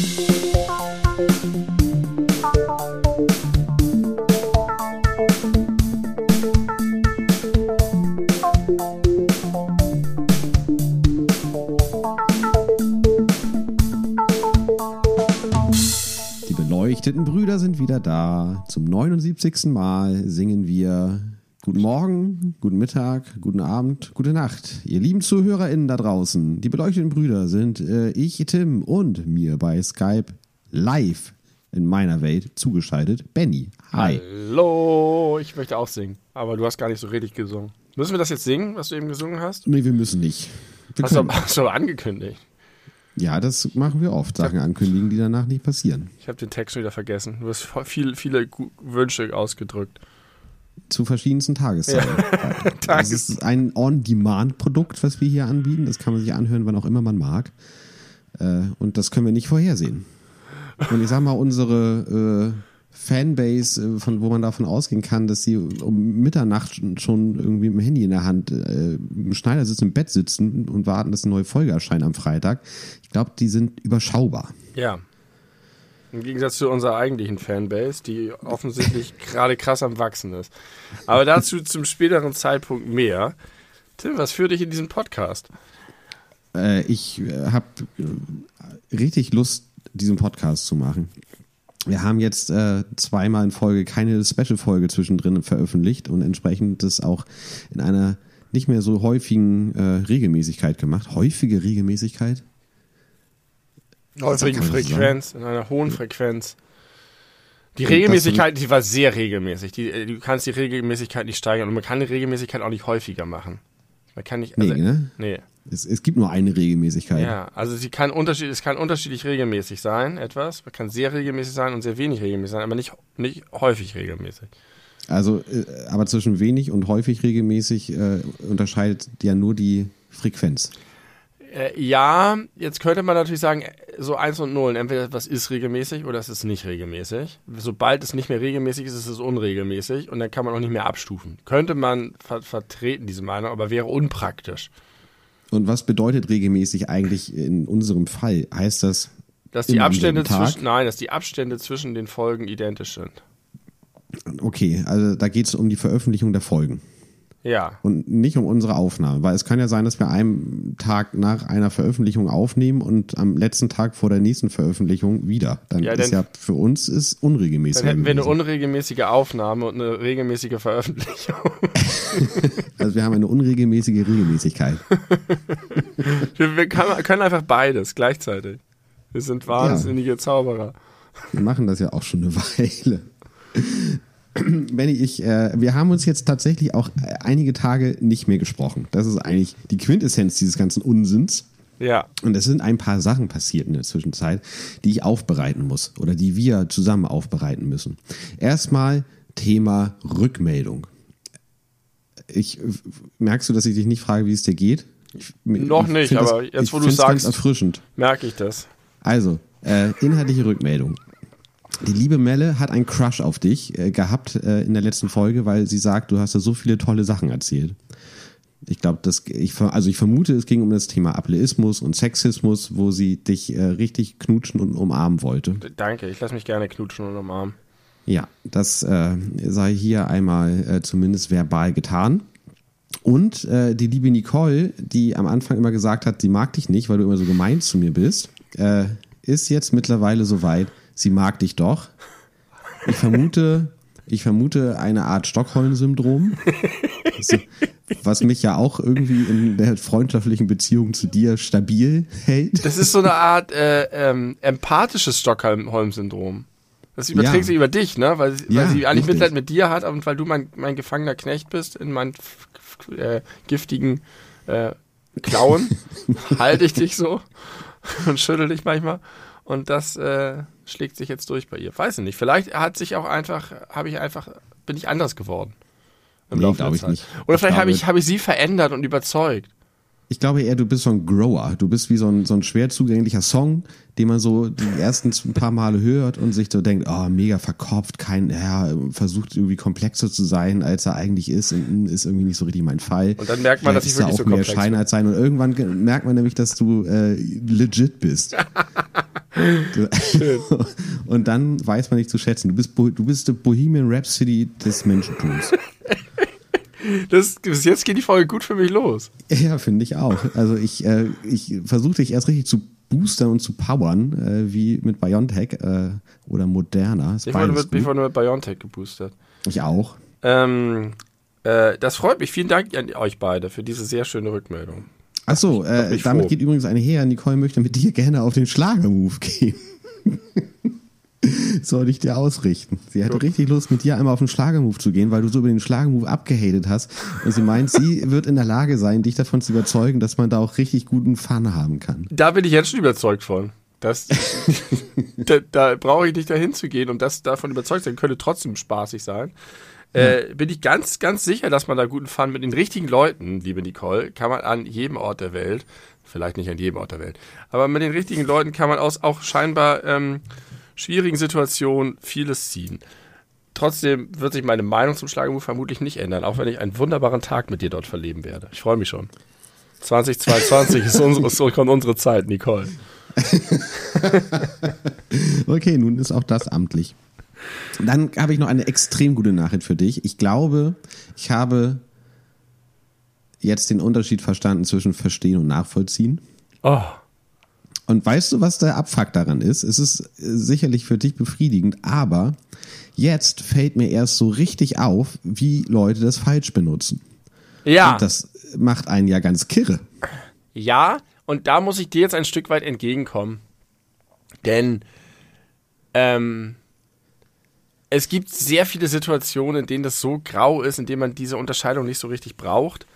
Die beleuchteten Brüder sind wieder da. Zum 79. Mal singen wir Guten Morgen, guten Mittag, guten Abend, gute Nacht. Ihr lieben ZuhörerInnen da draußen. Die beleuchteten Brüder sind äh, ich, Tim und mir bei Skype live in meiner Welt zugeschaltet. Benny. Hi. Hallo, ich möchte auch singen. Aber du hast gar nicht so richtig gesungen. Müssen wir das jetzt singen, was du eben gesungen hast? Nee, wir müssen nicht. Wir Hast du, hast du aber angekündigt. ja, das machen wir oft. Sachen ankündigen, die danach nicht passieren. Ich habe den Text schon wieder vergessen. Du hast viel, viele Wünsche ausgedrückt. Zu verschiedensten Tageszeiten. Das Tages ist ein On-Demand-Produkt, was wir hier anbieten. Das kann man sich anhören, wann auch immer man mag. Äh, und das können wir nicht vorhersehen. Und ich sag mal, unsere äh, Fanbase, äh, von wo man davon ausgehen kann, dass sie um Mitternacht schon irgendwie mit dem Handy in der Hand äh, im Schneidersitz im Bett sitzen und warten, dass eine neue Folge erscheint am Freitag. Ich glaube, die sind überschaubar. ja. Im Gegensatz zu unserer eigentlichen Fanbase, die offensichtlich gerade krass am Wachsen ist. Aber dazu zum späteren Zeitpunkt mehr. Tim, was führt dich in diesen Podcast? Äh, ich äh, habe äh, richtig Lust, diesen Podcast zu machen. Wir haben jetzt äh, zweimal in Folge keine Special-Folge zwischendrin veröffentlicht und entsprechend das auch in einer nicht mehr so häufigen äh, Regelmäßigkeit gemacht. Häufige Regelmäßigkeit? Man so Frequenz, in einer hohen Frequenz. Die Und Regelmäßigkeit, die war sehr regelmäßig. Die, äh, du kannst die Regelmäßigkeit nicht steigern und man kann die Regelmäßigkeit auch nicht häufiger machen. Man kann nicht. Nee, Also, ne? nee. Es, es gibt nur eine Regelmäßigkeit. Ja, also sie kann unterschied, es kann unterschiedlich regelmäßig sein, etwas. Man kann sehr regelmäßig sein und sehr wenig regelmäßig sein, aber nicht, nicht häufig regelmäßig. Also, äh, aber zwischen wenig und häufig regelmäßig äh, unterscheidet ja nur die Frequenz. Äh, ja, jetzt könnte man natürlich sagen, so eins und Nullen. Entweder etwas ist regelmäßig oder es ist nicht regelmäßig. Sobald es nicht mehr regelmäßig ist, ist es unregelmäßig und dann kann man auch nicht mehr abstufen. Könnte man ver vertreten, diese Meinung, aber wäre unpraktisch. Und was bedeutet regelmäßig eigentlich in unserem Fall? Heißt das, Dass die Abstände zwischen, nein, dass die Abstände zwischen den Folgen identisch sind. okay, also da geht es um die Veröffentlichung der Folgen. Ja. und nicht um unsere Aufnahme, weil es kann ja sein, dass wir einen Tag nach einer Veröffentlichung aufnehmen und am letzten Tag vor der nächsten Veröffentlichung wieder. Dann Ja, ist ja für uns ist unregelmäßig. Dann hätten wir eine unregelmäßige Aufnahme und eine regelmäßige Veröffentlichung. also wir haben eine unregelmäßige Regelmäßigkeit. Wir, können einfach beides gleichzeitig. Wir sind wahnsinnige Zauberer. Wir machen das ja auch schon eine Weile. Benny, ich, äh, wir haben uns jetzt tatsächlich auch äh, einige Tage nicht mehr gesprochen. Das ist eigentlich die Quintessenz dieses ganzen Unsinns. Ja. Und es sind ein paar Sachen passiert in der Zwischenzeit, die ich aufbereiten muss oder die wir zusammen aufbereiten müssen. Erstmal Thema Rückmeldung. Ich merkst du, dass ich dich nicht frage, wie es dir geht? Ich, Noch nicht, find aber jetzt, ich wo du sagst- erfrischend. Merke ich das. Also, äh, inhaltliche Rückmeldung. Die liebe Melle hat einen Crush auf dich äh, gehabt äh, in der letzten Folge, weil sie sagt, du hast da so viele tolle Sachen erzählt. Ich glaube, das, ich, also ich vermute, es ging um das Thema Ableismus und Sexismus, wo sie dich äh, richtig knutschen und umarmen wollte. Danke, ich lasse mich gerne knutschen und umarmen. Ja, das äh, sei hier einmal äh, zumindest verbal getan. Und äh, die liebe Nicole, die am Anfang immer gesagt hat, sie mag dich nicht, weil du immer so gemein zu mir bist, ist jetzt mittlerweile soweit, sie mag dich doch. Ich vermute, ich vermute eine Art Stockholm-Syndrom, so, was mich ja auch irgendwie in der freundschaftlichen Beziehung zu dir stabil hält. Das ist so eine Art äh, ähm, empathisches Stockholm-Syndrom. Das überträgt Ja. sich über dich, ne? Weil, Ja, sie eigentlich richtig. Mitleid mit dir hat und weil du mein, mein gefangener Knecht bist in meinen äh, giftigen äh, Klauen, halte ich dich so und schüttel dich manchmal. Und das äh, schlägt sich jetzt durch bei ihr. Weiß ich nicht. Vielleicht hat sich auch einfach, habe ich einfach, bin ich anders geworden. Im Nee, Laufe der ich Zeit. nicht. Oder Ich vielleicht habe ich, habe ich sie verändert und überzeugt. Ich glaube eher, du bist so ein Grower. Du bist wie so ein, so ein schwer zugänglicher Song, den man so die ersten paar Male hört und sich so denkt, oh, mega verkopft, kein, ja, versucht irgendwie komplexer zu sein, als er eigentlich ist und ist irgendwie nicht so richtig mein Fall. Und dann merkt man, dass ich Vielleicht wirklich so auch mehr komplex Schein als sein und irgendwann ge- merkt man nämlich, dass du äh, legit bist. Und dann weiß man nicht zu schätzen. Du bist, du bist der Bohemian Rhapsody des Menschentums. Das, bis jetzt geht die Folge gut für mich los. Ja, finde ich auch. Also ich, äh, ich versuche dich erst richtig zu boostern und zu powern, äh, wie mit Biontech äh, oder Moderna. Ich wurde, mit, ich wurde mit Biontech geboostert. Ich auch. Ähm, äh, das freut mich. Vielen Dank an euch beide für diese sehr schöne Rückmeldung. Achso, äh, damit froh. geht übrigens eine her. Nicole möchte mit dir gerne auf den Schlagermove gehen. Soll ich dir ausrichten. Sie hatte richtig Lust, mit dir einmal auf den Schlagermove zu gehen, weil du so über den Schlagermove abgehatet hast. Und sie meint, sie wird in der Lage sein, dich davon zu überzeugen, dass man da auch richtig guten Fun haben kann. Da bin ich jetzt schon überzeugt von. Das, da, da brauche ich nicht dahin zu gehen, um das davon überzeugt zu sein. Könnte trotzdem spaßig sein. Äh, bin ich ganz, ganz sicher, dass man da guten Fun mit den richtigen Leuten, liebe Nicole, kann man an jedem Ort der Welt, vielleicht nicht an jedem Ort der Welt, aber mit den richtigen Leuten kann man aus auch scheinbar ähm, schwierigen Situationen vieles ziehen. Trotzdem wird sich meine Meinung zum Schlagermove vermutlich nicht ändern, auch wenn ich einen wunderbaren Tag mit dir dort verleben werde. Ich freue mich schon. 2022 ist unsere, kommt unsere Zeit, Nicole. okay, nun ist auch das amtlich. Dann habe ich noch eine extrem gute Nachricht für dich. Ich glaube, ich habe jetzt den Unterschied verstanden zwischen verstehen und nachvollziehen. Oh. Und weißt du, was der Abfuck daran ist? Es ist sicherlich für dich befriedigend, aber jetzt fällt mir erst so richtig auf, wie Leute das falsch benutzen. Ja. Und das macht einen ja ganz kirre. Ja, und da muss ich dir jetzt ein Stück weit entgegenkommen. Denn ähm, es gibt sehr viele Situationen, in denen das so grau ist, in denen man diese Unterscheidung nicht so richtig braucht.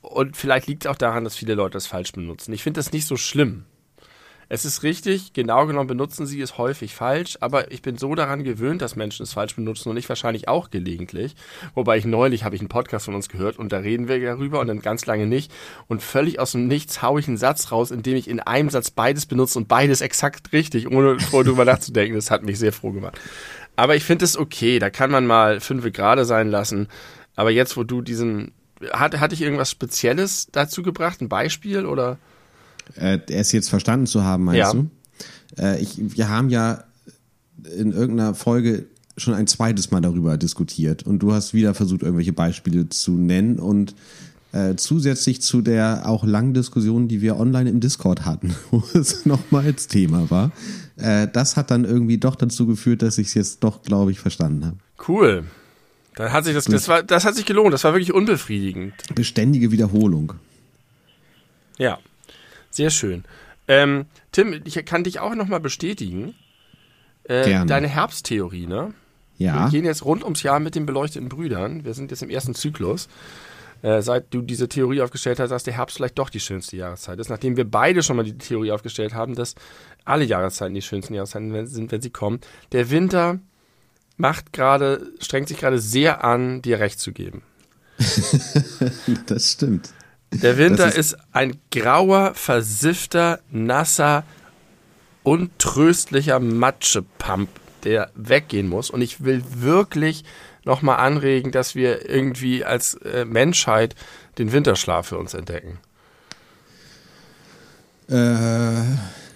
Und vielleicht liegt es auch daran, dass viele Leute das falsch benutzen. Ich finde das nicht so schlimm. Es ist richtig, genau genommen benutzen sie es häufig falsch, aber ich bin so daran gewöhnt, dass Menschen es falsch benutzen und ich wahrscheinlich auch gelegentlich. Wobei ich neulich habe ich einen Podcast von uns gehört und da reden wir darüber und dann ganz lange nicht. Und völlig aus dem Nichts haue ich einen Satz raus, in dem ich in einem Satz beides benutze und beides exakt richtig, ohne vorher drüber nachzudenken. Das hat mich sehr froh gemacht. Aber ich finde es okay, da kann man mal fünf gerade sein lassen. Aber jetzt, wo du diesen. Hat, hatte ich irgendwas Spezielles dazu gebracht? Ein Beispiel oder? Äh, es jetzt verstanden zu haben, meinst ja. du? Äh, ich, wir haben ja in irgendeiner Folge schon ein zweites Mal darüber diskutiert und du hast wieder versucht, irgendwelche Beispiele zu nennen und äh, zusätzlich zu der auch langen Diskussion, die wir online im Discord hatten, wo es nochmals Thema war, äh, das hat dann irgendwie doch dazu geführt, dass ich es jetzt doch, glaube ich, verstanden habe. Cool. Dann hat sich das, das, war, das hat sich gelohnt. Das war wirklich unbefriedigend. Beständige Wiederholung. Ja, sehr schön. Ähm, Tim, ich kann dich auch nochmal bestätigen. Äh, Gerne. Deine Herbsttheorie, ne? Ja. Wir gehen jetzt rund ums Jahr mit den beleuchteten Brüdern. Wir sind jetzt im ersten Zyklus äh, seit du diese Theorie aufgestellt hast, dass der Herbst vielleicht doch die schönste Jahreszeit ist, nachdem wir beide schon mal die Theorie aufgestellt haben, dass alle Jahreszeiten die schönsten Jahreszeiten sind, wenn sie kommen. Der Winter macht gerade, strengt sich gerade sehr an, dir recht zu geben. das stimmt. Der Winter ist, ist ein grauer, versiffter, nasser, untröstlicher Matschepump, der weggehen muss. Und ich will wirklich nochmal anregen, dass wir irgendwie als äh, Menschheit den Winterschlaf für uns entdecken? Äh,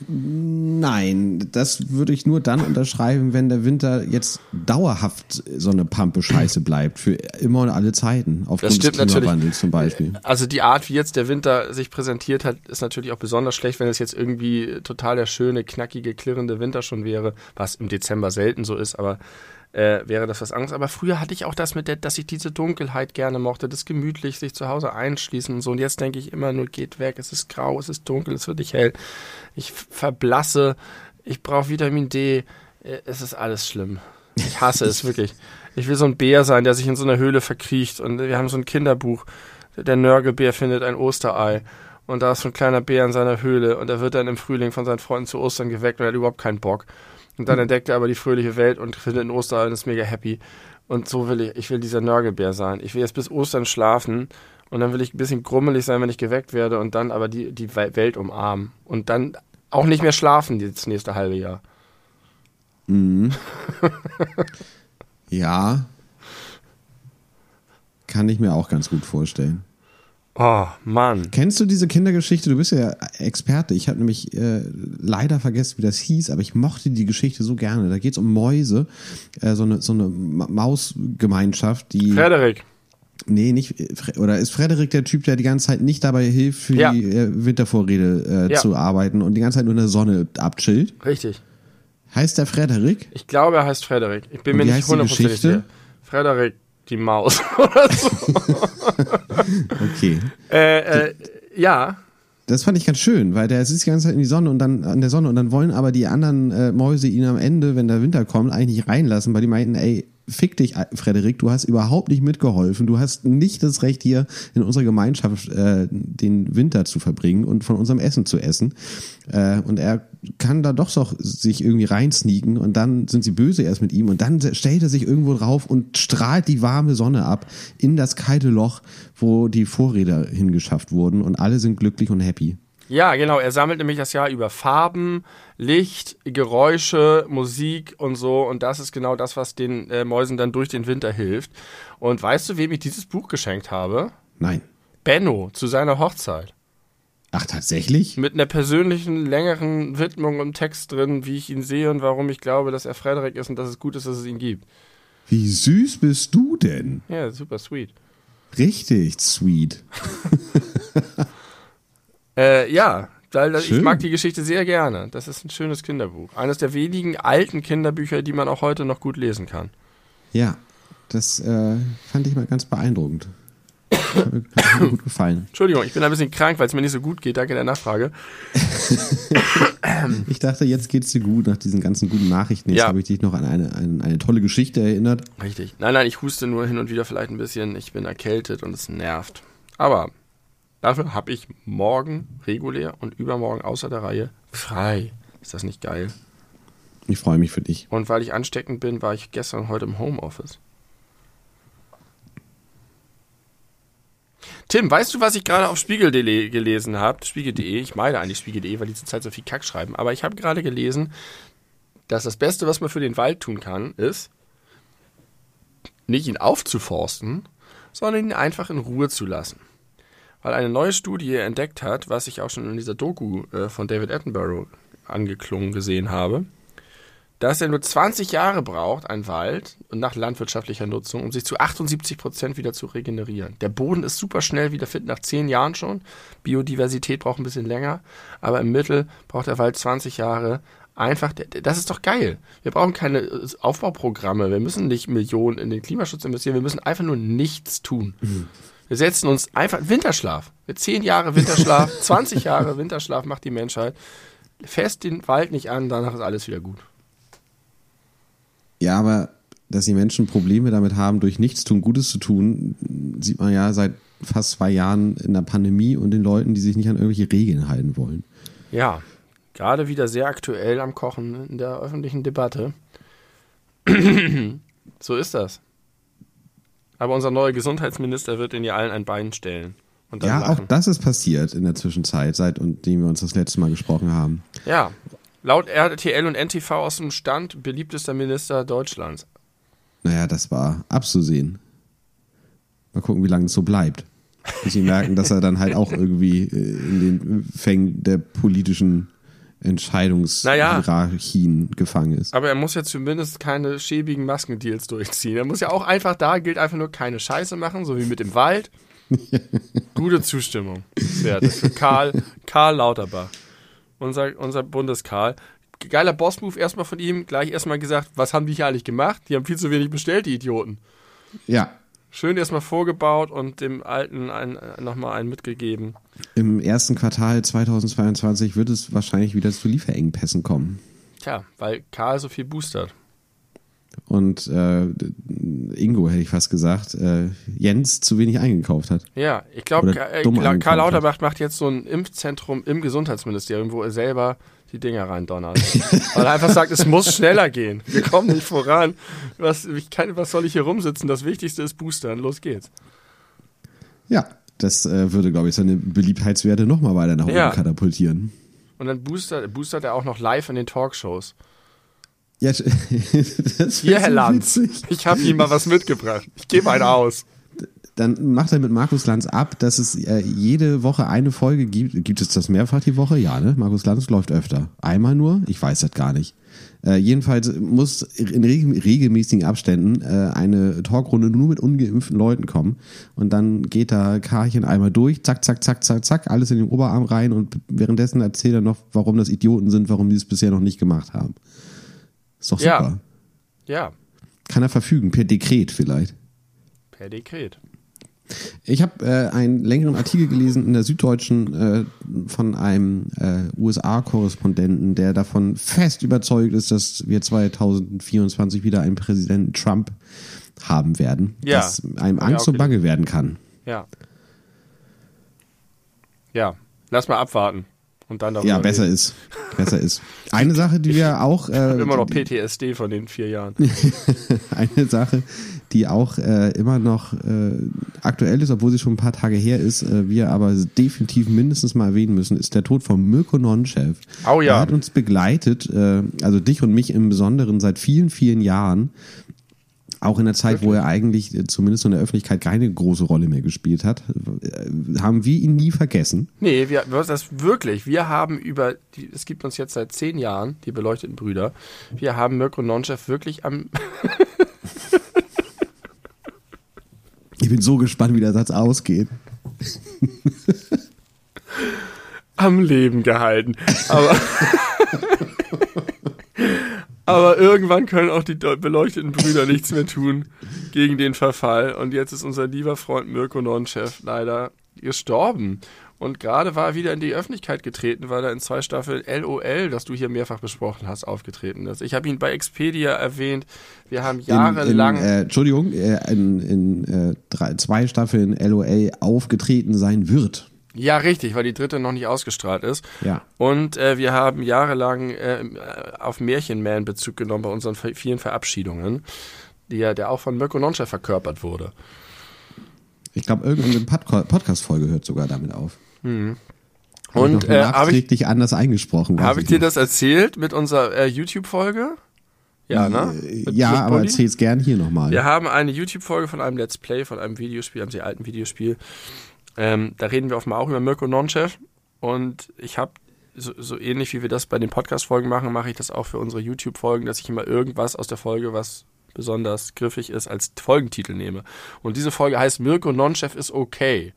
nein, das würde ich nur dann unterschreiben, wenn der Winter jetzt dauerhaft so eine Pampe Scheiße bleibt, für immer und alle Zeiten, aufgrund des Klimawandels zum Beispiel. Also die Art, wie jetzt der Winter sich präsentiert hat, ist natürlich auch besonders schlecht, wenn es jetzt irgendwie total der schöne, knackige, klirrende Winter schon wäre, was im Dezember selten so ist, aber äh, wäre das was anderes. Aber früher hatte ich auch das mit der, dass ich diese Dunkelheit gerne mochte, das gemütlich sich zu Hause einschließen und so. Und jetzt denke ich immer nur, geht weg, es ist grau, es ist dunkel, es wird nicht hell. Ich verblasse, ich brauche Vitamin D, äh, es ist alles schlimm. Ich hasse es wirklich. Ich will so ein Bär sein, der sich in so einer Höhle verkriecht. Und wir haben so ein Kinderbuch. Der Nörgelbär findet ein Osterei. Und da ist so ein kleiner Bär in seiner Höhle. Und er wird dann im Frühling von seinen Freunden zu Ostern geweckt und er hat überhaupt keinen Bock. Und dann entdeckt er aber die fröhliche Welt und findet in Ostern ist mega happy. Und so will ich, ich will dieser Nörgelbär sein. Ich will jetzt bis Ostern schlafen und dann will ich ein bisschen grummelig sein, wenn ich geweckt werde und dann aber die, die Welt umarmen. Und dann auch nicht mehr schlafen das nächste halbe Jahr. Mhm. ja. Kann ich mir auch ganz gut vorstellen. Oh, Mann. Kennst du diese Kindergeschichte? Du bist ja Experte. Ich habe nämlich äh, leider vergessen, wie das hieß, aber ich mochte die Geschichte so gerne. Da geht es um Mäuse, äh, so eine, so eine Ma- Mausgemeinschaft, die. Frederik. Nee, nicht. Fre- Oder ist Frederik der Typ, der die ganze Zeit nicht dabei hilft, für Ja. die äh, Wintervorräte äh, Ja. zu arbeiten und die ganze Zeit nur in der Sonne abchillt? Richtig. Heißt der Frederik? Ich glaube, er heißt Frederik. Ich bin Und mir nicht hundertprozentig sicher. Frederik, die Maus. oder so. Okay. äh, äh, ja. Das fand ich ganz schön, weil der sitzt die ganze Zeit in die Sonne und dann an der Sonne und dann wollen aber die anderen äh, Mäuse ihn am Ende, wenn der Winter kommt, eigentlich nicht reinlassen, weil die meinten, ey, fick dich, Frederik, du hast überhaupt nicht mitgeholfen, du hast nicht das Recht hier in unserer Gemeinschaft äh, den Winter zu verbringen und von unserem Essen zu essen. Äh, und er kann da doch so sich irgendwie reinsneaken und dann sind sie böse erst mit ihm und dann stellt er sich irgendwo drauf und strahlt die warme Sonne ab in das kalte Loch, wo die Vorräder hingeschafft wurden und alle sind glücklich und happy. Ja, genau. Er sammelt nämlich das Jahr über Farben, Licht, Geräusche, Musik und so. Und das ist genau das, was den äh, Mäusen dann durch den Winter hilft. Und weißt du, wem ich dieses Buch geschenkt habe? Nein. Benno zu seiner Hochzeit. Ach, tatsächlich? Mit einer persönlichen, längeren Widmung im Text drin, wie ich ihn sehe und warum ich glaube, dass er Frederik ist und dass es gut ist, dass es ihn gibt. Wie süß bist du denn? Ja, super sweet. Richtig sweet. Äh, ja, ich mag die Geschichte sehr gerne. Das ist ein schönes Kinderbuch. Eines der wenigen alten Kinderbücher, die man auch heute noch gut lesen kann. Ja, das äh, fand ich mal ganz beeindruckend. Hat mir, hat mir gut gefallen. Entschuldigung, ich bin ein bisschen krank, weil es mir nicht so gut geht. Danke der Nachfrage. Ich dachte, jetzt geht's dir gut nach diesen ganzen guten Nachrichten. Jetzt Ja. habe ich dich noch an eine, eine, eine tolle Geschichte erinnert. Richtig. Nein, nein, ich huste nur hin und wieder vielleicht ein bisschen. Ich bin erkältet und es nervt. Aber dafür habe ich morgen regulär und übermorgen außer der Reihe frei. Ist das nicht geil? Ich freue mich für dich. Und weil ich ansteckend bin, war ich gestern und heute im Homeoffice. Tim, weißt du, was ich gerade auf Spiegel.de gelesen habe? Spiegel.de, ich meine eigentlich Spiegel.de, weil die zurzeit so viel Kack schreiben. Aber ich habe gerade gelesen, dass das Beste, was man für den Wald tun kann, ist, nicht ihn aufzuforsten, sondern ihn einfach in Ruhe zu lassen. Weil eine neue Studie entdeckt hat, was ich auch schon in dieser Doku äh, von David Attenborough angeklungen gesehen habe, dass er nur 20 Jahre braucht, ein Wald, nach landwirtschaftlicher Nutzung, um sich zu 78 Prozent wieder zu regenerieren. Der Boden ist super schnell wieder fit, nach 10 Jahren schon. Biodiversität braucht ein bisschen länger, aber im Mittel braucht der Wald 20 Jahre. Einfach, das ist doch geil. Wir brauchen keine äh, Aufbauprogramme, wir müssen nicht Millionen in den Klimaschutz investieren, wir müssen einfach nur nichts tun. Wir setzen uns einfach Winterschlaf. 10 Jahre Winterschlaf, 20 Jahre Winterschlaf macht die Menschheit. Fest den Wald nicht an, danach ist alles wieder gut. Ja, aber dass die Menschen Probleme damit haben, durch Nichtstun Gutes zu tun, sieht man ja seit fast zwei Jahren in der Pandemie und den Leuten, die sich nicht an irgendwelche Regeln halten wollen. Ja, gerade wieder sehr aktuell am Kochen in der öffentlichen Debatte. so ist das. Aber unser neuer Gesundheitsminister wird den ja allen ein Bein stellen. Ja, auch lachen. das ist passiert in der Zwischenzeit, seitdem wir uns das letzte Mal gesprochen haben. Ja. Laut RTL und NTV aus dem Stand beliebtester Minister Deutschlands. Naja, das war abzusehen. Mal gucken, wie lange es so bleibt. Bis sie merken, dass er dann halt auch irgendwie äh, in den Fängen der politischen Entscheidungshierarchien gefangen ist. Aber er muss ja zumindest keine schäbigen Maskendeals durchziehen. Er muss ja auch einfach da, gilt einfach nur keine Scheiße machen, so wie mit dem Wald. Gute Zustimmung. Wert für Karl, Karl Lauterbach. Unser, unser Bundeskarl. Geiler Boss-Move erstmal von ihm. Gleich erstmal gesagt, was haben die hier eigentlich gemacht? Die haben viel zu wenig bestellt, die Idioten. Ja, Schön erstmal vorgebaut und dem Alten ein, nochmal einen mitgegeben. im ersten Quartal 2022 wird es wahrscheinlich wieder zu Lieferengpässen kommen. Tja, weil Karl so viel boostert. Und äh, Ingo, hätte ich fast gesagt, äh, Jens zu wenig eingekauft hat. Ja, ich glaube, äh, Karl eingekauft Lauterbach macht jetzt so ein Impfzentrum im Gesundheitsministerium, wo er selber die Dinger reindonnert. Weil er einfach sagt, es muss schneller gehen. Wir kommen nicht voran. Was, kann, was soll ich hier rumsitzen? Das Wichtigste ist Boostern. Los geht's. Ja, das äh, würde, glaube ich, seine Beliebtheitswerte nochmal weiter nach oben Ja. katapultieren. Und dann boostert, boostert er auch noch live in den Talkshows. Ja, das Hier, Herr Lanz, witzig. ich habe Ihnen mal was mitgebracht. Ich gebe einen aus. Dann macht er mit Markus Lanz ab, dass es äh, jede Woche eine Folge gibt. Gibt es das mehrfach die Woche? Ja, ne? Markus Lanz läuft öfter. Einmal nur? Ich weiß das gar nicht. Äh, jedenfalls muss in regel regelmäßigen Abständen äh, eine Talkrunde nur mit ungeimpften Leuten kommen. Und dann geht da Karchen einmal durch, zack, zack, zack, zack, zack, alles in den Oberarm rein und währenddessen erzählt er noch, warum das Idioten sind, warum die es bisher noch nicht gemacht haben. Ist doch super. Ja. ja. Kann er verfügen, per Dekret vielleicht. Per Dekret. Ich habe äh, einen längeren Artikel gelesen in der Süddeutschen äh, von einem äh, USA-Korrespondenten, der davon fest überzeugt ist, dass wir 2024 wieder einen Präsidenten Trump haben werden, ja. dass einem Angst und Bange werden kann. Ja. Ja, lass mal abwarten. Und dann ja, besser reden. ist. Besser ist. Eine Sache, die wir auch. Äh, immer noch PTSD von den vier Jahren. eine Sache, die auch äh, immer noch äh, aktuell ist, obwohl sie schon ein paar Tage her ist, äh, wir aber definitiv mindestens mal erwähnen müssen, ist der Tod von Mirko Nonchev. Oh ja. Er hat uns begleitet, äh, also dich und mich im Besonderen seit vielen, vielen Jahren. Auch in der Zeit, Wirklich? wo er eigentlich äh, zumindest in der Öffentlichkeit keine große Rolle mehr gespielt hat, äh, haben wir ihn nie vergessen. Nee, wir, das wirklich. Wir haben über, die, es gibt uns jetzt seit zehn Jahren, die beleuchteten Brüder, wir haben Mirko Nonchev wirklich am Ich bin so gespannt, wie der Satz ausgeht. Am Leben gehalten. Aber, aber irgendwann können auch die beleuchteten Brüder nichts mehr tun gegen den Verfall. Und jetzt ist unser lieber Freund Mirko Nonchev leider gestorben. Und gerade war er wieder in die Öffentlichkeit getreten, weil er in zwei Staffeln LOL, das du hier mehrfach besprochen hast, aufgetreten ist. Ich habe ihn bei Expedia erwähnt. Wir haben jahrelang. In, in, äh, Entschuldigung, äh, in, in äh, drei, zwei Staffeln LOL aufgetreten sein wird. Ja, richtig, weil die dritte noch nicht ausgestrahlt ist. Ja. Und äh, wir haben jahrelang äh, auf Märchenman Bezug genommen bei unseren vielen Verabschiedungen, die ja, der auch von Mirko Noncha verkörpert wurde. Ich glaube, irgendeine Podcast-Folge hört sogar damit auf. Mhm. Und äh, habe ich anders eingesprochen. Habe ich dir das erzählt mit unserer äh, YouTube-Folge? Ja, ne? Mit ja, aber erzähl es gern hier nochmal. Wir haben eine YouTube-Folge von einem Let's Play, von einem Videospiel, einem sehr alten Videospiel. Ähm, da reden wir offenbar auch über Mirko Nonchev. Und ich habe, so, so, ähnlich wie wir das bei den Podcast-Folgen machen, mache ich das auch für unsere YouTube-Folgen, dass ich immer irgendwas aus der Folge, was besonders griffig ist, als Folgentitel nehme. Und diese Folge heißt Mirko Nonchev ist okay.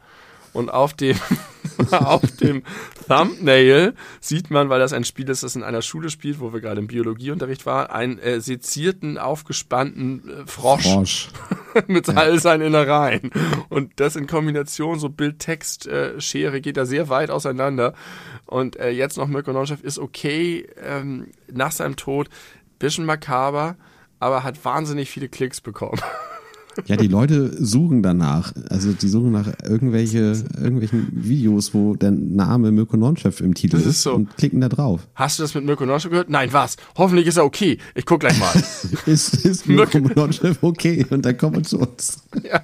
Und auf dem, auf dem Thumbnail sieht man, weil das ein Spiel ist, das in einer Schule spielt, wo wir gerade im Biologieunterricht waren, einen äh, sezierten, aufgespannten äh, Frosch, Frosch. mit ja. all seinen Innereien. Und das in Kombination, so Bild-Text-Schere, äh, geht da sehr weit auseinander. Und äh, jetzt noch Mirko Nonchev ist okay ähm, nach seinem Tod. Bisschen makaber, aber hat wahnsinnig viele Klicks bekommen. Ja, die Leute suchen danach. Also die suchen nach irgendwelche, irgendwelchen Videos, wo der Name Mirko Nonchef im Titel das ist, so. und klicken da drauf. Hast du das mit Mirko Nonchef gehört? Nein, was? Hoffentlich ist er okay. Ich guck gleich mal. ist, ist Mirko Nonchef okay? Und dann kommen wir zu uns. Ja.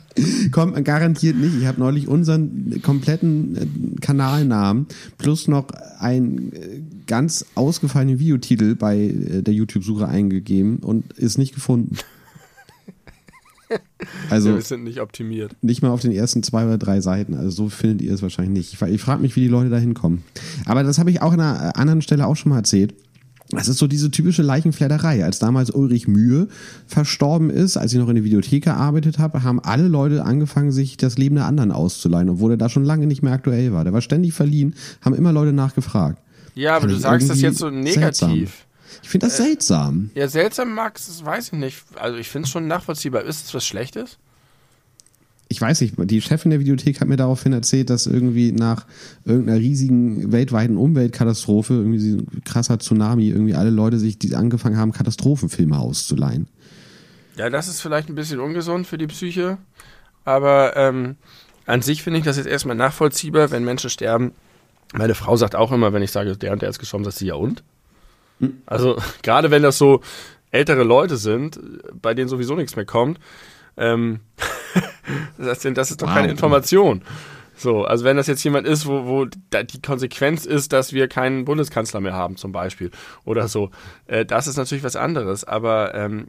Kommt garantiert nicht. Ich habe neulich unseren kompletten äh, Kanalnamen plus noch einen äh, ganz ausgefallenen Videotitel bei äh, der YouTube-Suche eingegeben und ist nicht gefunden. Also ja, wir sind nicht optimiert. Nicht mal auf den ersten zwei oder drei Seiten. Also so findet ihr es wahrscheinlich nicht. Ich, frage mich, wie die Leute da hinkommen. Aber das habe ich auch an einer anderen Stelle auch schon mal erzählt. Das ist so diese typische Leichenfledderei. Als damals Ulrich Mühe verstorben ist, als ich noch in der Videothek gearbeitet habe, haben alle Leute angefangen, sich das Leben der anderen auszuleihen, obwohl er da schon lange nicht mehr aktuell war. Der war ständig verliehen, haben immer Leute nachgefragt. Ja, aber du sagst das jetzt so negativ. Seltsam. Ich finde das äh, seltsam. Ja, seltsam, Max, das weiß ich nicht. Also ich finde es schon nachvollziehbar. Ist es was Schlechtes? Ich weiß nicht, die Chefin der Videothek hat mir daraufhin erzählt, dass irgendwie nach irgendeiner riesigen weltweiten Umweltkatastrophe, irgendwie ein krasser Tsunami, irgendwie alle Leute sich die angefangen haben, Katastrophenfilme auszuleihen. Ja, das ist vielleicht ein bisschen ungesund für die Psyche, aber ähm, an sich finde ich das jetzt erstmal nachvollziehbar, wenn Menschen sterben. Meine Frau sagt auch immer, wenn ich sage, der und der ist gestorben, sagt sie ja und? Also gerade wenn das so ältere Leute sind, bei denen sowieso nichts mehr kommt, ähm, das, das ist doch wow. keine Information. So, also wenn das jetzt jemand ist, wo, wo die Konsequenz ist, dass wir keinen Bundeskanzler mehr haben, zum Beispiel, oder so, äh, das ist natürlich was anderes. Aber ähm,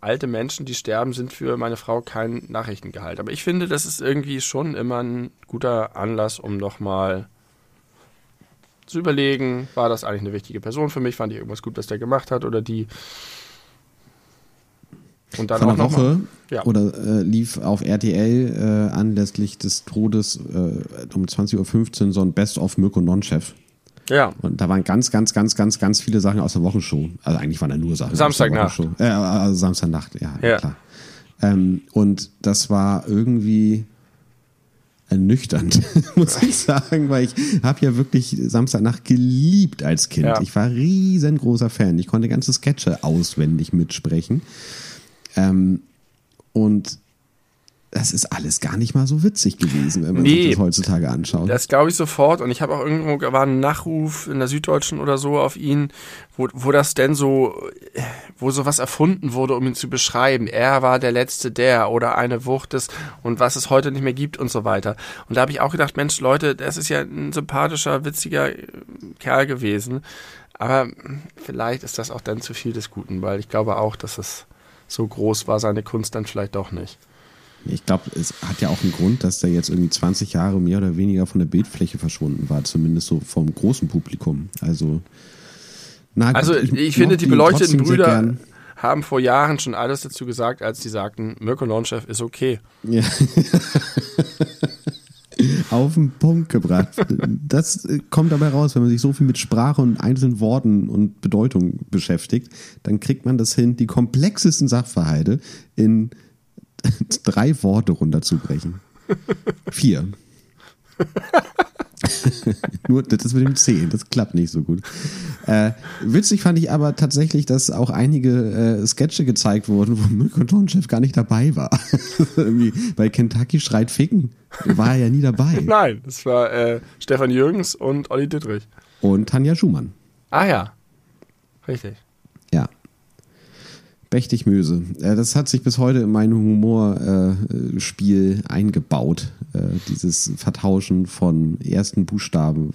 alte Menschen, die sterben, sind für meine Frau kein Nachrichtengehalt. Aber ich finde, das ist irgendwie schon immer ein guter Anlass, um nochmal zu überlegen, war das eigentlich eine wichtige Person für mich, fand ich irgendwas gut, was der gemacht hat, oder die und dann Vor einer Woche ja. oder äh, lief auf RTL äh, anlässlich des Todes äh, um 20.15 Uhr so ein Best of Mirko Nonchef. Ja. Und da waren ganz, ganz, ganz, ganz, ganz viele Sachen aus der Wochenshow. Also eigentlich waren da nur Sachen. Samstagnacht. Äh, also Samstagnacht, ja, ja. klar. Ähm, und das war irgendwie ernüchternd, muss ich sagen, weil ich habe ja wirklich Samstagnacht geliebt als Kind. Ja. Ich war riesengroßer Fan. Ich konnte ganze Sketche auswendig mitsprechen. Ähm, und das ist alles gar nicht mal so witzig gewesen, wenn man nee, sich das heutzutage anschaut. Das glaube ich sofort. Und ich habe auch irgendwo war ein Nachruf in der Süddeutschen oder so auf ihn, wo, wo das denn so, wo sowas erfunden wurde, um ihn zu beschreiben. Er war der letzte der oder eine Wucht des und was es heute nicht mehr gibt und so weiter. Und da habe ich auch gedacht, Mensch, Leute, das ist ja ein sympathischer, witziger Kerl gewesen. Aber vielleicht ist das auch dann zu viel des Guten, weil ich glaube auch, dass es so groß war seine Kunst dann vielleicht doch nicht. Ich glaube, es hat ja auch einen Grund, dass der jetzt irgendwie 20 Jahre mehr oder weniger von der Bildfläche verschwunden war, zumindest so vom großen Publikum. Also, na, also ich, ich finde, die beleuchteten Brüder haben vor Jahren schon alles dazu gesagt, als die sagten, Mirko Nonchef ist okay. Ja. auf den Punkt gebracht. Das kommt dabei raus, wenn man sich so viel mit Sprache und einzelnen Worten und Bedeutung beschäftigt, dann kriegt man das hin, die komplexesten Sachverhalte in drei Worte runterzubrechen. Vier. Nur das mit dem C, das klappt nicht so gut. Äh, witzig fand ich aber tatsächlich, dass auch einige äh, Sketche gezeigt wurden, wo Mirko Tonchef gar nicht dabei war. Bei Kentucky schreit Ficken war er ja nie dabei. Nein, das war äh, Stefan Jürgens und Olli Dittrich. Und Tanja Schumann. Ah ja, richtig. Mächtig Möse. Äh, das hat sich bis heute in mein Humorspiel äh, eingebaut. Äh, dieses Vertauschen von ersten Buchstaben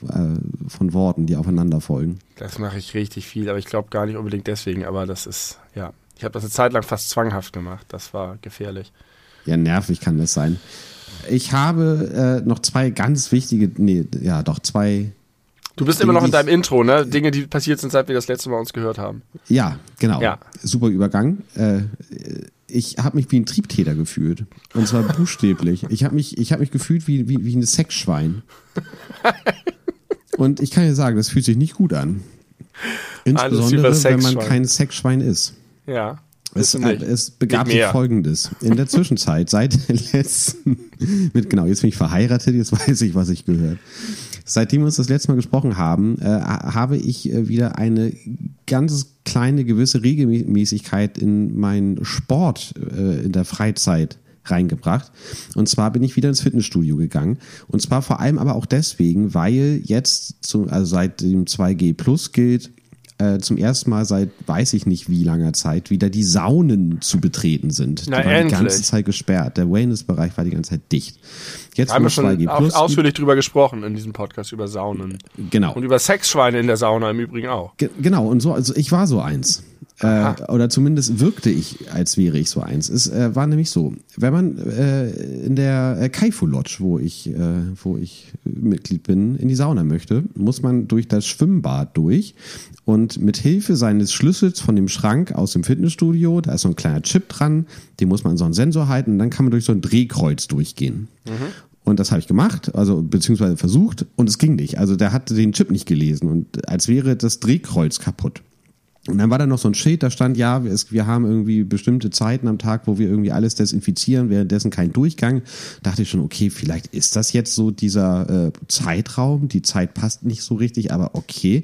von Worten, die aufeinander folgen. Das mache ich richtig viel, aber ich glaube gar nicht unbedingt deswegen, aber das ist, ja. Ich habe das eine Zeit lang fast zwanghaft gemacht. Das war gefährlich. Ja, nervig kann das sein. Ich habe äh, noch zwei ganz wichtige, nee, ja, doch zwei Du bist immer noch in deinem Intro, ne? Dinge, die passiert sind, seit wir das letzte Mal uns gehört haben. Ja, genau. Ja. Super Übergang. Äh, ich habe mich wie ein Triebtäter gefühlt. Und zwar buchstäblich. Ich habe mich, hab mich gefühlt wie, wie, wie ein Sexschwein. Und ich kann dir sagen, das fühlt sich nicht gut an. Insbesondere, wenn man kein Sexschwein ist. Ja. Es, es, begab sich folgendes. In der Zwischenzeit, seit der letzten, mit, genau, jetzt bin ich verheiratet, jetzt weiß ich, was ich gehört. Seitdem wir uns das letzte Mal gesprochen haben, äh, habe ich äh, wieder eine ganz kleine gewisse Regelmäßigkeit in meinen Sport äh, in der Freizeit reingebracht. Und zwar bin ich wieder ins Fitnessstudio gegangen. Und zwar vor allem aber auch deswegen, weil jetzt, zum, also seit dem 2G Plus gilt, äh, zum ersten Mal seit weiß ich nicht wie langer Zeit wieder die Saunen zu betreten sind. Na, die waren endlich. die ganze Zeit gesperrt. Der Wellness-Bereich war die ganze Zeit dicht. Jetzt haben wir schon aus, ausführlich drüber gesprochen in diesem Podcast über Saunen. Genau. Und über Sexschweine in der Sauna im Übrigen auch. Ge genau. Und so, also ich war so eins. Äh, oder zumindest wirkte ich, als wäre ich so eins. Es äh, war nämlich so, wenn man äh, in der äh, Kaifu Lodge, wo ich, äh, wo ich Mitglied bin, in die Sauna möchte, muss man durch das Schwimmbad durch und mit Hilfe seines Schlüssels von dem Schrank aus dem Fitnessstudio, da ist so ein kleiner Chip dran, den muss man an so einen Sensor halten und dann kann man durch so ein Drehkreuz durchgehen. Mhm. Und das habe ich gemacht, also beziehungsweise versucht und es ging nicht. Also der hatte den Chip nicht gelesen und als wäre das Drehkreuz kaputt. Und dann war da noch so ein Schild, da stand, ja, wir haben irgendwie bestimmte Zeiten am Tag, wo wir irgendwie alles desinfizieren, währenddessen kein Durchgang. Dachte ich schon, okay, vielleicht ist das jetzt so dieser äh, Zeitraum, die Zeit passt nicht so richtig, aber okay.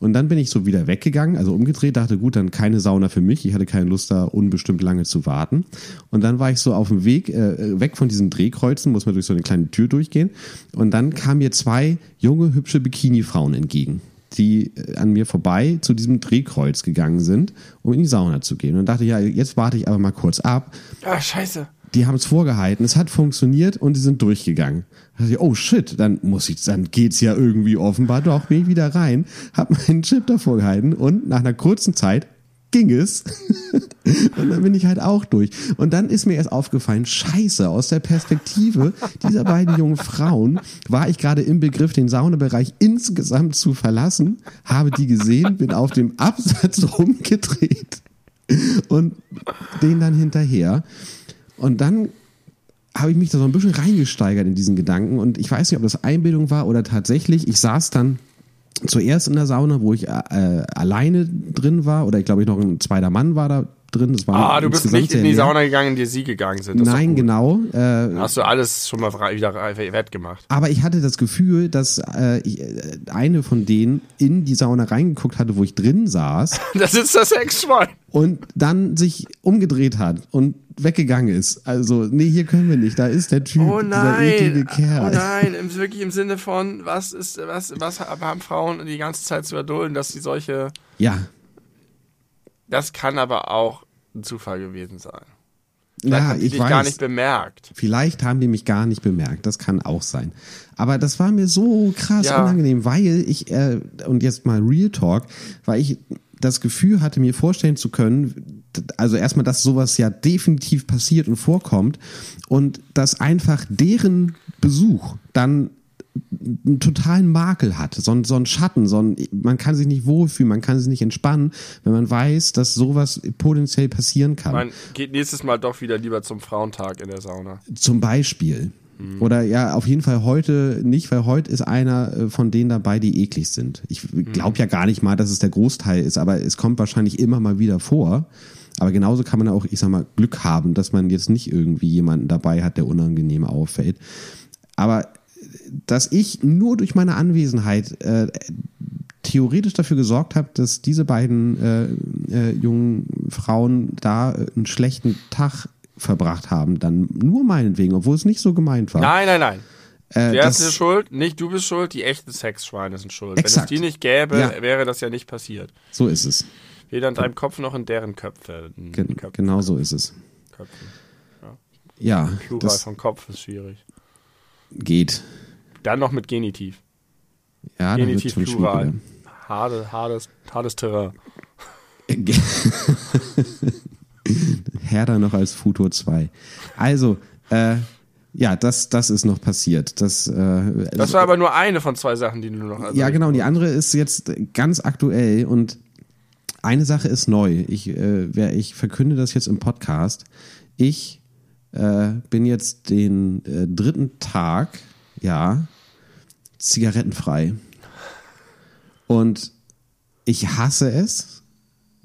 Und dann bin ich so wieder weggegangen, also umgedreht, dachte, gut, dann keine Sauna für mich. Ich hatte keine Lust, da unbestimmt lange zu warten. Und dann war ich so auf dem Weg, äh, weg von diesen Drehkreuzen, muss man durch so eine kleine Tür durchgehen. Und dann kamen mir zwei junge, hübsche Bikini-Frauen entgegen die äh, an mir vorbei zu diesem Drehkreuz gegangen sind, um in die Sauna zu gehen. Und dachte, ja, jetzt warte ich aber mal kurz ab. Ah, scheiße. die haben es vorgehalten, es hat funktioniert und die sind durchgegangen. Da dachte ich, oh shit, dann muss ich, dann geht's ja irgendwie offenbar doch, bin ich wieder rein, hab meinen Chip davor gehalten und nach einer kurzen Zeit ging es. und dann bin ich halt auch durch. Und dann ist mir erst aufgefallen, scheiße, aus der Perspektive dieser beiden jungen Frauen war ich gerade im Begriff, den Saunabereich insgesamt zu verlassen, habe die gesehen, bin auf dem Absatz rumgedreht und den dann hinterher. Und dann habe ich mich da so ein bisschen reingesteigert in diesen Gedanken und ich weiß nicht, ob das Einbildung war oder tatsächlich. Ich saß dann zuerst in der Sauna, wo ich äh, alleine drin war oder ich glaube ich noch ein zweiter Mann war da drin. Ah, du bist nicht in die Sauna gegangen, in die sie gegangen sind. Das Nein, genau. Äh, Hast du alles schon mal wieder wettgemacht. Aber ich hatte das Gefühl, dass äh, ich, äh, eine von denen in die Sauna reingeguckt hatte, wo ich drin saß. das ist das Sexschwein. Und dann sich umgedreht hat und weggegangen ist. Also, nee, hier können wir nicht. Da ist der Typ, oh nein, dieser eklige Kerl. Oh nein, wirklich im Sinne von, was ist, was, was haben Frauen die ganze Zeit zu erdulden, dass sie solche. Ja. Das kann aber auch ein Zufall gewesen sein. Vielleicht ja, haben die ich dich weiß. gar nicht bemerkt. Vielleicht haben die mich gar nicht bemerkt. Das kann auch sein. Aber das war mir so krass ja. unangenehm, weil ich, äh, und jetzt mal Real Talk, weil ich das Gefühl hatte, mir vorstellen zu können, also erstmal, dass sowas ja definitiv passiert und vorkommt und dass einfach deren Besuch dann einen totalen Makel hat, so, ein, so ein Schatten, so ein, man kann sich nicht wohlfühlen, man kann sich nicht entspannen, wenn man weiß, dass sowas potenziell passieren kann. Man geht nächstes Mal doch wieder lieber zum Frauentag in der Sauna. Zum Beispiel. Mhm. Oder ja, auf jeden Fall heute nicht, weil heute ist einer äh, von denen dabei, die eklig sind. Ich glaube mhm. ja gar nicht mal, dass es der Großteil ist, aber es kommt wahrscheinlich immer mal wieder vor. Aber genauso kann man auch, ich sag mal, Glück haben, dass man jetzt nicht irgendwie jemanden dabei hat, der unangenehm auffällt. Aber dass ich nur durch meine Anwesenheit äh, theoretisch dafür gesorgt habe, dass diese beiden äh, äh, jungen Frauen da einen schlechten Tag verbracht haben, dann nur meinetwegen, obwohl es nicht so gemeint war. Nein, nein, nein. Äh, Wer ist schuld? Nicht du bist schuld, die echten Sexschweine sind schuld. Exakt. Wenn es die nicht gäbe, ja. wäre das ja nicht passiert. So ist es. Weder in deinem Kopf noch in deren Köpfe. In Gen Köpfen. Genau so ist es. Köpfen. Ja. ja Plural vom Kopf ist schwierig. Geht. Dann noch mit Genitiv. Ja, Genitiv Plural. Harte, hartes, hartes Terrain. Härter noch als Futur 2. Also, äh, ja, das, das ist noch passiert. Das, äh, das war aber nur eine von zwei Sachen, die du noch hast. Ja, genau. Und die andere ist jetzt ganz aktuell und eine Sache ist neu. Ich, äh, ich verkünde das jetzt im Podcast. Ich äh, bin jetzt den äh, dritten Tag, ja, zigarettenfrei. Und ich hasse es.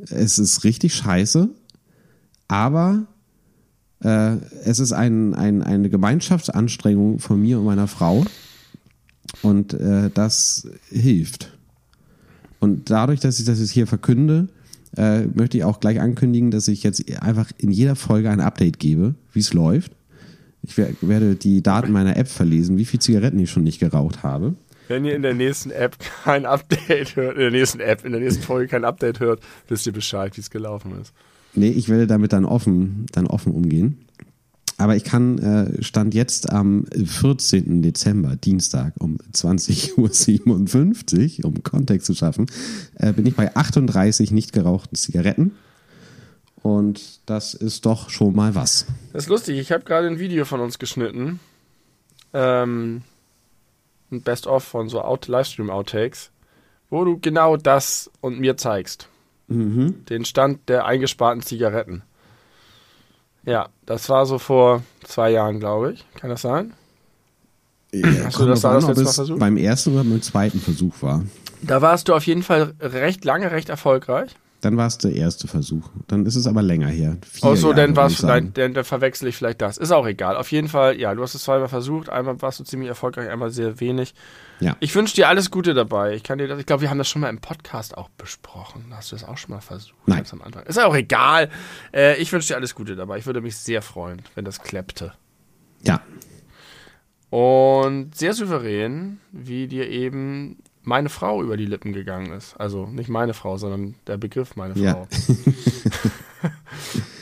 Es ist richtig scheiße. Aber äh, es ist ein, ein, eine Gemeinschaftsanstrengung von mir und meiner Frau. Und äh, das hilft. Und dadurch, dass ich das jetzt hier verkünde, äh, möchte ich auch gleich ankündigen, dass ich jetzt einfach in jeder Folge ein Update gebe, wie es läuft. Ich werde die Daten meiner App verlesen, wie viele Zigaretten ich schon nicht geraucht habe. Wenn ihr in der nächsten App kein Update hört, in der nächsten App, in der nächsten Folge kein Update hört, wisst ihr Bescheid, wie es gelaufen ist. Nee, ich werde damit dann offen, dann offen umgehen. Aber ich kann, äh, stand jetzt am 14. Dezember, Dienstag um 20.57 Uhr, um Kontext zu schaffen, äh, bin ich bei 38 nicht gerauchten Zigaretten. Und das ist doch schon mal was. Das ist lustig, ich habe gerade ein Video von uns geschnitten. Ähm, ein Best-of von so Out Livestream-Outtakes, wo du genau das und mir zeigst. Mhm. Den Stand der eingesparten Zigaretten. Ja, das war so vor zwei Jahren, glaube ich. Kann das sein? Ja, Hast du das, das letzte Mal versucht? Beim ersten oder beim zweiten Versuch war. Da warst du auf jeden Fall recht lange, recht erfolgreich. Dann war es der erste Versuch. Dann ist es aber länger her. Vier oh so, dann war's, dann, dann, dann verwechsel ich vielleicht das. Ist auch egal. Auf jeden Fall, ja, du hast es zweimal versucht. Einmal warst du ziemlich erfolgreich, einmal sehr wenig. Ja. Ich wünsche dir alles Gute dabei. Ich kann dir das, ich glaube, wir haben das schon mal im Podcast auch besprochen. Hast du das auch schon mal versucht? Nein. Am Anfang. Ist auch egal. Äh, ich wünsche dir alles Gute dabei. Ich würde mich sehr freuen, wenn das klappte. Ja. Und sehr souverän, wie dir eben meine Frau über die Lippen gegangen ist. Also nicht meine Frau, sondern der Begriff meine Frau. Ja.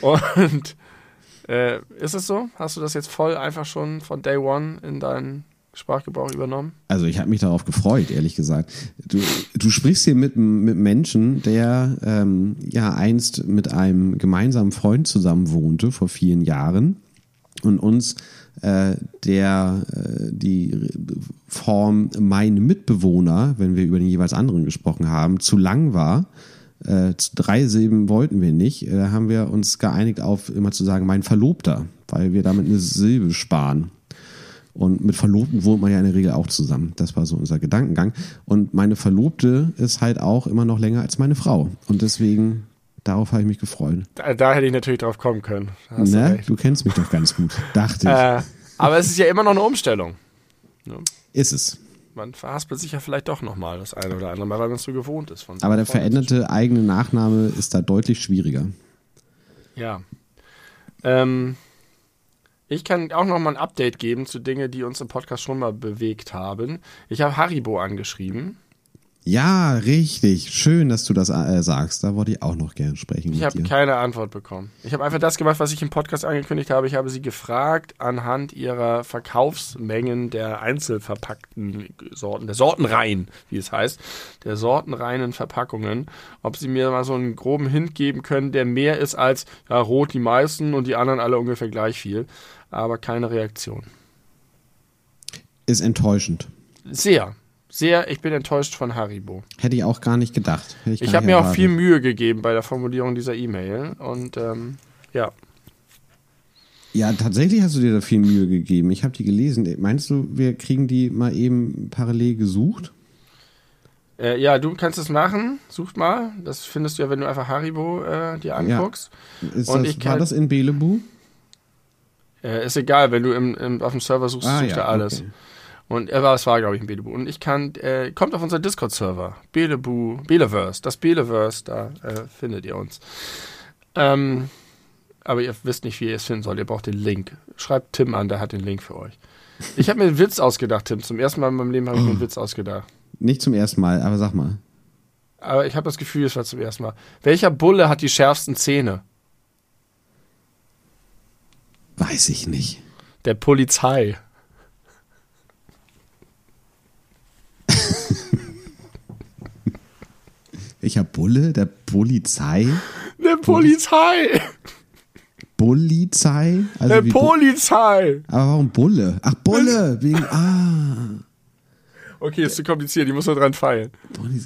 und Äh, ist es so? Hast du das jetzt voll einfach schon von Day One in deinen Sprachgebrauch übernommen? Also ich habe mich darauf gefreut, ehrlich gesagt. Du, du sprichst hier mit mit Menschen, der ähm, ja einst mit einem gemeinsamen Freund zusammen wohnte vor vielen Jahren und uns äh, der äh, die Form mein Mitbewohner, wenn wir über den jeweils anderen gesprochen haben, zu lang war. Äh, drei Silben wollten wir nicht. Da haben wir uns geeinigt auf immer zu sagen mein Verlobter, weil wir damit eine Silbe sparen. Und mit Verlobten wohnt man ja in der Regel auch zusammen. Das war so unser Gedankengang. Und meine Verlobte ist halt auch immer noch länger als meine Frau. Und deswegen, darauf habe ich mich gefreut. Da, da hätte ich natürlich drauf kommen können. Ne? Du, kennst mich doch ganz gut, dachte ich. Äh, aber es ist ja immer noch eine Umstellung. Ist es. Man verhaspelt sich ja vielleicht doch nochmal das eine oder andere Mal, weil man es so gewohnt ist. Von aber der veränderte eigene Nachname ist da deutlich schwieriger. Ja. Ähm, ich kann auch noch mal ein Update geben zu Dingen, die uns im Podcast schon mal bewegt haben. Ich habe Haribo angeschrieben. Ja, richtig. Schön, dass du das äh, sagst. Da wollte ich auch noch gerne sprechen. Ich habe keine Antwort bekommen. Ich habe einfach das gemacht, was ich im Podcast angekündigt habe. Ich habe sie gefragt anhand ihrer Verkaufsmengen der einzelverpackten Sorten, der Sortenreihen, wie es heißt, der sortenreinen Verpackungen, ob sie mir mal so einen groben Hint geben können, der mehr ist als ja, rot die meisten und die anderen alle ungefähr gleich viel. Aber keine Reaktion. Ist enttäuschend. Sehr sehr, ich bin enttäuscht von Haribo. Hätte ich auch gar nicht gedacht. ich, ich habe mir auch viel Mühe gegeben bei der Formulierung dieser E-Mail und ähm, ja. Ja, tatsächlich hast du dir da viel Mühe gegeben. Ich habe die gelesen. Meinst du, wir kriegen die mal eben parallel gesucht? Äh, ja, du kannst es machen. Such mal. Das findest du ja, wenn du einfach Haribo äh, dir anguckst. Ja. Ist und das, ich kann, war das in Belebu? Äh, ist egal, wenn du im, im, auf dem Server suchst, ah, sucht ja, er alles. Okay. Und er war, es war, glaube ich, ein Belebu. Und ich kann, äh, kommt auf unseren Discord-Server. Belebu, Beleverse, das Beleverse, da äh, findet ihr uns. Ähm, aber ihr wisst nicht, wie ihr es finden sollt. Ihr braucht den Link. Schreibt Tim an, der hat den Link für euch. Ich habe mir einen Witz ausgedacht, Tim. Zum ersten Mal in meinem Leben habe ich mir einen Witz ausgedacht. Nicht zum ersten Mal, aber sag mal. Aber ich habe das Gefühl, es war zum ersten Mal. Welcher Bulle hat die schärfsten Zähne? Weiß ich nicht. Der Polizei. Welcher Bulle? Der Polizei? Der Polizei! Polizei? Also der Polizei! Aber warum Bulle? Ach, Bulle! Wegen. Ah. Okay, ist zu kompliziert, ich muss nur dran feilen.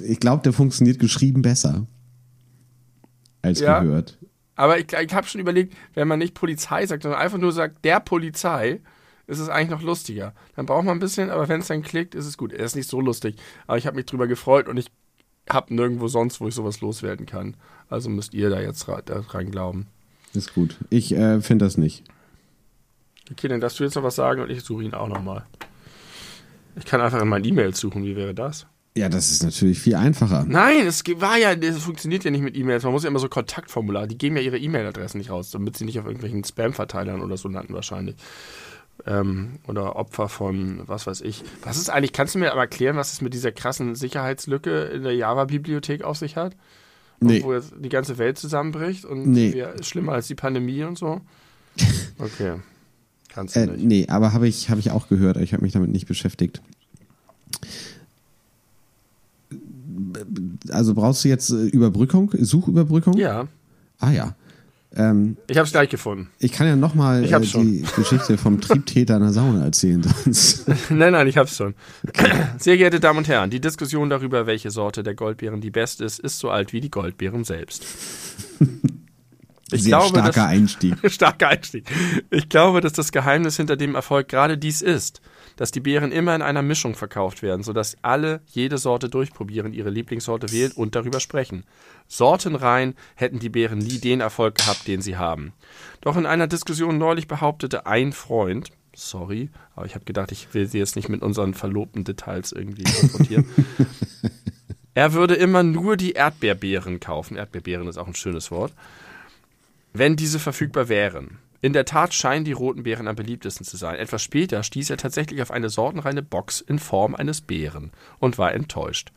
Ich glaube, der funktioniert geschrieben besser. Als ja, gehört. Aber ich, ich habe schon überlegt, wenn man nicht Polizei sagt, sondern einfach nur sagt, der Polizei, ist es eigentlich noch lustiger. Dann braucht man ein bisschen, aber wenn es dann klickt, ist es gut. Er ist nicht so lustig, aber ich habe mich drüber gefreut und ich habe nirgendwo sonst, wo ich sowas loswerden kann. Also müsst ihr da jetzt rein glauben. Ist gut. Ich äh, finde das nicht. Okay, dann darfst du jetzt noch was sagen und ich suche ihn auch nochmal. Ich kann einfach in meinen E-Mails suchen. Wie wäre das? Ja, das ist natürlich viel einfacher. Nein, es war ja, das funktioniert ja nicht mit E-Mails. Man muss ja immer so Kontaktformular, die geben ja ihre E-Mail-Adressen nicht raus, damit sie nicht auf irgendwelchen Spam-Verteilern oder so landen wahrscheinlich ähm, oder Opfer von, was weiß ich. Was ist eigentlich, kannst du mir aber erklären, was es mit dieser krassen Sicherheitslücke in der Java-Bibliothek auf sich hat? Nee. Wo jetzt die ganze Welt zusammenbricht und nee. schlimmer als die Pandemie und so? Okay. Kannst du äh, nicht. Nee, aber habe ich, hab ich auch gehört, ich habe mich damit nicht beschäftigt. Also brauchst du jetzt äh, Überbrückung, Suchüberbrückung? Ja. Ah ja. Ähm, ich habe es gleich gefunden. Ich kann ja nochmal äh, die Geschichte vom Triebtäter in der Sauna erzählen. nein, nein, ich habe es schon. Sehr geehrte Damen und Herren, die Diskussion darüber, welche Sorte der Goldbeeren die beste ist, ist so alt wie die Goldbeeren selbst. Ich Sehr glaube, starker dass, Einstieg. starker Einstieg. Ich glaube, dass das Geheimnis hinter dem Erfolg gerade dies ist dass die Beeren immer in einer Mischung verkauft werden, sodass alle jede Sorte durchprobieren, ihre Lieblingssorte wählen und darüber sprechen. Sortenrein hätten die Beeren nie den Erfolg gehabt, den sie haben. Doch in einer Diskussion neulich behauptete ein Freund, sorry, aber ich habe gedacht, ich will sie jetzt nicht mit unseren verlobten Details irgendwie konfrontieren. er würde immer nur die Erdbeerbeeren kaufen. Erdbeerbeeren ist auch ein schönes Wort. Wenn diese verfügbar wären. In der Tat scheinen die roten Beeren am beliebtesten zu sein. Etwas später stieß er tatsächlich auf eine sortenreine Box in Form eines Bären und war enttäuscht.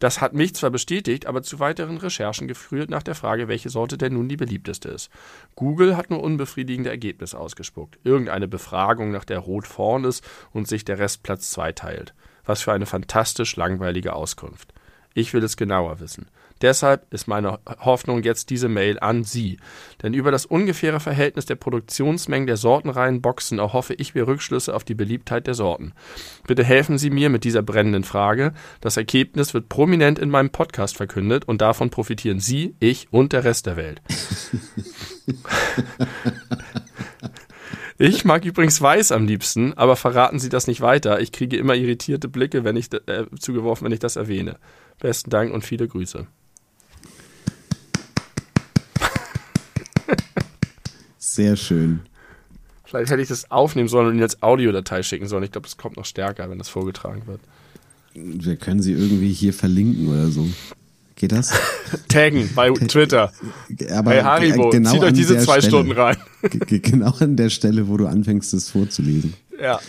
Das hat mich zwar bestätigt, aber zu weiteren Recherchen geführt nach der Frage, welche Sorte denn nun die beliebteste ist. Google hat nur unbefriedigende Ergebnisse ausgespuckt. Irgendeine Befragung, nach der Rot vorn ist und sich der Rest Platz 2 teilt. Was für eine fantastisch langweilige Auskunft. Ich will es genauer wissen. Deshalb ist meine Hoffnung jetzt diese Mail an Sie. Denn über das ungefähre Verhältnis der Produktionsmengen der sortenreinen Boxen erhoffe ich mir Rückschlüsse auf die Beliebtheit der Sorten. Bitte helfen Sie mir mit dieser brennenden Frage. Das Ergebnis wird prominent in meinem Podcast verkündet und davon profitieren Sie, ich und der Rest der Welt. Ich mag übrigens Weiß am liebsten, aber verraten Sie das nicht weiter. Ich kriege immer irritierte Blicke, wenn ich äh, zugeworfen, wenn ich das erwähne. Besten Dank und viele Grüße. Sehr schön. Vielleicht hätte ich das aufnehmen sollen und ihn als Audiodatei schicken sollen. Ich glaube, das kommt noch stärker, wenn das vorgetragen wird. Wir können sie irgendwie hier verlinken oder so. Geht das? Taggen bei Twitter. Aber hey Haribo, genau zieht euch diese zwei Stelle. Stunden rein. Genau an der Stelle, wo du anfängst, das vorzulesen. Ja.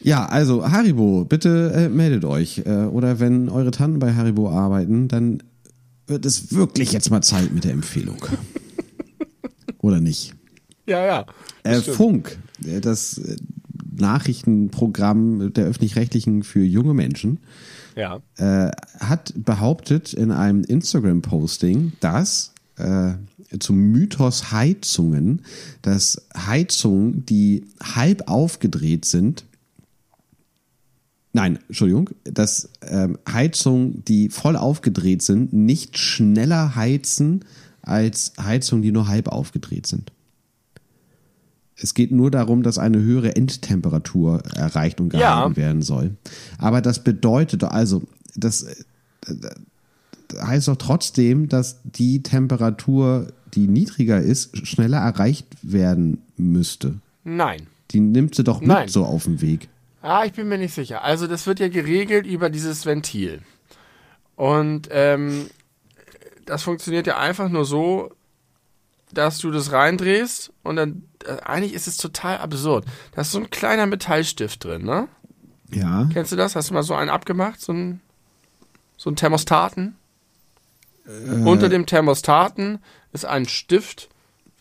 Ja, also Haribo, bitte äh, meldet euch. Äh, oder wenn eure Tanten bei Haribo arbeiten, dann wird es wirklich jetzt mal Zeit mit der Empfehlung. oder nicht? Ja, ja. Äh. Funk, äh, das äh, Nachrichtenprogramm der öffentlich-rechtlichen für junge Menschen, Ja. äh, hat behauptet in einem Instagram-Posting, dass äh, zum Mythos Heizungen, dass Heizungen, die halb aufgedreht sind, nein, Entschuldigung, dass ähm, Heizungen, die voll aufgedreht sind, nicht schneller heizen als Heizungen, die nur halb aufgedreht sind. Es geht nur darum, dass eine höhere Endtemperatur erreicht und gehalten Ja. werden soll. Aber das bedeutet, also, das, äh, das heißt doch trotzdem, dass die Temperatur, die niedriger ist, schneller erreicht werden müsste. Nein. Die nimmt sie doch mit Nein. so auf den Weg. Ah, ich bin mir nicht sicher. Also das wird ja geregelt über dieses Ventil. Und ähm, das funktioniert ja einfach nur so, dass du das reindrehst und dann, äh, eigentlich ist es total absurd. Da ist so ein kleiner Metallstift drin, ne? Ja. Kennst du das? Hast du mal so einen abgemacht? So ein, so ein Thermostaten? Äh. Unter dem Thermostaten ist ein Stift,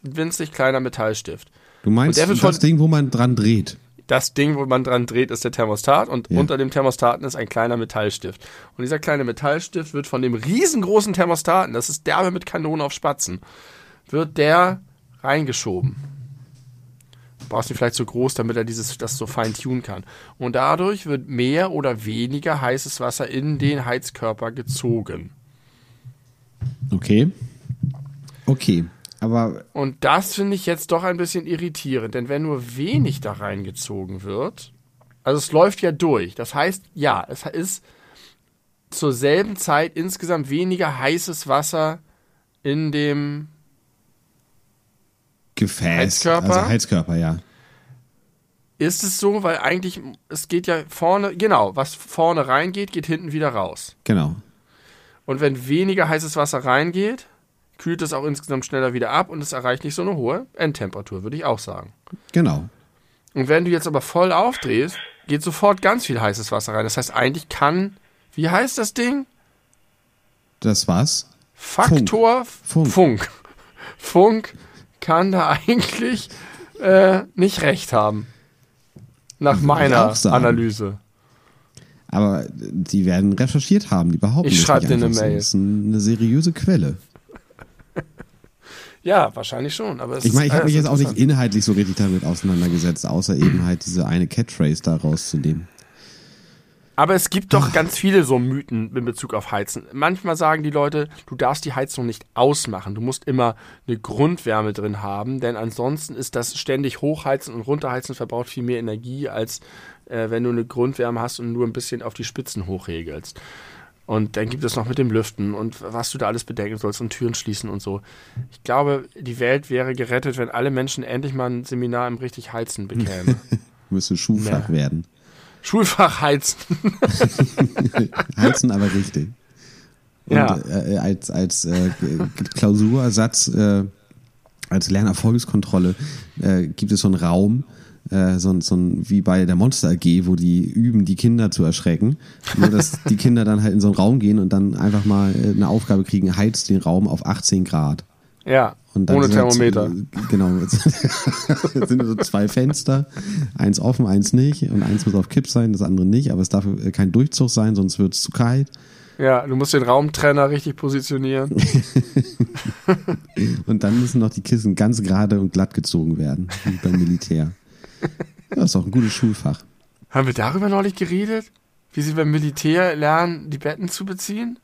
ein winzig kleiner Metallstift. Du meinst das Ding, wo man dran dreht. Das Ding, wo man dran dreht, ist der Thermostat und Ja. unter dem Thermostaten ist ein kleiner Metallstift. Und dieser kleine Metallstift wird von dem riesengroßen Thermostaten, das ist derbe mit Kanonen auf Spatzen, wird der reingeschoben. Du brauchst ihn vielleicht so groß, damit er dieses, das so fein tunen kann. Und dadurch wird mehr oder weniger heißes Wasser in den Heizkörper gezogen. Okay. Okay. Aber Und das finde ich jetzt doch ein bisschen irritierend, denn wenn nur wenig da reingezogen wird, also es läuft ja durch. Das heißt, ja, es ist zur selben Zeit insgesamt weniger heißes Wasser in dem. Gefäß. Heizkörper? Also Heizkörper, ja. Ist es so, weil eigentlich, es geht ja vorne, genau, was vorne reingeht, geht hinten wieder raus. Genau. Und wenn weniger heißes Wasser reingeht, kühlt es auch insgesamt schneller wieder ab und es erreicht nicht so eine hohe Endtemperatur, würde ich auch sagen. Genau. Und wenn du jetzt aber voll aufdrehst, geht sofort ganz viel heißes Wasser rein. Das heißt, eigentlich kann, wie heißt das Ding? Das war's. Faktor Funk. Funk. Funk kann da eigentlich äh, nicht recht haben. Nach meiner. Analyse. Aber die werden recherchiert haben, die behaupten Ich das schreib nicht dir eine. Mail. Das ist ein- eine seriöse Quelle. Ja, wahrscheinlich schon. Aber Ich meine, ich habe mich jetzt auch nicht inhaltlich so richtig damit auseinandergesetzt, außer eben halt diese eine Catchphrase da rauszunehmen. Aber es gibt doch ganz viele so Mythen in Bezug auf Heizen. Manchmal sagen die Leute, du darfst die Heizung nicht ausmachen. Du musst immer eine Grundwärme drin haben, denn ansonsten ist das ständig Hochheizen und Runterheizen verbraucht viel mehr Energie, als äh, wenn du eine Grundwärme hast und nur ein bisschen auf die Spitzen hochregelst. Und dann gibt es noch mit dem Lüften und was du da alles bedenken sollst und Türen schließen und so. Ich glaube, die Welt wäre gerettet, wenn alle Menschen endlich mal ein Seminar im richtig Heizen bekämen. Müsste Schulfach Ja. werden. Schulfach Heizen. Heizen aber richtig. Und Ja. äh, als, als äh, Klausurersatz äh, als Lernerfolgskontrolle äh, gibt es so einen Raum, äh, so, so ein, wie bei der Monster AG, wo die üben, die Kinder zu erschrecken. Nur, dass die Kinder dann halt in so einen Raum gehen und dann einfach mal äh, eine Aufgabe kriegen, heizt den Raum auf 18 Grad. Ja, ohne halt Thermometer. genau. Es sind so zwei Fenster, eins offen, eins nicht. Und eins muss auf Kipp sein, das andere nicht. Aber es darf äh, kein Durchzug sein, sonst wird es zu kalt. Ja, du musst den Raumtrenner richtig positionieren. Und dann müssen noch die Kissen ganz gerade und glatt gezogen werden, wie beim Militär. Ja, ist auch ein gutes Schulfach. Haben wir darüber neulich geredet? Wie sie beim Militär lernen, die Betten zu beziehen?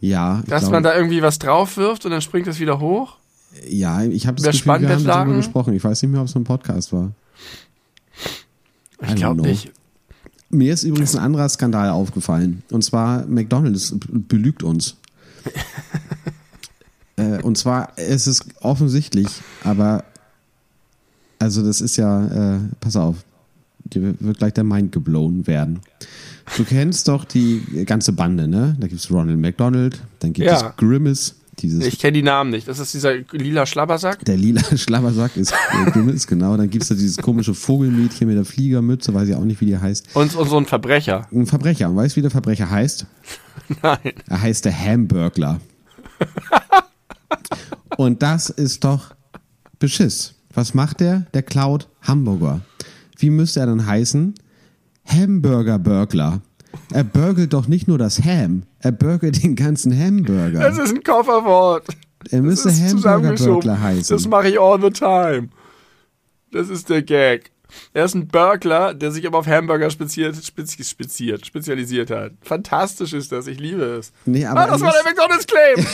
Ja, Dass glaube, man da irgendwie was drauf wirft und dann springt es wieder hoch? ja, ich habe das Über Gefühl, wir haben darüber gesprochen. Ich weiß nicht mehr, ob es ein Podcast war. Ich glaube nicht. Mir ist übrigens ein anderer Skandal aufgefallen. Und zwar, McDonalds belügt uns. äh, und zwar, es ist offensichtlich, aber also das ist ja, äh, pass auf, dir wird gleich der Mind geblown werden. Du kennst doch die ganze Bande, ne? Da gibt es Ronald McDonald, dann gibt Ja. es Grimace, dieses Ich kenne die Namen nicht. Das ist dieser lila Schlabbersack. der lila Schlabbersack ist äh, Grimace, genau. Dann gibt es da dieses komische Vogelmädchen mit der Fliegermütze, weiß ich auch nicht, wie die heißt. Und, und so ein Verbrecher. Ein Verbrecher. Und weißt du, wie der Verbrecher heißt? Nein. Er heißt der Hamburglar. Und das ist doch Beschiss. Was macht der? Der klaut Hamburger. Wie müsste er dann heißen? Hamburger Burglar. Er burgelt doch nicht nur das Ham, er burgelt den ganzen Hamburger. Das ist ein Kofferwort. Er müsste Hamburger. Burglar heißen. Das mache ich all the time. Das ist der Gag. Er ist ein Burglar, der sich aber auf Hamburger speziert, spezi speziert, spezialisiert hat. Fantastisch ist das. Ich liebe es. Nee, aber ah, das war der McDonald's Claim.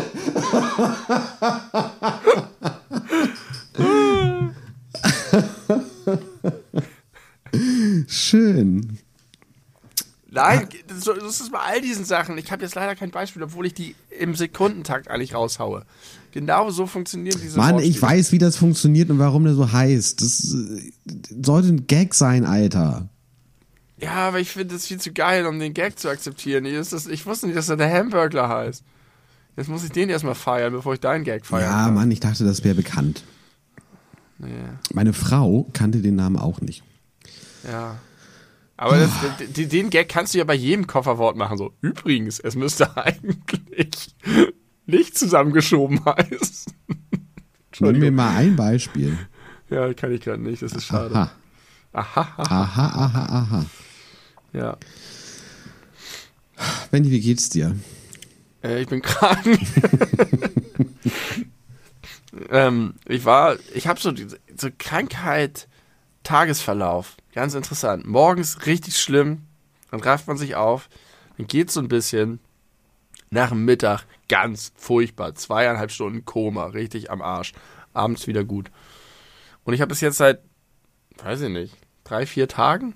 Schön. Nein, das das ist bei all diesen Sachen. Ich habe jetzt leider kein Beispiel, obwohl ich die im Sekundentakt eigentlich raushaue. Genau so funktionieren diese Mann, ich Wortspiele. weiß, wie das funktioniert und warum der so heißt. Das äh, sollte ein Gag sein, Alter. Ja, aber ich finde das viel zu geil, um den Gag zu akzeptieren. Ich, das, ich wusste nicht, dass er der Hamburglar heißt. Jetzt muss ich den erstmal feiern, bevor ich deinen Gag feiern Ja, kann. Mann, ich dachte, das wäre bekannt. Nee, Meine Frau kannte den Namen auch nicht. ja. Aber das, d- den Gag kannst du ja bei jedem Kofferwort machen. So, übrigens, es müsste eigentlich nicht zusammengeschoben heißen. Nimm mir mal ein Beispiel. Ja, kann ich gerade nicht, das ist schade. Aha, Aha. aha. aha, aha, aha. Ja. Benny, wie geht's dir? Äh, ich bin krank. ähm, ich war, ich habe so diese so Krankheit, Tagesverlauf, ganz interessant. Morgens richtig schlimm, dann rafft man sich auf, dann geht's so ein bisschen. Nach dem Mittag ganz furchtbar, zweieinhalb Stunden Koma, richtig am Arsch. Abends wieder gut. Und ich habe es jetzt seit, weiß ich nicht, drei, vier Tagen.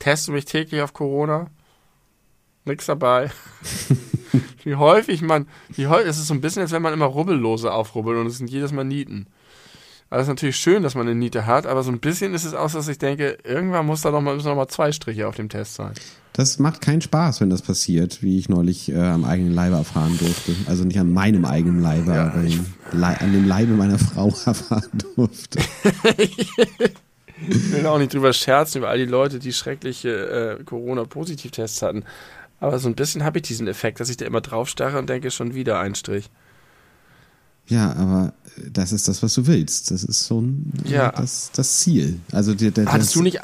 Teste mich täglich auf Corona. Nix dabei. wie häufig man, wie häufig, es ist so ein bisschen, als wenn man immer Rubbellose aufrubbelt und es sind jedes Mal Nieten. Also es ist natürlich schön, dass man eine Niete hat, aber so ein bisschen ist es aus, dass ich denke, irgendwann muss da noch mal, müssen noch mal zwei Striche auf dem Test sein. Das macht keinen Spaß, wenn das passiert, wie ich neulich äh, am eigenen Leibe erfahren durfte. Also nicht an meinem eigenen Leibe, Ja, aber ich- Lei- an dem Leibe meiner Frau erfahren durfte. Ich will auch nicht drüber scherzen, über all die Leute, die schreckliche äh, Corona-Positivtests hatten. Aber so ein bisschen habe ich diesen Effekt, dass ich da immer drauf starre und denke, schon wieder ein Strich. Ja, aber das ist das, was du willst. Das ist so ein, Ja. das, das Ziel. Also der, der, Hattest das, du nicht,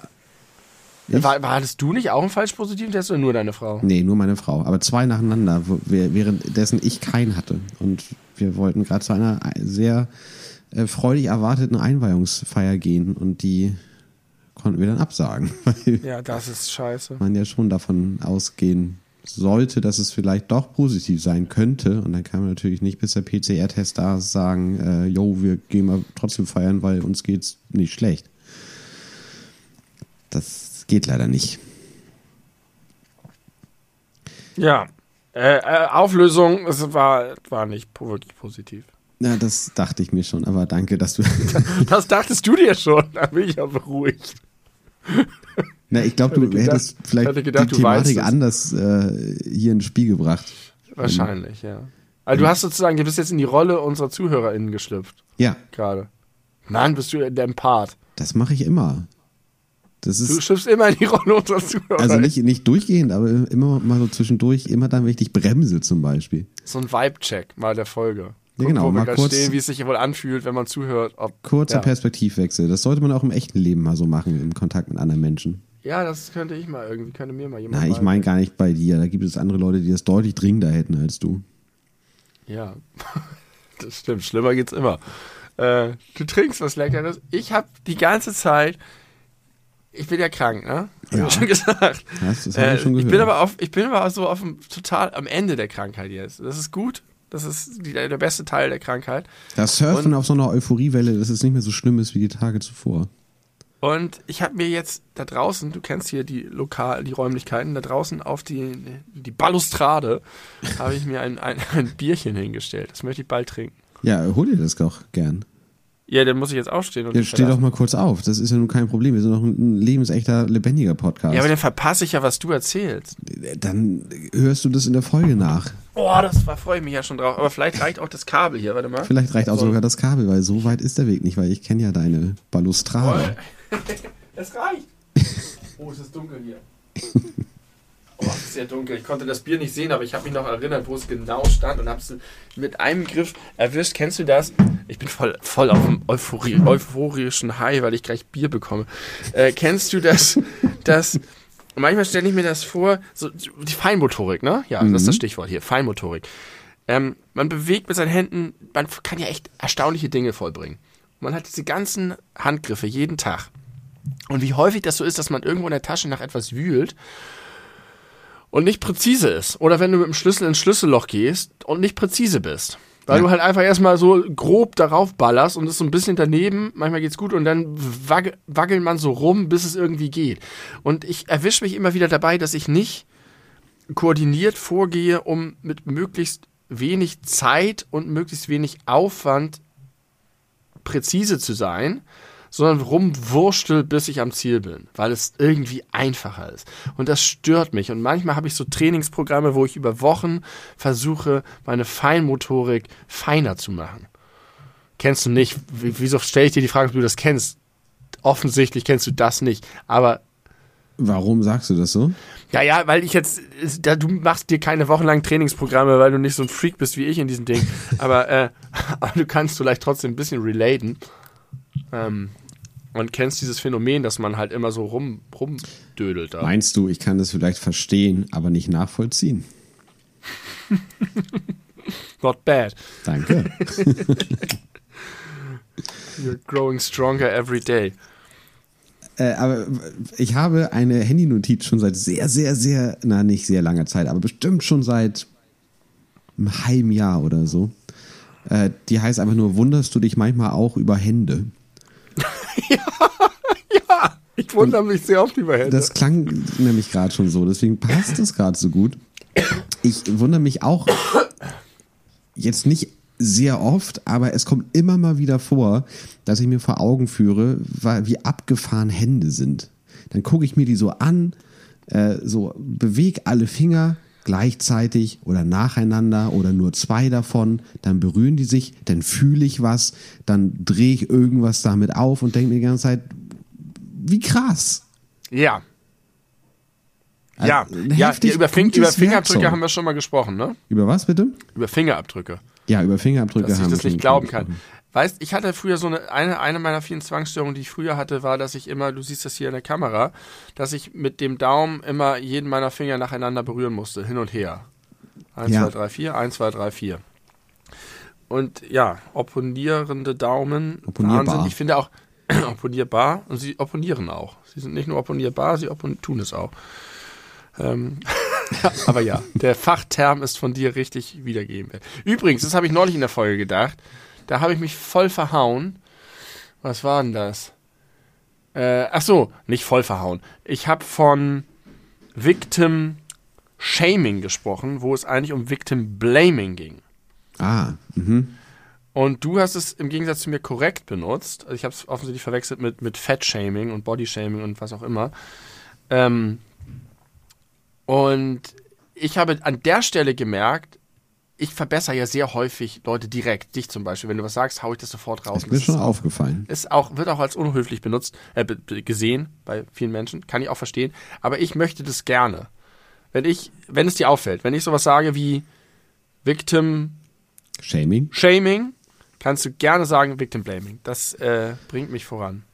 Ich? war, war, hattest du nicht auch einen falsch positiven Test oder nur deine Frau? Nee, nur meine Frau. Aber zwei nacheinander, währenddessen ich keinen hatte. Und wir wollten gerade zu einer sehr äh, freudig erwarteten Einweihungsfeier gehen und die konnten wir dann absagen, Ja, das ist scheiße. man ja schon davon ausgehen sollte, dass es vielleicht doch positiv sein könnte. Und dann kann man natürlich nicht, bis der PCR-Test da ist, sagen, äh, jo, wir gehen mal trotzdem feiern, weil uns geht's nicht schlecht. Das geht leider nicht. Ja. Äh, äh, Auflösung, es war, war nicht wirklich positiv. Na, das dachte ich mir schon, aber danke, dass du. Das dachtest du dir schon, da bin ich ja beruhigt. Na, ich glaube, du gedacht- hättest vielleicht gedacht, die Thematik anders äh, hier ins Spiel gebracht. Wahrscheinlich, ja. Also du hast sozusagen, du bist jetzt in die Rolle unserer ZuhörerInnen geschlüpft. Ja. Gerade. Mann, bist du der Part. Das mache ich immer. Das ist, du schlüpfst immer in die Rolle unserer Zuhörer. Also nicht, nicht durchgehend, aber immer mal so zwischendurch, immer dann, wenn ich dich bremse zum Beispiel. So ein Vibe-Check mal der Folge. Ja, genau, wo mal wir kurz- stehen, wie es sich wohl anfühlt, wenn man zuhört. Ob, Kurzer ja. Perspektivwechsel. Das sollte man auch im echten Leben mal so machen, im Kontakt mit anderen Menschen. Ja, das könnte ich mal irgendwie, könnte mir mal jemand Nein, ich meine gar nicht bei dir. Da gibt es andere Leute, die das deutlich dringender hätten als du. Ja, das stimmt. Schlimmer geht's immer. Äh, du trinkst was Leckeres. Ich habe die ganze Zeit, ich bin ja krank, ne? Hab Ja. ich schon gesagt. Das, das Äh, ich schon gehört. ich bin aber auf, ich bin aber so auf dem, total am Ende der Krankheit jetzt. Das ist gut. Das ist die, der beste Teil der Krankheit. das Surfen und- auf so einer Euphoriewelle, dass es nicht mehr so schlimm ist wie die Tage zuvor. Und ich habe mir jetzt da draußen, du kennst hier die Lokal, die Räumlichkeiten, da draußen auf die, die Balustrade habe ich mir ein, ein, ein Bierchen hingestellt. Das möchte ich bald trinken. Ja, hol dir das doch gern. Ja, dann muss ich jetzt aufstehen und Ja, steh doch mal kurz auf. Das ist ja nun kein Problem. Wir sind doch ein lebensechter, lebendiger Podcast. Ja, aber dann verpasse ich ja, was du erzählst. dann hörst du das in der Folge nach. Oh, das war, freue ich mich ja schon drauf. Aber vielleicht reicht auch das Kabel hier, warte mal. Vielleicht reicht auch So. sogar das Kabel, weil so weit ist der Weg nicht, weil ich kenne ja deine Balustrade. Es reicht. Oh, es ist dunkel hier. Oh, es ist sehr dunkel. Ich konnte das Bier nicht sehen, aber ich habe mich noch erinnert, wo es genau stand und habe es mit einem Griff erwischt. Kennst du das? Ich bin voll, voll auf dem Euphorie, euphorischen High, weil ich gleich Bier bekomme. Äh, kennst du das? das manchmal stelle ich mir das vor, so die Feinmotorik, ne? Ja, das ist das Stichwort hier, Feinmotorik. Ähm, man bewegt mit seinen Händen, man kann ja echt erstaunliche Dinge vollbringen. Man hat diese ganzen Handgriffe jeden Tag. Und wie häufig das so ist, dass man irgendwo in der Tasche nach etwas wühlt und nicht präzise ist. Oder wenn du mit dem Schlüssel ins Schlüsselloch gehst und nicht präzise bist. Weil Ja. du halt einfach erstmal so grob darauf ballerst und ist so ein bisschen daneben, manchmal geht's gut und dann wagge, waggelt man so rum, bis es irgendwie geht. Und ich erwische mich immer wieder dabei, dass ich nicht koordiniert vorgehe, um mit möglichst wenig Zeit und möglichst wenig Aufwand präzise zu sein, sondern rumwurstel, bis ich am Ziel bin, weil es irgendwie einfacher ist. Und das stört mich. Und manchmal habe ich so Trainingsprogramme, wo ich über Wochen versuche, meine Feinmotorik feiner zu machen. Kennst du nicht? Wie- Wieso stelle ich dir die Frage, ob du das kennst? Offensichtlich kennst du das nicht. Aber Warum sagst du das so? ja, ja, weil ich jetzt, da, du machst dir keine wochenlangen Trainingsprogramme, weil du nicht so ein Freak bist wie ich in diesem Ding. aber, äh, aber du kannst vielleicht trotzdem ein bisschen relaten. Ähm, und kennst dieses Phänomen, dass man halt immer so rum, rumdödelt da. Meinst du, ich kann das vielleicht verstehen, aber nicht nachvollziehen? Not bad. Danke. You're growing stronger every day. äh, aber ich habe eine Handynotiz schon seit sehr, sehr, sehr, na nicht sehr langer Zeit, aber bestimmt schon seit einem halben Jahr oder so. Äh, die heißt einfach nur, wunderst du dich manchmal auch über Hände? Ja, ich wundere mich sehr oft über Hände. Das klang nämlich gerade schon so, deswegen passt das gerade so gut. Ich wundere mich auch jetzt nicht sehr oft, aber es kommt immer mal wieder vor, dass ich mir vor Augen führe, wie abgefahren Hände sind. Dann gucke ich mir die so an, äh, so bewege alle Finger gleichzeitig oder nacheinander oder nur zwei davon, dann berühren die sich, dann fühle ich was, dann drehe ich irgendwas damit auf und denke mir die ganze Zeit, wie krass. ja. Ja, Also, ja, über, Fing über Fingerabdrücke Werkzeug. haben wir schon mal gesprochen, ne? Über was bitte? Über Fingerabdrücke. Ja, über Fingerabdrücke dass ich haben wir das nicht schon glauben gesprochen. kann. Weißt, ich hatte früher so eine, eine, eine meiner vielen Zwangsstörungen, die ich früher hatte, war, dass ich immer, du siehst das hier in der Kamera, dass ich mit dem Daumen immer jeden meiner Finger nacheinander berühren musste, hin und her. 1, Ja. 2, 3, 4, 1, 2, 3, 4. Und ja, opponierende Daumen. Wahnsinn. Ich finde auch, opponierbar und sie opponieren auch. Sie sind nicht nur opponierbar, sie oppon tun es auch. Ähm, aber ja, der Fachterm ist von dir richtig wiedergegeben. Übrigens, das habe ich neulich in der Folge gedacht. Da habe ich mich voll verhauen. Was war denn das? Äh, ach so, nicht voll verhauen. Ich habe von Victim Shaming gesprochen, wo es eigentlich um Victim Blaming ging. Ah, mhm. Und du hast es im Gegensatz zu mir korrekt benutzt. Also ich habe es offensichtlich verwechselt mit, mit Fat-Shaming und Body-Shaming und was auch immer. Ähm, und ich habe an der Stelle gemerkt, ich verbessere ja sehr häufig Leute direkt. Dich zum Beispiel. Wenn du was sagst, hau ich das sofort raus. Ist mir Das schon ist aufgefallen. ist auch, wird auch als unhöflich benutzt, äh, gesehen bei vielen Menschen. Kann ich auch verstehen. Aber ich möchte das gerne. Wenn ich, wenn es dir auffällt, wenn ich sowas sage wie Victim Shaming? Shaming, kannst du gerne sagen Victim Blaming. Das äh, bringt mich voran.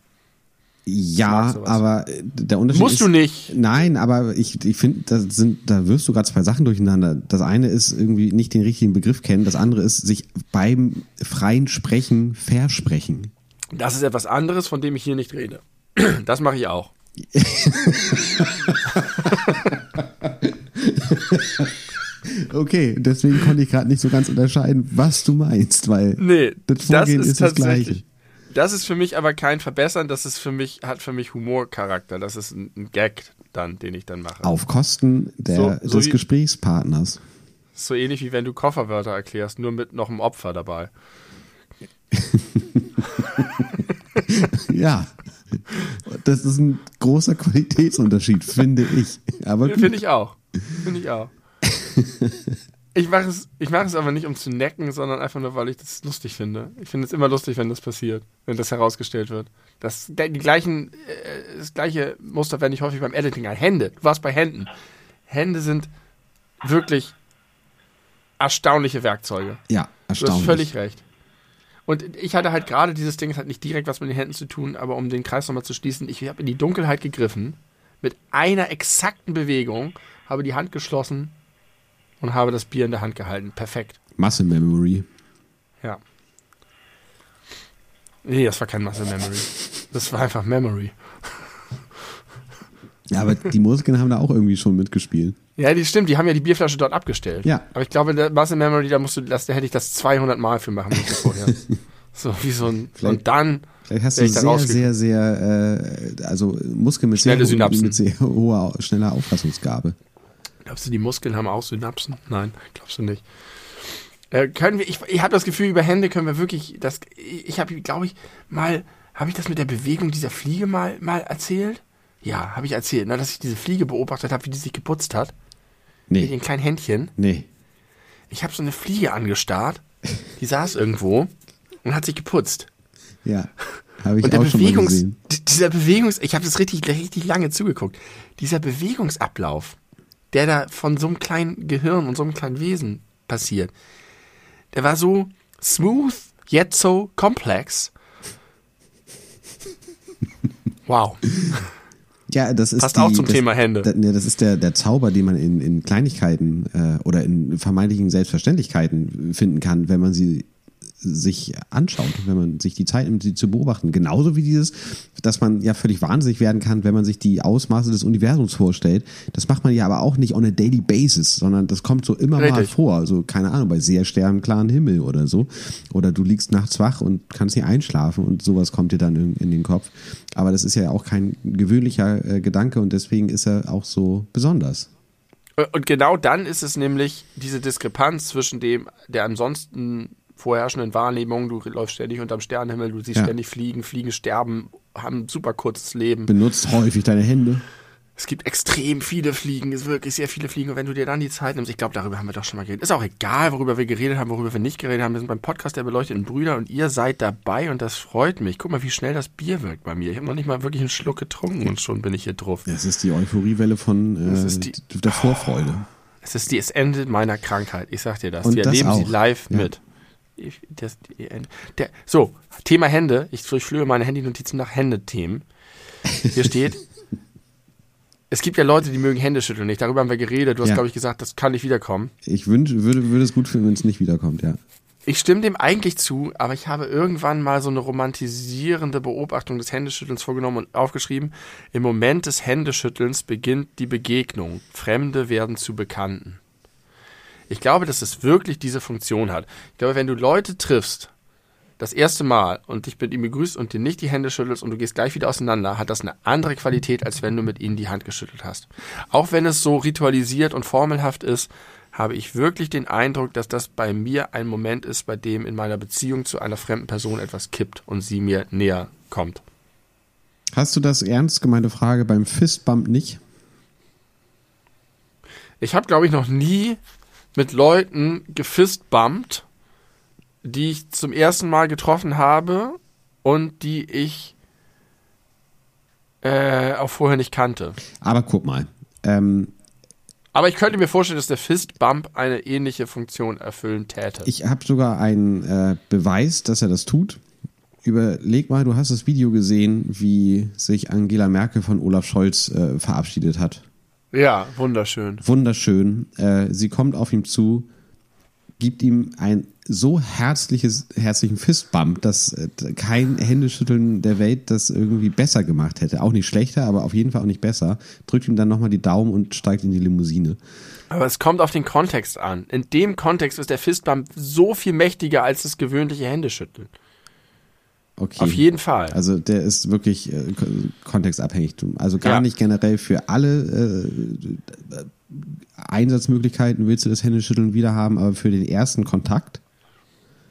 Ja, aber äh, der Unterschied Musst ist, du nicht. Nein, aber ich, ich finde, da sind, da wirfst du gerade zwei Sachen durcheinander. Das eine ist irgendwie nicht den richtigen Begriff kennen, das andere ist sich beim freien Sprechen versprechen. Das ist etwas anderes, von dem ich hier nicht rede. Das mache ich auch. Okay, deswegen konnte ich gerade nicht so ganz unterscheiden, was du meinst, weil Nee, das Vorgehen ist, das tatsächlich- gleiche. Das ist für mich aber kein Verbessern, das ist für mich, hat für mich Humorcharakter. Das ist ein, ein Gag dann, den ich dann mache. Auf Kosten der, So- so des wie- Gesprächspartners. So ähnlich wie wenn du Kofferwörter erklärst, nur mit noch einem Opfer dabei. Ja. Das ist ein großer Qualitätsunterschied, finde ich. Aber. Finde ich auch. Finde ich auch. Ich mache es, ich mache es aber nicht, um zu necken, sondern einfach nur, weil ich das lustig finde. Ich finde es immer lustig, wenn das passiert, wenn das herausgestellt wird. Das, die gleichen, äh, das gleiche Muster werde ich häufig beim Editing an. Hände. Du warst bei Händen. Hände sind wirklich erstaunliche Werkzeuge. ja, Du erstaunlich. hast völlig recht. Und ich hatte halt gerade dieses Ding, es hat nicht direkt was mit den Händen zu tun, aber um den Kreis nochmal zu schließen, ich habe in die Dunkelheit gegriffen, mit einer exakten Bewegung, habe die Hand geschlossen und habe das Bier in der Hand gehalten. Perfekt. Muscle Memory. Ja. Nee, das war kein Muscle Memory. Das war einfach Memory. Ja, aber die Muskeln haben da auch irgendwie schon mitgespielt. Ja, die stimmt, die haben ja die Bierflasche dort abgestellt. Ja. Aber ich glaube, der Muscle Memory, da musst du, das, da hätte ich das 200 Mal für machen müssen vorher. so wie so ein, Vielleicht- und dann, Vielleicht hast du sehr, sehr, sehr, äh, also Muskeln mit sehr, mit sehr hoher, schneller Auffassungsgabe. Glaubst du, die Muskeln haben auch Synapsen? Nein, glaubst du nicht. Äh, können wir, ich, ich habe das Gefühl, über Hände können wir wirklich, das, ich habe, glaube ich, mal, habe ich das mit der Bewegung dieser Fliege mal, mal erzählt? Ja, habe ich erzählt, ne, dass ich diese Fliege beobachtet habe, wie die sich geputzt hat. Mit Nee, ihren kleinen Händchen. nee. Ich habe so eine Fliege angestarrt, die saß irgendwo und hat sich geputzt. Ja, habe ich Und der auch schon mal Bewegungs, gesehen. dieser Bewegungs, ich habe das richtig, richtig lange zugeguckt. Dieser Bewegungsablauf, der da von so einem kleinen Gehirn und so einem kleinen Wesen passiert, der war so smooth, yet so komplex. Wow. Ja, das ist Passt die, auch zum das, Thema Hände. Da, ne, das ist der, der Zauber, den man in, in Kleinigkeiten äh, oder in vermeintlichen Selbstverständlichkeiten finden kann, wenn man sie sich anschaut, wenn man sich die Zeit nimmt, sie zu beobachten. Genauso wie dieses, dass man ja völlig wahnsinnig werden kann, wenn man sich die Ausmaße des Universums vorstellt. Das macht man ja aber auch nicht on a daily basis, sondern das kommt so immer mal Richtig. vor. Also keine Ahnung, bei sehr sternklaren Himmel oder so. Oder du liegst nachts wach und kannst nicht einschlafen und sowas kommt dir dann in, in den Kopf. Aber das ist ja auch kein gewöhnlicher äh, Gedanke und deswegen ist er auch so besonders. Und genau dann ist es nämlich diese Diskrepanz zwischen dem, der ansonsten vorherrschenden Wahrnehmung, du läufst ständig unterm Sternenhimmel, du siehst Ja. ständig Fliegen, Fliegen sterben, haben ein super kurzes Leben. Benutzt häufig deine Hände. Es gibt extrem viele Fliegen, es ist wirklich sehr viele Fliegen. Und wenn du dir dann die Zeit nimmst, ich glaube, darüber haben wir doch schon mal geredet. Ist auch egal, worüber wir geredet haben, worüber wir nicht geredet haben. Wir sind beim Podcast der beleuchteten Brüder und ihr seid dabei und das freut mich. Guck mal, wie schnell das Bier wirkt bei mir. Ich habe noch nicht mal wirklich einen Schluck getrunken und schon bin ich hier drauf. Das ist die Euphoriewelle von äh, die- der Vorfreude. Es ist die, es endet meiner Krankheit. Ich sag dir das. Und wir das erleben sie auch. live Ja. mit. Ich, das, der, so, Thema Hände. Ich durchflöhe meine Handynotizen nach Händethemen. Hier steht, es gibt ja Leute, die mögen Hände schütteln nicht. Darüber haben wir geredet. Du hast, Ja. glaube ich, gesagt, das kann nicht wiederkommen. Ich wünsch, würde, würde es gut finden, wenn es nicht wiederkommt, ja. Ich stimme dem eigentlich zu, aber ich habe irgendwann mal so eine romantisierende Beobachtung des Händeschüttelns vorgenommen und aufgeschrieben, im Moment des Händeschüttelns beginnt die Begegnung. Fremde werden zu Bekannten. Ich glaube, dass es wirklich diese Funktion hat. Ich glaube, wenn du Leute triffst, das erste Mal und dich mit ihm begrüßt und dir nicht die Hände schüttelst und du gehst gleich wieder auseinander, hat das eine andere Qualität, als wenn du mit ihnen die Hand geschüttelt hast. Auch wenn es so ritualisiert und formelhaft ist, habe ich wirklich den Eindruck, dass das bei mir ein Moment ist, bei dem in meiner Beziehung zu einer fremden Person etwas kippt und sie mir näher kommt. Hast du das ernst gemeinte Frage beim Fistbump nicht? Ich habe, glaube ich, noch nie mit Leuten gefistbumpt, die ich zum ersten Mal getroffen habe und die ich äh, auch vorher nicht kannte. Aber guck mal. Ähm, Aber ich könnte mir vorstellen, dass der Fistbump eine ähnliche Funktion erfüllen täte. ich habe sogar einen äh, Beweis, dass er das tut. Überleg mal, du hast das Video gesehen, wie sich Angela Merkel von Olaf Scholz äh, verabschiedet hat. Ja, wunderschön. Wunderschön. Äh, sie kommt auf ihn zu, gibt ihm ein so herzliches, herzlichen Fistbump, dass äh, kein Händeschütteln der Welt das irgendwie besser gemacht hätte. Auch nicht schlechter, aber auf jeden Fall auch nicht besser. Drückt ihm dann nochmal die Daumen und steigt in die Limousine. Aber es kommt auf den Kontext an. In dem Kontext ist der Fistbump so viel mächtiger als das gewöhnliche Händeschütteln. Okay. Auf jeden Fall. Also der ist wirklich äh, ko- kontextabhängig. Also gar Ja. nicht generell für alle äh, Einsatzmöglichkeiten willst du das Händeschütteln wieder haben, aber für den ersten Kontakt.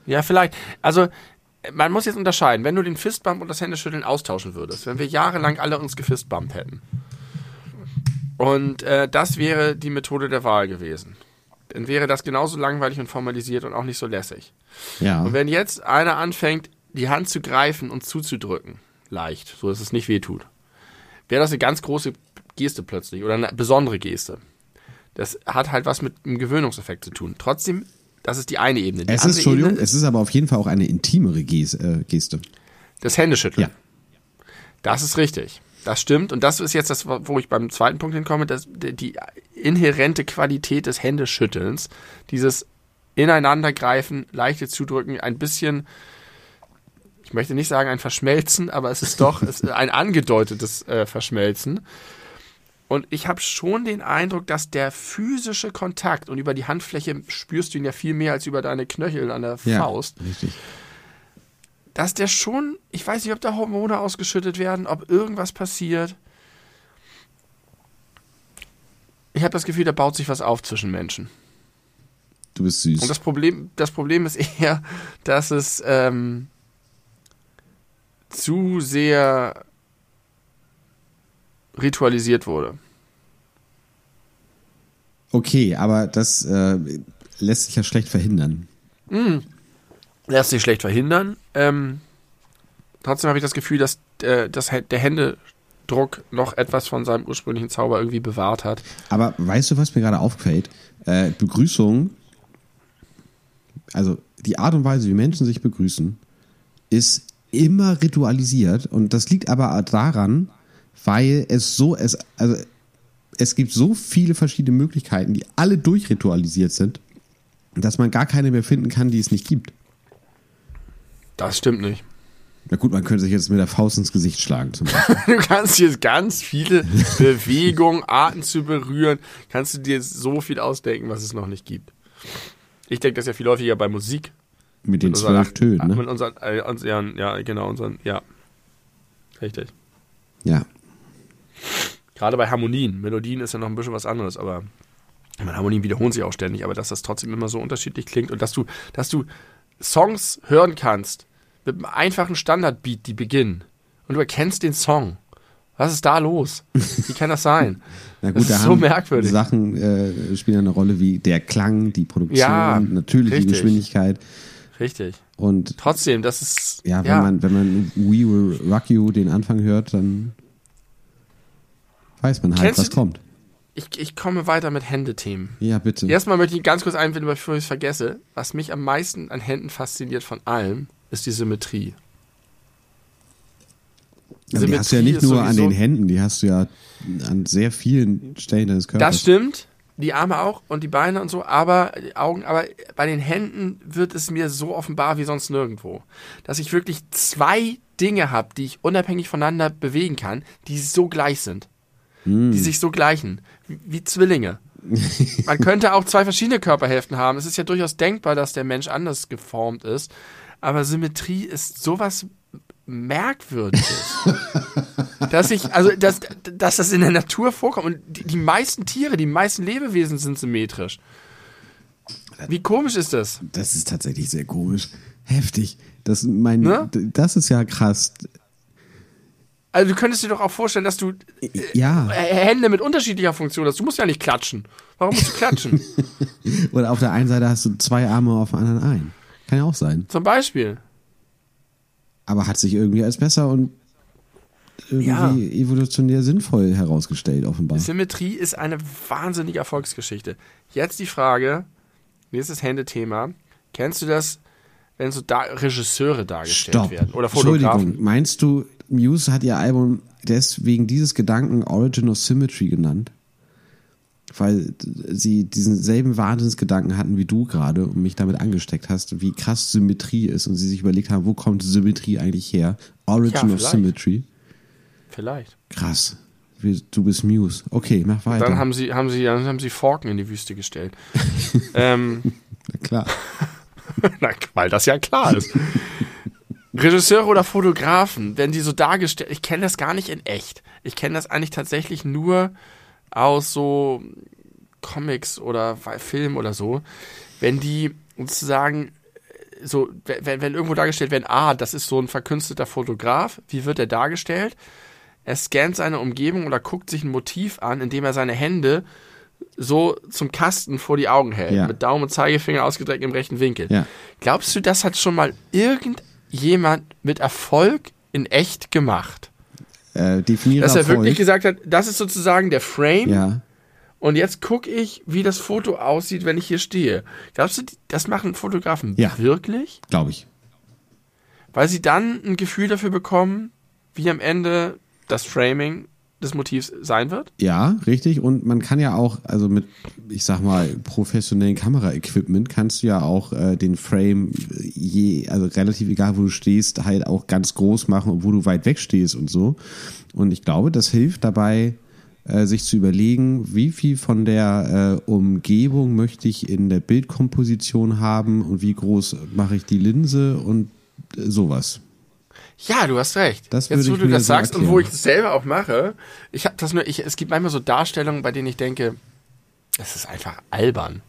Ja, vielleicht. Also, man muss jetzt unterscheiden, wenn du den Fistbump und das Händeschütteln austauschen würdest, wenn wir jahrelang alle uns gefistbumpt hätten. Und äh, das wäre die Methode der Wahl gewesen. Dann wäre das genauso langweilig und formalisiert und auch nicht so lässig. Ja. Und wenn jetzt einer anfängt, die Hand zu greifen und zuzudrücken, leicht, so dass es nicht wehtut, wäre das eine ganz große Geste plötzlich oder eine besondere Geste. Das hat halt was mit einem Gewöhnungseffekt zu tun. Trotzdem, das ist die eine Ebene. Die es ist, Entschuldigung, Ebene es ist aber auf jeden Fall auch eine intimere äh, Geste. Das Händeschütteln. Ja. Das ist richtig. Das stimmt. Und das ist jetzt das, wo ich beim zweiten Punkt hinkomme, dass die inhärente Qualität des Händeschüttelns, dieses Ineinandergreifen, leichte Zudrücken, ein bisschen, ich möchte nicht sagen ein Verschmelzen, aber es ist doch es ist ein angedeutetes äh, Verschmelzen. Und ich habe schon den Eindruck, dass der physische Kontakt, und über die Handfläche spürst du ihn ja viel mehr als über deine Knöchel an der Ja, Faust, richtig. dass der schon, ich weiß nicht, ob da Hormone ausgeschüttet werden, ob irgendwas passiert. Ich habe das Gefühl, da baut sich was auf zwischen Menschen. Du bist süß. Und das Problem, das Problem ist eher, dass es ähm, zu sehr ritualisiert wurde. Okay, aber das äh, lässt sich ja schlecht verhindern. Lässt sich schlecht verhindern. Ähm, trotzdem habe ich das Gefühl, dass äh, das, Hä- der Händedruck noch etwas von seinem ursprünglichen Zauber irgendwie bewahrt hat. Aber weißt du, was mir gerade auffällt? Äh, Begrüßung, also die Art und Weise, wie Menschen sich begrüßen, ist immer ritualisiert. Und das liegt aber daran, weil es so, es, also es gibt so viele verschiedene Möglichkeiten, die alle durchritualisiert sind, dass man gar keine mehr finden kann, die es nicht gibt. Das stimmt nicht. Na gut, man könnte sich jetzt mit der Faust ins Gesicht schlagen zum Beispiel. Du kannst jetzt ganz viele Bewegungen, Arten zu berühren, kannst du dir so viel ausdenken, was es noch nicht gibt. Ich denke das ja viel häufiger bei Musik. Mit den Mit unseren zwölf Tönen, Mit ne? unseren, äh, uns- ja, genau, unseren, ja. Richtig. Ja. Gerade bei Harmonien. Melodien ist ja noch ein bisschen was anderes, aber meine, Harmonien wiederholen sich auch ständig, aber dass das trotzdem immer so unterschiedlich klingt und dass du, dass du Songs hören kannst mit einem einfachen Standardbeat, die beginnen und du erkennst den Song. Was ist da los? Wie kann das sein? Na gut, Das da ist so merkwürdig. Sachen äh, spielen eine Rolle wie der Klang, die Produktion, Ja, natürlich die richtig. Geschwindigkeit Richtig. und Trotzdem, das ist. ja, wenn man wenn man We Will Rock You den Anfang hört, dann weiß man halt, Kennst was kommt. ich, ich komme weiter mit Händethemen. Ja, bitte. Erstmal möchte ich ganz kurz einfinden, bevor ich es vergesse. Was mich am meisten an Händen fasziniert von allem, ist die Symmetrie. Aber die hast du ja nicht nur an den Händen, die hast du ja an sehr vielen Stellen deines Körpers. Das stimmt. Die Arme auch und die Beine und so, aber die Augen, aber bei den Händen wird es mir so offenbar wie sonst nirgendwo. Dass ich wirklich zwei Dinge habe, die ich unabhängig voneinander bewegen kann, die so gleich sind. Hm. Die sich so gleichen. Wie, wie Zwillinge. Man könnte auch zwei verschiedene Körperhälften haben. Es ist ja durchaus denkbar, dass der Mensch anders geformt ist. Aber Symmetrie ist sowas Merkwürdiges. dass ich, also, dass, dass das in der Natur vorkommt. Und die, die meisten Tiere, die meisten Lebewesen sind symmetrisch. Wie komisch ist das? Das ist tatsächlich sehr komisch. Heftig. Das, mein, Ne? das ist ja krass. Also du könntest dir doch auch vorstellen, dass du Ja. äh, Hände mit unterschiedlicher Funktion hast. Du musst ja nicht klatschen. Warum musst du klatschen? Oder auf der einen Seite hast du zwei Arme, auf der anderen ein. Kann ja auch sein. Zum Beispiel. Aber hat sich irgendwie als besser und irgendwie evolutionär sinnvoll herausgestellt, offenbar. Symmetrie ist eine wahnsinnige Erfolgsgeschichte. Jetzt die Frage, nächstes Händethema. Kennst du das, wenn so da Regisseure dargestellt Stopp. werden? Oder Fotografen? Entschuldigung, meinst du, Muse hat ihr Album deswegen dieses Gedanken Origin of Symmetry genannt? Weil sie diesen selben Wahnsinnsgedanken hatten wie du gerade und mich damit angesteckt hast, wie krass Symmetrie ist und sie sich überlegt haben, wo kommt Symmetrie eigentlich her? Origin Ja, of. Symmetry. Vielleicht. Krass. Du bist Muse. Okay, mach weiter. Dann haben sie, haben sie, dann haben sie Forken in die Wüste gestellt. ähm, Na klar. na, weil das ja klar ist. Regisseure oder Fotografen, wenn die so dargestellt, ich kenne das gar nicht in echt. Ich kenne das eigentlich tatsächlich nur aus so Comics oder Film oder so, wenn die sozusagen so, wenn, wenn irgendwo dargestellt werden, ah, das ist so ein verkünsteter Fotograf, wie wird er dargestellt? Er scannt seine Umgebung oder guckt sich ein Motiv an, indem er seine Hände so zum Kasten vor die Augen hält, Ja. mit Daumen und Zeigefinger ausgestreckt im rechten Winkel. Ja. Glaubst du, das hat schon mal irgendjemand mit Erfolg in echt gemacht? Äh, definiere Dass er Erfolg. wirklich gesagt hat, das ist sozusagen der Frame Ja. und jetzt gucke ich, wie das Foto aussieht, wenn ich hier stehe. Glaubst du, das machen Fotografen Ja. wirklich? Glaube ich. Weil sie dann ein Gefühl dafür bekommen, wie am Ende das Framing des Motivs sein wird? Ja, richtig. Und man kann ja auch, also mit, ich sag mal, professionellen Kameraequipment kannst du ja auch äh, den Frame je, also relativ egal, wo du stehst, halt auch ganz groß machen, obwohl du weit weg stehst und so. Und ich glaube, das hilft dabei, äh, sich zu überlegen, wie viel von der äh, Umgebung möchte ich in der Bildkomposition haben und wie groß mache ich die Linse und äh, sowas. Ja, du hast recht. Das Jetzt, wo du das so sagst und wo ich erklären. es selber auch mache, ich habe das nur, ich, es gibt manchmal so Darstellungen, bei denen ich denke, das ist einfach albern.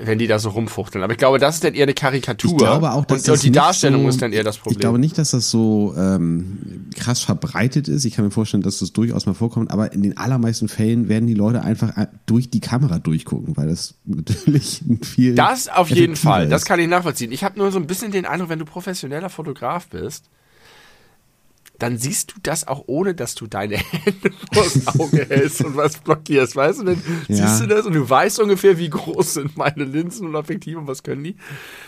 Wenn die da so rumfuchteln. Aber ich glaube, das ist dann eher eine Karikatur. Ich glaube auch, dass und, das und die Darstellung so, ist dann eher das Problem. Ich glaube nicht, dass das so ähm, krass verbreitet ist. Ich kann mir vorstellen, dass das durchaus mal vorkommt, aber in den allermeisten Fällen werden die Leute einfach äh, durch die Kamera durchgucken, weil das natürlich viel Das auf jeden Fall, das ist. kann ich nachvollziehen. Ich habe nur so ein bisschen den Eindruck, wenn du professioneller Fotograf bist, dann siehst du das auch ohne, dass du deine Hände vors Auge hältst und was blockierst, weißt du? Dann Ja. siehst du das und du weißt ungefähr, wie groß sind meine Linsen und Objektive und was können die.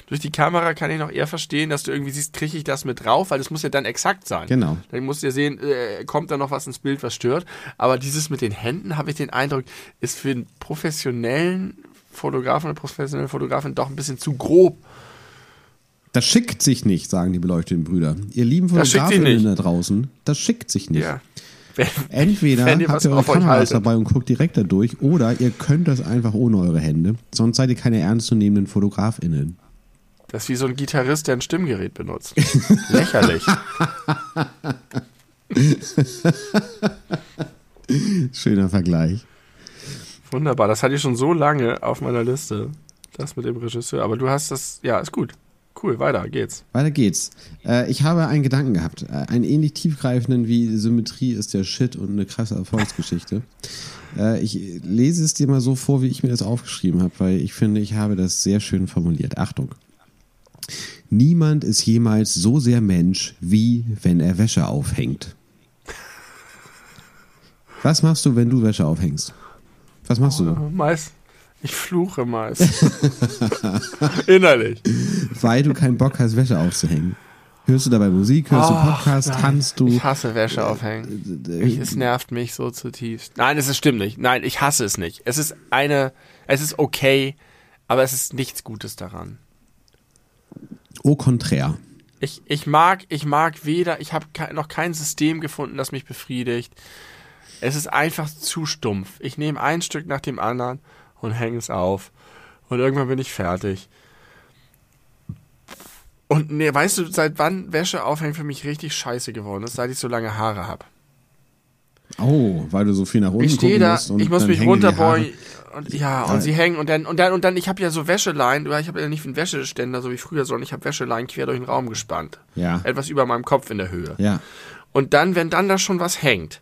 Durch die Kamera kann ich noch eher verstehen, dass du irgendwie siehst, kriege ich das mit drauf, weil das muss ja dann exakt sein. Genau. Dann musst du ja sehen, äh, kommt da noch was ins Bild, was stört. Aber dieses mit den Händen, habe ich den Eindruck, ist für einen professionellen Fotografen oder professionelle Fotografin doch ein bisschen zu grob. Das schickt sich nicht, sagen die beleuchteten Brüder. Ihr lieben Fotografinnen da draußen, das schickt sich nicht. Ja. Wenn- Entweder Wenn ihr habt ihr eure Kameras dabei und guckt direkt da durch, oder ihr könnt das einfach ohne eure Hände. Sonst seid ihr keine ernstzunehmenden FotografInnen. Das ist wie so ein Gitarrist, der ein Stimmgerät benutzt. Lächerlich. Schöner Vergleich. Wunderbar. Das hatte ich schon so lange auf meiner Liste. Das mit dem Regisseur. Aber du hast das, ja, ist gut. Cool, weiter geht's. Weiter geht's. Äh, ich habe einen Gedanken gehabt. Äh, einen ähnlich tiefgreifenden wie Symmetrie ist der Shit und eine krasse Erfolgsgeschichte. äh, ich lese es dir mal so vor, wie ich mir das aufgeschrieben habe, weil ich finde, ich habe das sehr schön formuliert. Achtung. Niemand ist jemals so sehr Mensch, wie wenn er Wäsche aufhängt. Was machst du, wenn du Wäsche aufhängst? Was machst du? Meist. Ich fluche meist. Innerlich. Weil du keinen Bock hast, Wäsche aufzuhängen. Hörst du dabei Musik, hörst du Ach, Podcast, nein. tanzt du? Ich hasse Wäsche aufhängen. Ich, es nervt mich so zutiefst. Nein, es ist stimmt nicht. Nein, ich hasse es nicht. Es ist eine, es ist okay, aber es ist nichts Gutes daran. Au contraire. Ich, ich mag, ich mag weder, ich habe noch kein System gefunden, das mich befriedigt. Es ist einfach zu stumpf. Ich nehme ein Stück nach dem anderen und hänge es auf. Und irgendwann bin ich fertig. Und nee, weißt du, seit wann Wäsche aufhängen für mich richtig scheiße geworden ist, seit ich so lange Haare habe. Oh, weil du so viel nach unten Ich stehe da, ich muss mich runterbeugen. Und ja, und sie hängen und dann und dann und dann ich habe ja so Wäscheleien, ich habe ja nicht einen Wäscheständer so wie früher, sondern ich habe Wäscheleien quer durch den Raum gespannt. Ja. Etwas über meinem Kopf in der Höhe. Ja. Und dann, wenn dann da schon was hängt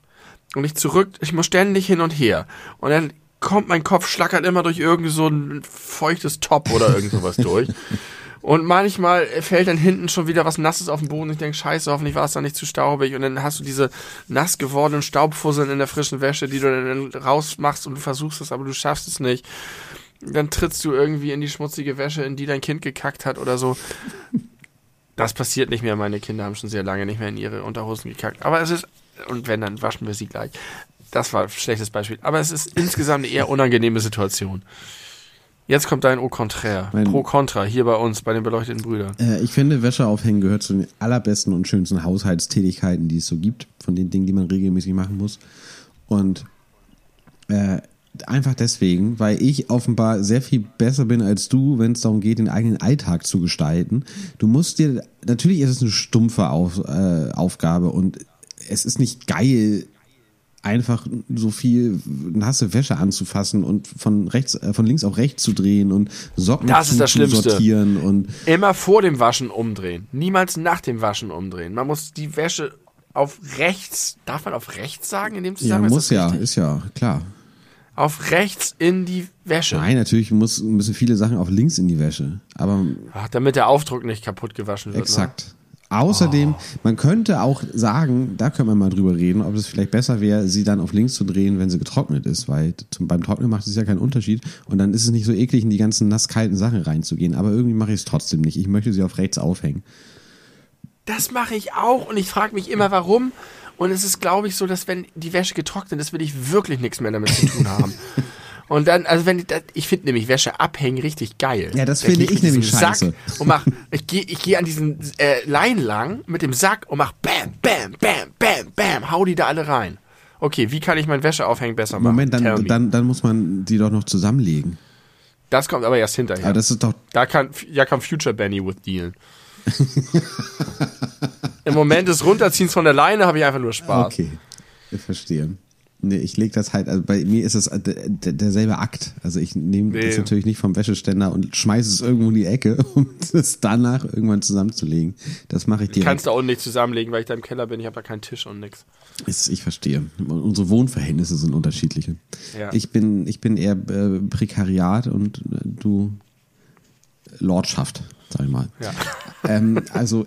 und ich zurück, ich muss ständig hin und her und dann kommt mein Kopf schlackert immer durch irgend so ein feuchtes Top oder irgend sowas durch. Und manchmal fällt dann hinten schon wieder was Nasses auf den Boden. Ich denke, scheiße, hoffentlich war es da nicht zu staubig. Und dann hast du diese nass gewordenen Staubfusseln in der frischen Wäsche, die du dann rausmachst und du versuchst es, aber du schaffst es nicht. Dann trittst du irgendwie in die schmutzige Wäsche, in die dein Kind gekackt hat oder so. Das passiert nicht mehr. Meine Kinder haben schon sehr lange nicht mehr in ihre Unterhosen gekackt. Aber es ist, und wenn, dann waschen wir sie gleich. Das war ein schlechtes Beispiel. Aber es ist insgesamt eine eher unangenehme Situation. Jetzt kommt dein Au contraire. Mein- Pro Contra, hier bei uns, bei den beleuchteten Brüdern. Äh, ich finde, Wäsche aufhängen gehört zu den allerbesten und schönsten Haushaltstätigkeiten, die es so gibt, von den Dingen, die man regelmäßig machen muss. Und äh, einfach deswegen, weil ich offenbar sehr viel besser bin als du, wenn es darum geht, den eigenen Alltag zu gestalten. Du musst dir, natürlich ist es eine stumpfe Auf, äh, Aufgabe und es ist nicht geil, einfach so viel nasse Wäsche anzufassen und von rechts, äh, von links auf rechts zu drehen und Socken Das ist zu, das zu sortieren und Immer vor dem Waschen umdrehen. Niemals nach dem Waschen umdrehen. Man muss die Wäsche auf rechts, darf man auf rechts sagen in dem ja, Zusammenhang? muss Ist das ja, ist ja klar. Auf rechts in die Wäsche. Nein, natürlich muss, müssen viele Sachen auf links in die Wäsche. Aber Ach, damit der Aufdruck nicht kaputt gewaschen wird. exakt. Außerdem, man könnte auch sagen, da können wir mal drüber reden, ob es vielleicht besser wäre, sie dann auf links zu drehen, wenn sie getrocknet ist, weil zum, beim Trocknen macht es ja keinen Unterschied und dann ist es nicht so eklig, in die ganzen nasskalten Sachen reinzugehen. Aber irgendwie mache ich es trotzdem nicht. Ich möchte sie auf rechts aufhängen. Das mache ich auch und ich frage mich immer, warum. Und es ist, glaube ich, so, dass wenn die Wäsche getrocknet ist, will ich wirklich nichts mehr damit zu tun haben. Und dann, also wenn ich, das, ich finde nämlich Wäsche abhängen richtig geil. Ja, das finde ich nämlich scheiße. Sack und mach, ich gehe ich geh an diesen äh, Lein lang mit dem Sack und mach bam, bam, bam, bam, bam, hau die da alle rein. Okay, wie kann ich mein Wäscheaufhängen besser machen? Moment, dann, dann, dann muss man die doch noch zusammenlegen. das kommt aber erst hinterher. Aber das ist doch Da kann, ja, kann Future Benny with dealen. Im Moment des Runterziehens von der Leine habe ich einfach nur Spaß. Okay, ich verstehe. Nee, ich lege das halt, also bei mir ist es äh, der, der, derselbe Akt. Also ich nehme Nee. das natürlich nicht vom Wäscheständer und schmeiße es irgendwo in die Ecke, um es danach irgendwann zusammenzulegen. Das mache ich direkt. Kannst du auch nicht zusammenlegen, weil ich da im Keller bin. Ich habe da keinen Tisch und nix. Ist, ich verstehe. Unsere Wohnverhältnisse sind unterschiedliche. Ja. Ich bin, ich bin eher äh, Prekariat und äh, du Lordschaft, sag ich mal. Ja. Ähm, also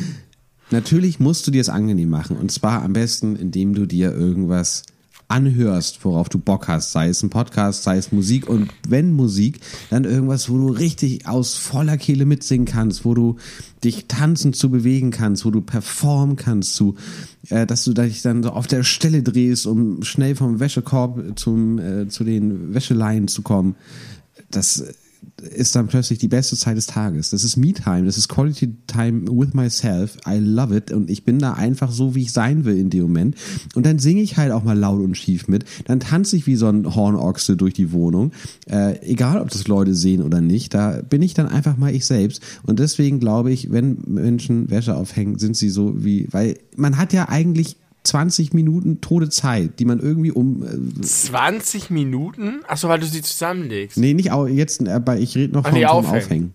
natürlich musst du dir es angenehm machen und zwar am besten, indem du dir irgendwas anhörst, worauf du Bock hast, sei es ein Podcast, sei es Musik und wenn Musik, dann irgendwas, wo du richtig aus voller Kehle mitsingen kannst, wo du dich tanzend zu bewegen kannst, wo du performen kannst, zu, äh, dass du dich dann so auf der Stelle drehst, um schnell vom Wäschekorb zum, äh, zu den Wäscheleien zu kommen. Das ist dann plötzlich die beste Zeit des Tages. Das ist Me-Time, das ist Quality Time with myself. I love it. Und ich bin da einfach so, wie ich sein will in dem Moment. Und dann singe ich halt auch mal laut und schief mit. Dann tanze ich wie so ein Hornochse durch die Wohnung. Äh, egal, ob das Leute sehen oder nicht. Da bin ich dann einfach mal ich selbst. Und deswegen glaube ich, wenn Menschen Wäsche aufhängen, sind sie so wie, weil man hat ja eigentlich 20 Minuten tote Zeit, die man irgendwie um äh, 20 Minuten? Achso, weil du sie zusammenlegst. Nee, nicht au- jetzt, aber ich rede noch Ach vom, nee, aufhängen. Aufhängen.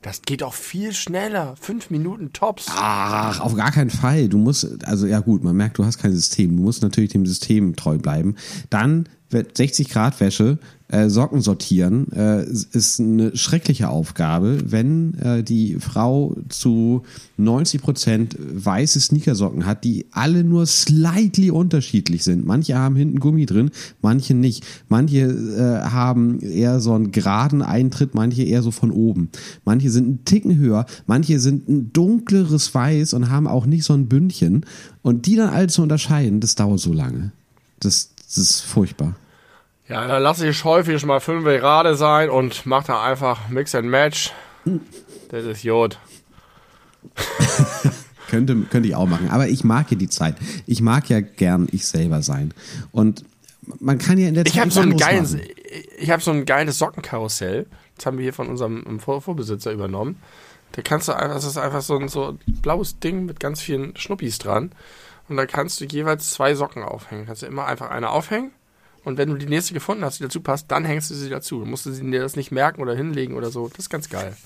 Das geht auch viel schneller. Fünf Minuten tops. Ach, auf gar keinen Fall. Du musst, also ja gut, man merkt, du hast kein System. Du musst natürlich dem System treu bleiben. Dann wird 60 Grad Wäsche, äh, Socken sortieren, äh, ist eine schreckliche Aufgabe, wenn äh, die Frau zu 90 Prozent weiße Sneakersocken hat, die alle nur slightly unterschiedlich sind. Manche haben hinten Gummi drin, manche nicht. Manche äh, haben eher so einen geraden Eintritt, manche eher so von oben. Manche sind einen Ticken höher, manche sind ein dunkleres Weiß und haben auch nicht so ein Bündchen. Und die dann alle zu unterscheiden, das dauert so lange. Das, das ist furchtbar. Ja, dann lasse ich häufig mal fünf gerade sein und mach da einfach Mix and Match. Das ist Jod. Könnte, könnte ich auch machen. Aber ich mag ja die Zeit. Ich mag ja gern ich selber sein. Und man kann ja in der Zeit Ich habe nichts so ein anderes geiles, machen. ich habe so ein geiles Sockenkarussell. Das haben wir hier von unserem Vor Vorbesitzer übernommen. Da kannst du einfach, das ist einfach so ein so ein blaues Ding mit ganz vielen Schnuppis dran. und da kannst du jeweils zwei Socken aufhängen. Kannst du immer einfach eine aufhängen und wenn du die nächste gefunden hast, die dazu passt, dann hängst du sie dazu. Du musst du dir das nicht merken oder hinlegen oder so. Das ist ganz geil.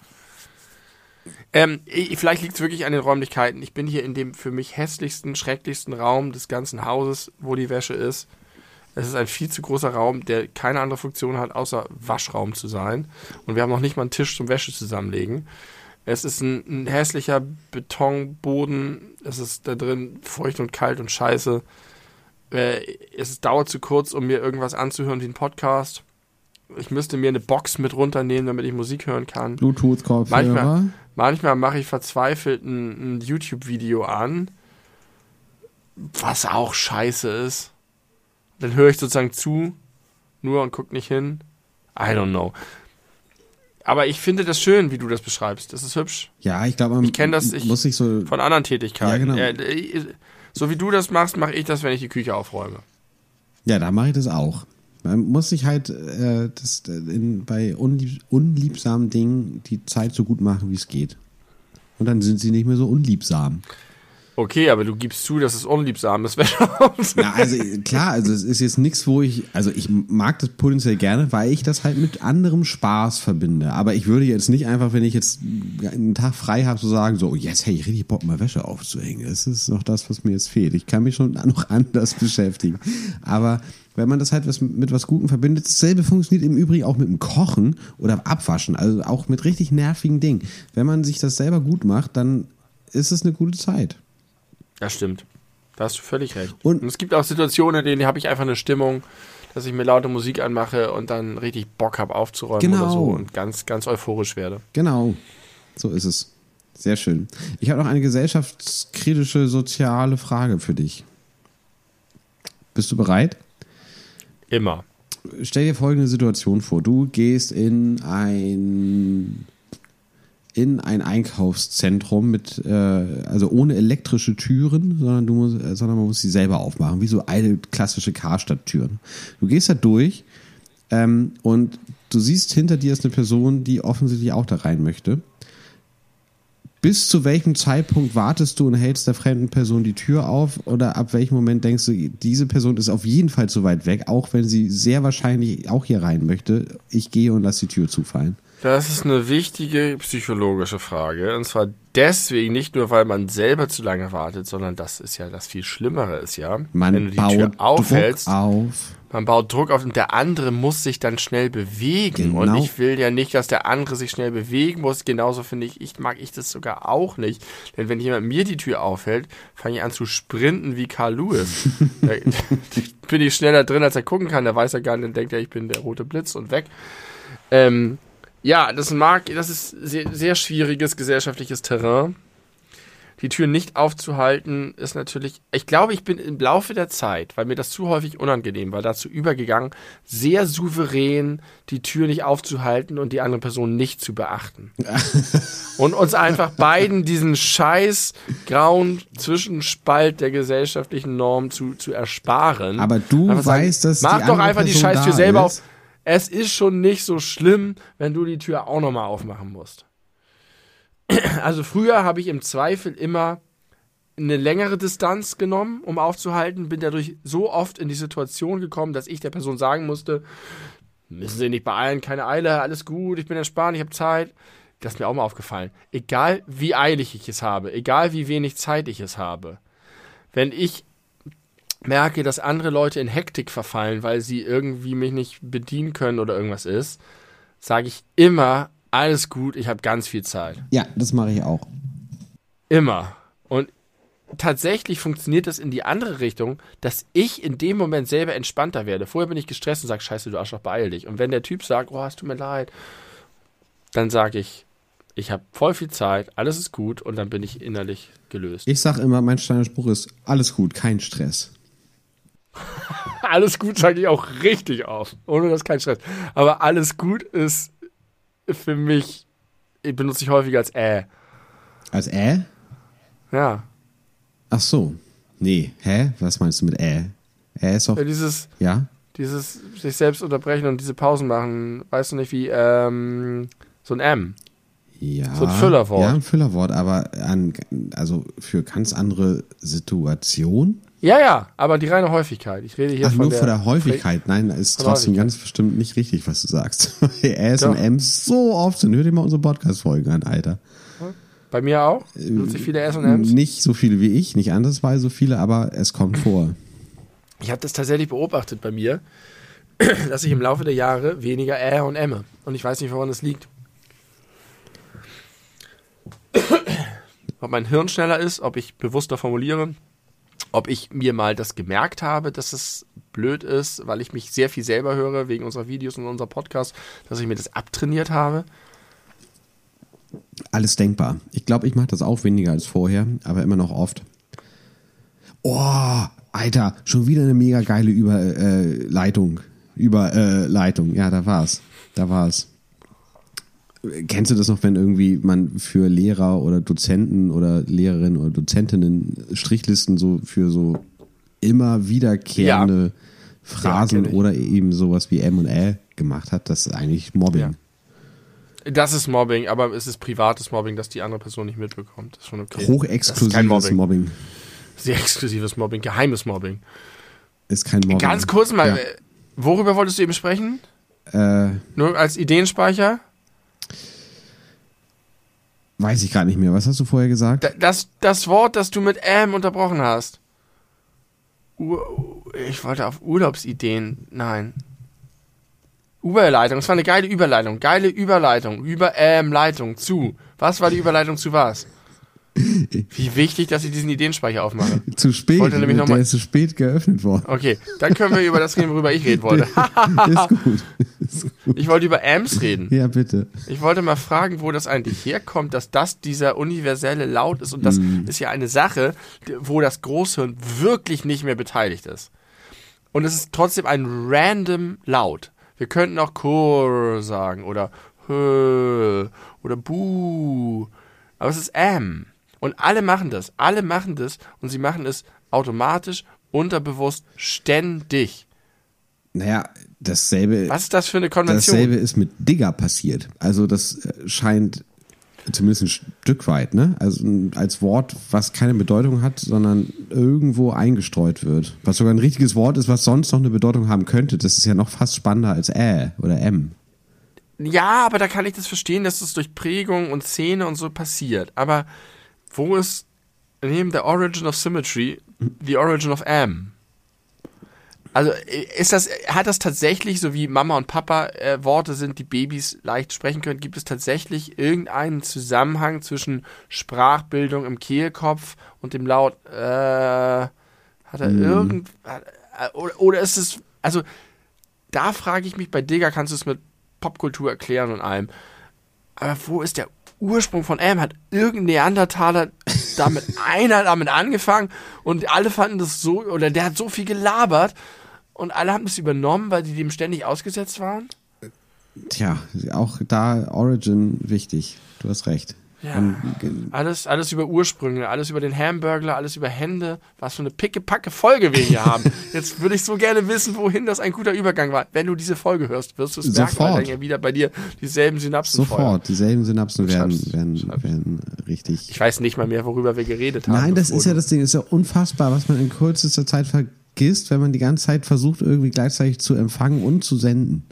Ähm, ich, vielleicht liegt es wirklich an den Räumlichkeiten. Ich bin hier in dem für mich hässlichsten, schrecklichsten Raum des ganzen Hauses, wo die Wäsche ist. Es ist ein viel zu großer Raum, der keine andere Funktion hat, außer Waschraum zu sein. Und wir haben noch nicht mal einen Tisch zum Wäsche zusammenlegen. Es ist ein, ein hässlicher Betonboden. Es ist da drin feucht und kalt und scheiße. Äh, es dauert zu kurz, um mir irgendwas anzuhören wie ein Podcast. Ich müsste mir eine Box mit runternehmen, damit ich Musik hören kann. Bluetooth-Kopfhörer. Manchmal, manchmal mache ich verzweifelt ein, ein YouTube-Video an, was auch scheiße ist. Dann höre ich sozusagen zu, nur und gucke nicht hin. I don't know. Aber ich finde das schön, wie du das beschreibst. Das ist hübsch. Ja, ich glaube, man Ich kenne das ich, muss sich so. von anderen Tätigkeiten. Ja, genau. So wie du das machst, mache ich das, wenn ich die Küche aufräume. Ja, da mache ich das auch. Man muss sich halt äh, das, äh, in, bei unlieb, unliebsamen Dingen die Zeit so gut machen, wie es geht. Und dann sind sie nicht mehr so unliebsam. Okay, aber du gibst zu, dass es unliebsam ist, Wäsche Ja, also klar, also es ist jetzt nichts, wo ich, also ich mag das potenziell gerne, weil ich das halt mit anderem Spaß verbinde. Aber ich würde jetzt nicht einfach, wenn ich jetzt einen Tag frei habe, so sagen, so, jetzt hey, ich richtig Bock, mal Wäsche aufzuhängen. Das ist noch das, was mir jetzt fehlt. Ich kann mich schon noch anders beschäftigen. Aber wenn man das halt was, mit was Gutem verbindet, dasselbe funktioniert im Übrigen auch mit dem Kochen oder Abwaschen, also auch mit richtig nervigen Dingen. Wenn man sich das selber gut macht, dann ist es eine gute Zeit. Das stimmt. Da hast du völlig recht. Und- Und, es gibt auch Situationen, in denen habe ich einfach eine Stimmung, dass ich mir laute Musik anmache und dann richtig Bock habe aufzuräumen Genau. oder so und ganz, ganz euphorisch werde. Genau, so ist es. Sehr schön. Ich habe noch eine gesellschaftskritische soziale Frage für dich. Bist du bereit? Immer. Stell dir folgende Situation vor. Du gehst in ein in ein Einkaufszentrum mit äh, also ohne elektrische Türen, sondern du musst, äh, sondern man muss sie selber aufmachen, wie so alte klassische Karstadt-Türen. Du gehst da durch ähm, und du siehst hinter dir ist eine Person, die offensichtlich auch da rein möchte. Bis zu welchem Zeitpunkt wartest du und hältst der fremden Person die Tür auf? Oder ab welchem Moment denkst du, diese Person ist auf jeden Fall zu weit weg, auch wenn sie sehr wahrscheinlich auch hier rein möchte? Ich gehe und lass die Tür zufallen. Das ist eine wichtige psychologische Frage. Und zwar deswegen nicht nur, weil man selber zu lange wartet, sondern das ist ja das viel Schlimmere ist ja, Man wenn du die baut Tür aufhältst, Druck auf. man baut Druck auf und der andere muss sich dann schnell bewegen. Und Genau. ich will ja nicht, dass der andere sich schnell bewegen muss. Genauso finde ich, ich mag ich das sogar auch nicht. Denn wenn jemand mir die Tür aufhält, fange ich an zu sprinten wie Carl Lewis. da bin ich schneller drin, als er gucken kann. Der weiß ja gar nicht, dann denkt er, ich bin der rote Blitz und weg. Ähm, ja, das mag, das ist sehr, sehr schwieriges gesellschaftliches Terrain. Die Tür nicht aufzuhalten ist natürlich, ich glaube, ich bin im Laufe der Zeit, weil mir das zu häufig unangenehm war, dazu übergegangen, sehr souverän die Tür nicht aufzuhalten und die andere Person nicht zu beachten. und uns einfach beiden diesen scheiß grauen Zwischenspalt der gesellschaftlichen Norm zu, zu ersparen. Aber du Einfach sagen, weißt, dass Mach die doch einfach die Person Scheißtür da selber ist. auf. Es ist schon nicht so schlimm, wenn du die Tür auch nochmal aufmachen musst. Also früher habe ich im Zweifel immer eine längere Distanz genommen, um aufzuhalten, bin dadurch so oft in die Situation gekommen, dass ich der Person sagen musste, müssen Sie nicht beeilen, keine Eile, alles gut, ich bin entspannt, ich habe Zeit. Das ist mir auch mal aufgefallen. Egal wie eilig ich es habe, egal wie wenig Zeit ich es habe, wenn ich merke, dass andere Leute in Hektik verfallen, weil sie irgendwie mich nicht bedienen können oder irgendwas ist, sage ich immer, alles gut, ich habe ganz viel Zeit. Ja, das mache ich auch. Immer. Und tatsächlich funktioniert das in die andere Richtung, dass ich in dem Moment selber entspannter werde. Vorher bin ich gestresst und sage, scheiße, du Arschloch, beeil dich. Und wenn der Typ sagt, oh, es tut mir leid, dann sage ich, ich habe voll viel Zeit, alles ist gut und dann bin ich innerlich gelöst. Ich sage immer, mein Steinerspruch ist, alles gut, kein Stress. alles gut sage ich auch richtig auf, ohne dass kein Stress. Aber alles gut ist für mich, ich benutze ich häufiger als äh. Als äh? Ja. Ach so. Nee, hä? Was meinst du mit äh? Äh ist doch, Ja, Dieses, ja? dieses sich selbst unterbrechen und diese Pausen machen, weißt du nicht wie ähm, so ein M. Ja. So ein Füllerwort. Ja, ein Füllerwort, aber an, also für ganz andere Situationen. Ja, ja, aber die reine Häufigkeit. Ich rede hier Ach, von nur der von der Häufigkeit. Nein, ist trotzdem ganz bestimmt nicht richtig, was du sagst. Weil Äs Doch. und Ms so oft sind. Hör dir mal unsere Podcast-Folgen an, Alter. Bei mir auch. Nutze ich viele S&M's. Nicht so viele wie ich, nicht andersweise so viele, aber es kommt vor. Ich habe das tatsächlich beobachtet bei mir, dass ich im Laufe der Jahre weniger Ä und Emme. Und ich weiß nicht, woran das liegt. ob mein Hirn schneller ist, ob ich bewusster formuliere, ob ich mir mal das gemerkt habe, dass es blöd ist, weil ich mich sehr viel selber höre, wegen unserer Videos und unserer Podcasts, dass ich mir das abtrainiert habe. Alles denkbar. Ich glaube, ich mache das auch weniger als vorher, aber immer noch oft. Oh, Alter, schon wieder eine mega geile Überleitung. Äh, Leitung. Überleitung. Ja, da war's. Da war's. Kennst du das noch, wenn irgendwie man für Lehrer oder Dozenten oder Lehrerinnen oder Dozentinnen Strichlisten so für so immer wiederkehrende Phrasen kenn ich. oder eben sowas wie M und L gemacht hat? Das ist eigentlich Mobbing. Ja. Das ist Mobbing, aber es ist privates Mobbing, das die andere Person nicht mitbekommt. Das ist schon okay. Das ist kein Hochexklusives Mobbing. Mobbing. Sehr exklusives Mobbing, geheimes Mobbing. Ist kein Mobbing. Ganz kurz mal, Ja. äh, worüber wolltest du eben sprechen? Äh, Nur als Ideenspeicher? Weiß ich gerade nicht mehr. Was hast du vorher gesagt? Da- Das, das Wort, das du mit ähm unterbrochen hast. Ich wollte auf Urlaubsideen. Nein. Überleitung. Es war eine geile Überleitung. Geile Überleitung. Über ähm Leitung zu. Was war die Überleitung zu was? Wie wichtig, dass ich diesen Ideenspeicher aufmache. zu spät. wollte nämlich noch Der mal- ist zu spät geöffnet worden. Okay, dann können wir über das reden, worüber ich reden wollte. ist gut. Ich wollte über Ams reden. Ja, bitte. Ich wollte mal fragen, wo das eigentlich herkommt, dass das dieser universelle Laut ist. Und das ist ja eine Sache, wo das Großhirn wirklich nicht mehr beteiligt ist. Und es ist trotzdem ein random Laut. Wir könnten auch Kur sagen oder Hö oder Bu. Aber es ist Am. Und alle machen das. Alle machen das. Und sie machen es automatisch, unterbewusst, ständig. Naja, dasselbe, Was ist das für eine Konvention? dasselbe ist mit Digger passiert. Also das äh, scheint zumindest ein Stück weit, ne? Also als Wort, was keine Bedeutung hat, sondern irgendwo eingestreut wird. Was sogar ein richtiges Wort ist, was sonst noch eine Bedeutung haben könnte. Das ist ja noch fast spannender als Ä oder M. Ja, aber da kann ich das verstehen, dass das durch Prägung und Szene und so passiert. Aber wo ist neben der Origin of Symmetry the Origin of Am? Also ist das, hat das tatsächlich, so wie Mama und Papa äh, Worte sind, die Babys leicht sprechen können, gibt es tatsächlich irgendeinen Zusammenhang zwischen Sprachbildung im Kehlkopf und dem Laut, äh, hat er irgend, äh, oder, oder ist es, also da frage ich mich, bei Digger kannst du es mit Popkultur erklären und allem. Aber wo ist der Ursprung von M? Hat irgendein Neandertaler damit einer damit angefangen und alle fanden das so, oder der hat so viel gelabert und alle haben das übernommen, weil die dem ständig ausgesetzt waren? Tja, auch da Origin wichtig. Du hast recht. Ja. Äh, Alles, alles über Ursprünge, alles über den Hamburgler, alles über Hände. Was für eine pickepacke Folge wir hier haben. Jetzt würde ich so gerne wissen, wohin das ein guter Übergang war. Wenn du diese Folge hörst, wirst du es merken, weil Sofort. dann ja wieder bei dir dieselben Synapsen feuern. Sofort, dieselben Synapsen werden, Schreib's, werden, schreib's. werden richtig. Ich weiß nicht mal mehr, worüber wir geredet haben. Nein, das ist ja das Ding, ist ja unfassbar, was man in kürzester Zeit vergisst, wenn man die ganze Zeit versucht, irgendwie gleichzeitig zu empfangen und zu senden.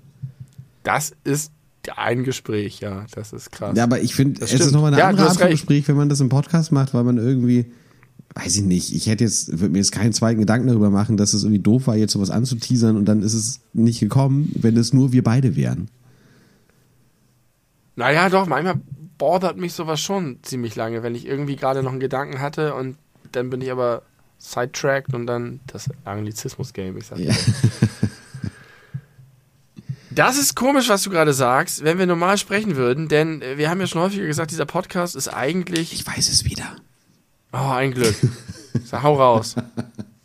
Das ist ein Gespräch, ja. Das ist krass. Ja, aber ich finde, es ist nochmal eine Ja, andere Art von. Gespräch, wenn man das im Podcast macht, weil man irgendwie, weiß ich nicht, ich hätte jetzt, würde mir jetzt keinen zweiten Gedanken darüber machen, dass es irgendwie doof war, jetzt sowas anzuteasern und dann ist es nicht gekommen, wenn es nur wir beide wären. Naja, doch, manchmal bothert mich sowas schon ziemlich lange, wenn ich irgendwie gerade noch einen Gedanken hatte und dann bin ich aber sidetracked und dann das Anglizismus-Game, ich sag Ja. Das ist komisch, was du gerade sagst, wenn wir normal sprechen würden, denn äh, wir haben ja schon häufiger gesagt, dieser Podcast ist eigentlich. Ich weiß es wieder. Oh, ein Glück. So, hau raus.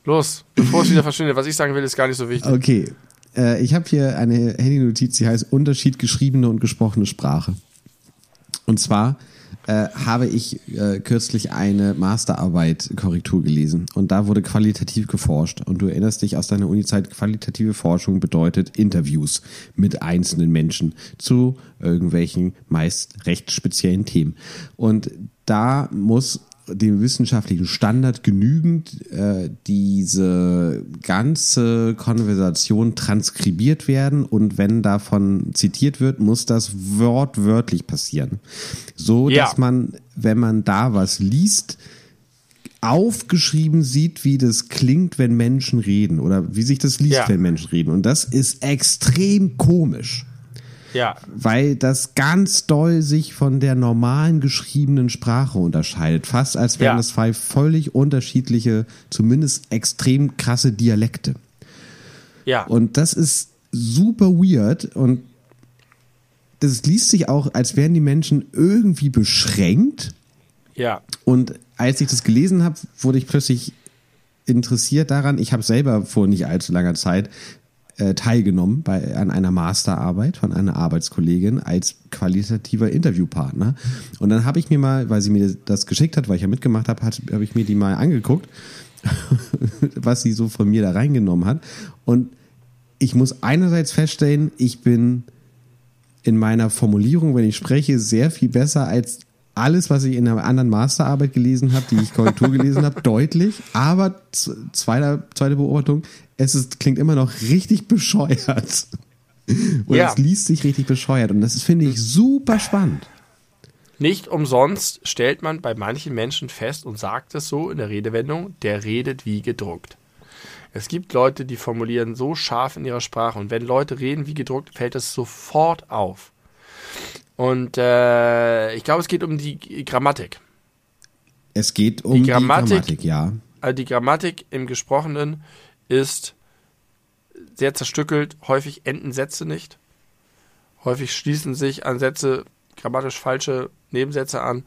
Los, bevor es wieder verschwindet. Was ich sagen will, ist gar nicht so wichtig. Okay, äh, ich habe hier eine Handy-Notiz, die heißt Unterschied geschriebene und gesprochene Sprache. Und zwar äh, habe ich äh, kürzlich eine Masterarbeit-Korrektur gelesen und da wurde qualitativ geforscht. Und du erinnerst dich aus deiner Unizeit, qualitative Forschung bedeutet Interviews mit einzelnen Menschen zu irgendwelchen meist recht speziellen Themen. Und da muss dem wissenschaftlichen Standard genügend äh, diese ganze Konversation transkribiert werden und wenn davon zitiert wird, muss das wortwörtlich passieren. So, Ja. dass man, wenn man da was liest, aufgeschrieben sieht, wie das klingt, wenn Menschen reden oder wie sich das liest, Ja. wenn Menschen reden. Und das ist extrem komisch Ja, weil das ganz doll sich von der normalen geschriebenen Sprache unterscheidet. Fast als wären Ja. es zwei völlig unterschiedliche, zumindest extrem krasse Dialekte. ja. Und das ist super weird und das liest sich auch, als wären die Menschen irgendwie beschränkt. ja. Und als ich das gelesen habe, wurde ich plötzlich interessiert daran. Ich habe selber vor nicht allzu langer Zeit äh, teilgenommen bei, an einer Masterarbeit von einer Arbeitskollegin als qualitativer Interviewpartner. Und dann habe ich mir mal, weil sie mir das geschickt hat, weil ich ja mitgemacht habe, habe ich mir die mal angeguckt, was sie so von mir da reingenommen hat. Und ich muss einerseits feststellen, ich bin in meiner Formulierung, wenn ich spreche, sehr viel besser als alles, was ich in einer anderen Masterarbeit gelesen habe, die ich Korrektur gelesen habe, deutlich. Aber zweiter, zweite Beobachtung, es ist, klingt immer noch richtig bescheuert. Und Ja. es liest sich richtig bescheuert. Und das finde ich, super spannend. Nicht umsonst stellt man bei manchen Menschen fest und sagt es so in der Redewendung, der redet wie gedruckt. Es gibt Leute, die formulieren so scharf in ihrer Sprache und wenn Leute reden wie gedruckt, fällt es sofort auf. Und äh, ich glaube, es geht um die Grammatik. Es geht um die Grammatik- Grammatik, ja. Also die Grammatik im Gesprochenen ist sehr zerstückelt. Häufig enden Sätze nicht. Häufig schließen sich an Sätze grammatisch falsche Nebensätze an.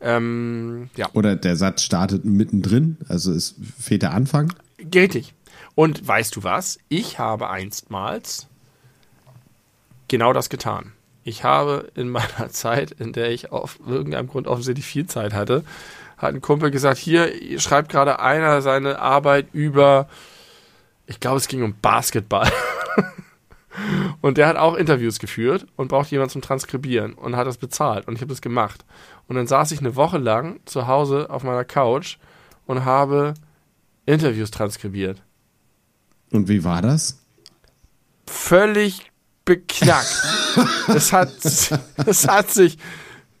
Ähm, ja, Oder der Satz startet mittendrin, also es fehlt der Anfang. richtig. Und weißt du was? Ich habe einstmals genau das getan. Ich habe in meiner Zeit, in der ich auf irgendeinem Grund offensichtlich viel Zeit hatte, hat ein Kumpel gesagt, hier schreibt gerade einer seine Arbeit über, ich glaube, es ging um Basketball. und der hat auch Interviews geführt und braucht jemanden zum Transkribieren und hat das bezahlt und ich habe das gemacht. Und dann saß ich eine Woche lang zu Hause auf meiner Couch und habe Interviews transkribiert. Und wie war das? völlig beknackt. es hat, es hat sich,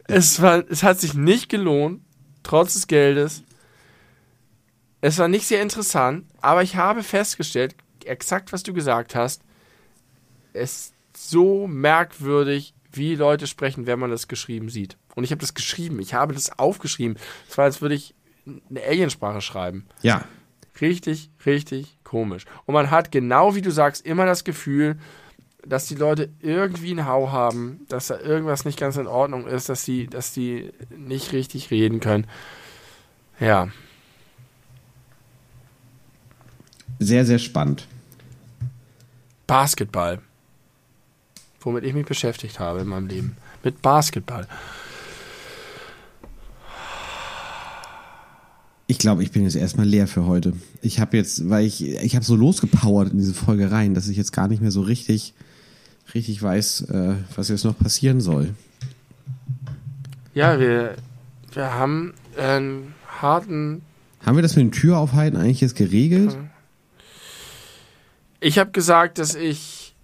es war, es hat sich nicht gelohnt, trotz des Geldes. Es war nicht sehr interessant, aber ich habe festgestellt, exakt was du gesagt hast, es ist so merkwürdig, wie Leute sprechen, wenn man das geschrieben sieht. Und ich habe das geschrieben, ich habe das aufgeschrieben. Es war, als würde ich eine Aliensprache schreiben. Ja. Richtig, richtig komisch. Und man hat genau wie du sagst immer das Gefühl, dass die Leute irgendwie einen Hau haben, dass da irgendwas nicht ganz in Ordnung ist, dass die, dass die nicht richtig reden können. Ja, Sehr, sehr spannend. Basketball. Womit ich mich beschäftigt habe in meinem Leben. Mit Basketball. Ich glaube, ich bin jetzt erstmal leer für heute. Ich habe jetzt, weil ich, ich habe so losgepowert in diese Folge rein, dass ich jetzt gar nicht mehr so richtig, richtig weiß, äh, was jetzt noch passieren soll. Ja, wir, wir haben einen harten. Haben wir das mit dem Tür aufhalten eigentlich jetzt geregelt? Ich habe gesagt, dass ich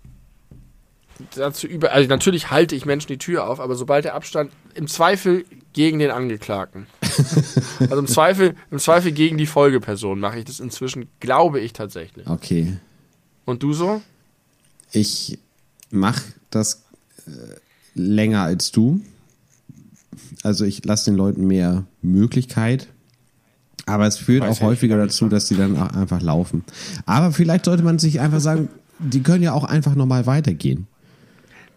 dazu über. Also natürlich halte ich Menschen die Tür auf, aber sobald der Abstand im Zweifel gegen den Angeklagten. also im Zweifel, im Zweifel gegen die Folgeperson mache ich das inzwischen, glaube ich tatsächlich. Okay. Und du so? Ich mache das äh, länger als du. Also ich lasse den Leuten mehr Möglichkeit. Aber es führt Weiß auch häufiger dazu, dass die dann auch einfach laufen. Aber vielleicht sollte man sich einfach sagen, die können ja auch einfach normal weitergehen.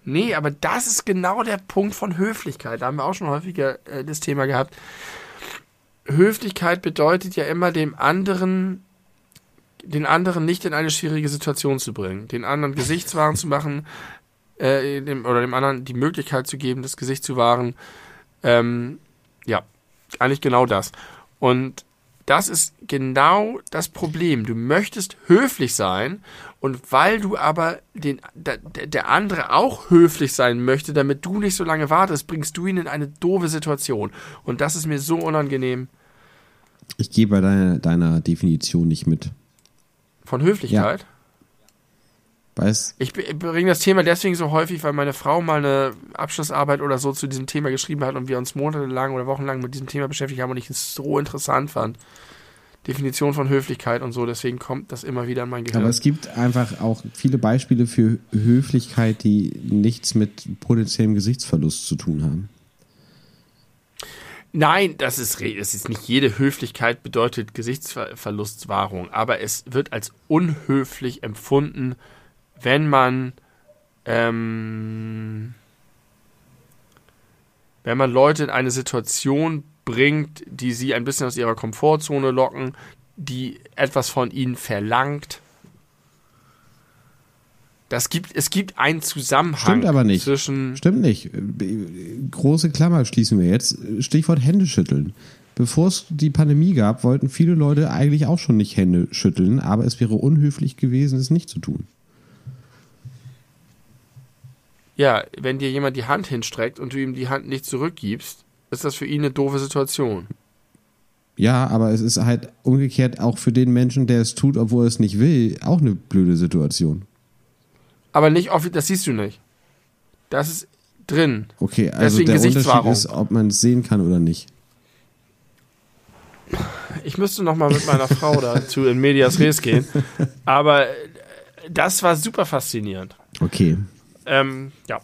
Nee, aber das ist genau der Punkt von Höflichkeit. Da haben wir auch schon häufiger äh, das Thema gehabt. Höflichkeit bedeutet ja immer dem anderen, den anderen nicht in eine schwierige Situation zu bringen, den anderen Gesichtswahren zu machen, äh, dem, oder dem anderen die Möglichkeit zu geben, das Gesicht zu wahren, Ähm, ja, eigentlich genau das. Und das ist genau das Problem. Du möchtest höflich sein und weil du aber den, der, der andere auch höflich sein möchte, damit du nicht so lange wartest, bringst du ihn in eine doofe Situation. Und das ist mir so unangenehm. Ich gehe bei deiner, deiner Definition nicht mit. Von Höflichkeit? Ja. Weiß. Ich bringe das Thema deswegen so häufig, weil meine Frau mal eine Abschlussarbeit oder so zu diesem Thema geschrieben hat und wir uns monatelang oder wochenlang mit diesem Thema beschäftigt haben und ich es so interessant fand. Definition von Höflichkeit und so, deswegen kommt das immer wieder in mein Gehirn. Aber es gibt einfach auch viele Beispiele für Höflichkeit, die nichts mit potenziellem Gesichtsverlust zu tun haben. Nein, das ist, das ist nicht jede Höflichkeit bedeutet Gesichtsverlustwahrung, aber es wird als unhöflich empfunden, wenn man ähm, wenn man Leute in eine Situation bringt, die sie ein bisschen aus ihrer Komfortzone locken, die etwas von ihnen verlangt. Das gibt, es gibt einen Zusammenhang Stimmt aber nicht. zwischen. Stimmt nicht. Große Klammer schließen wir jetzt. Stichwort Händeschütteln. Bevor es die Pandemie gab, wollten viele Leute eigentlich auch schon nicht Hände schütteln, aber es wäre unhöflich gewesen, es nicht zu tun. Ja, wenn dir jemand die Hand hinstreckt und du ihm die Hand nicht zurückgibst, ist das für ihn eine doofe Situation. Ja, aber es ist halt umgekehrt auch für den Menschen, der es tut, obwohl er es nicht will, auch eine blöde Situation. Aber nicht oft, das siehst du nicht. Das ist drin. Okay, also Deswegen der Unterschied ist, ob man es sehen kann oder nicht. Ich müsste noch mal mit meiner Frau dazu in Medias Res gehen. Aber das war super faszinierend. Okay. Ähm, ja.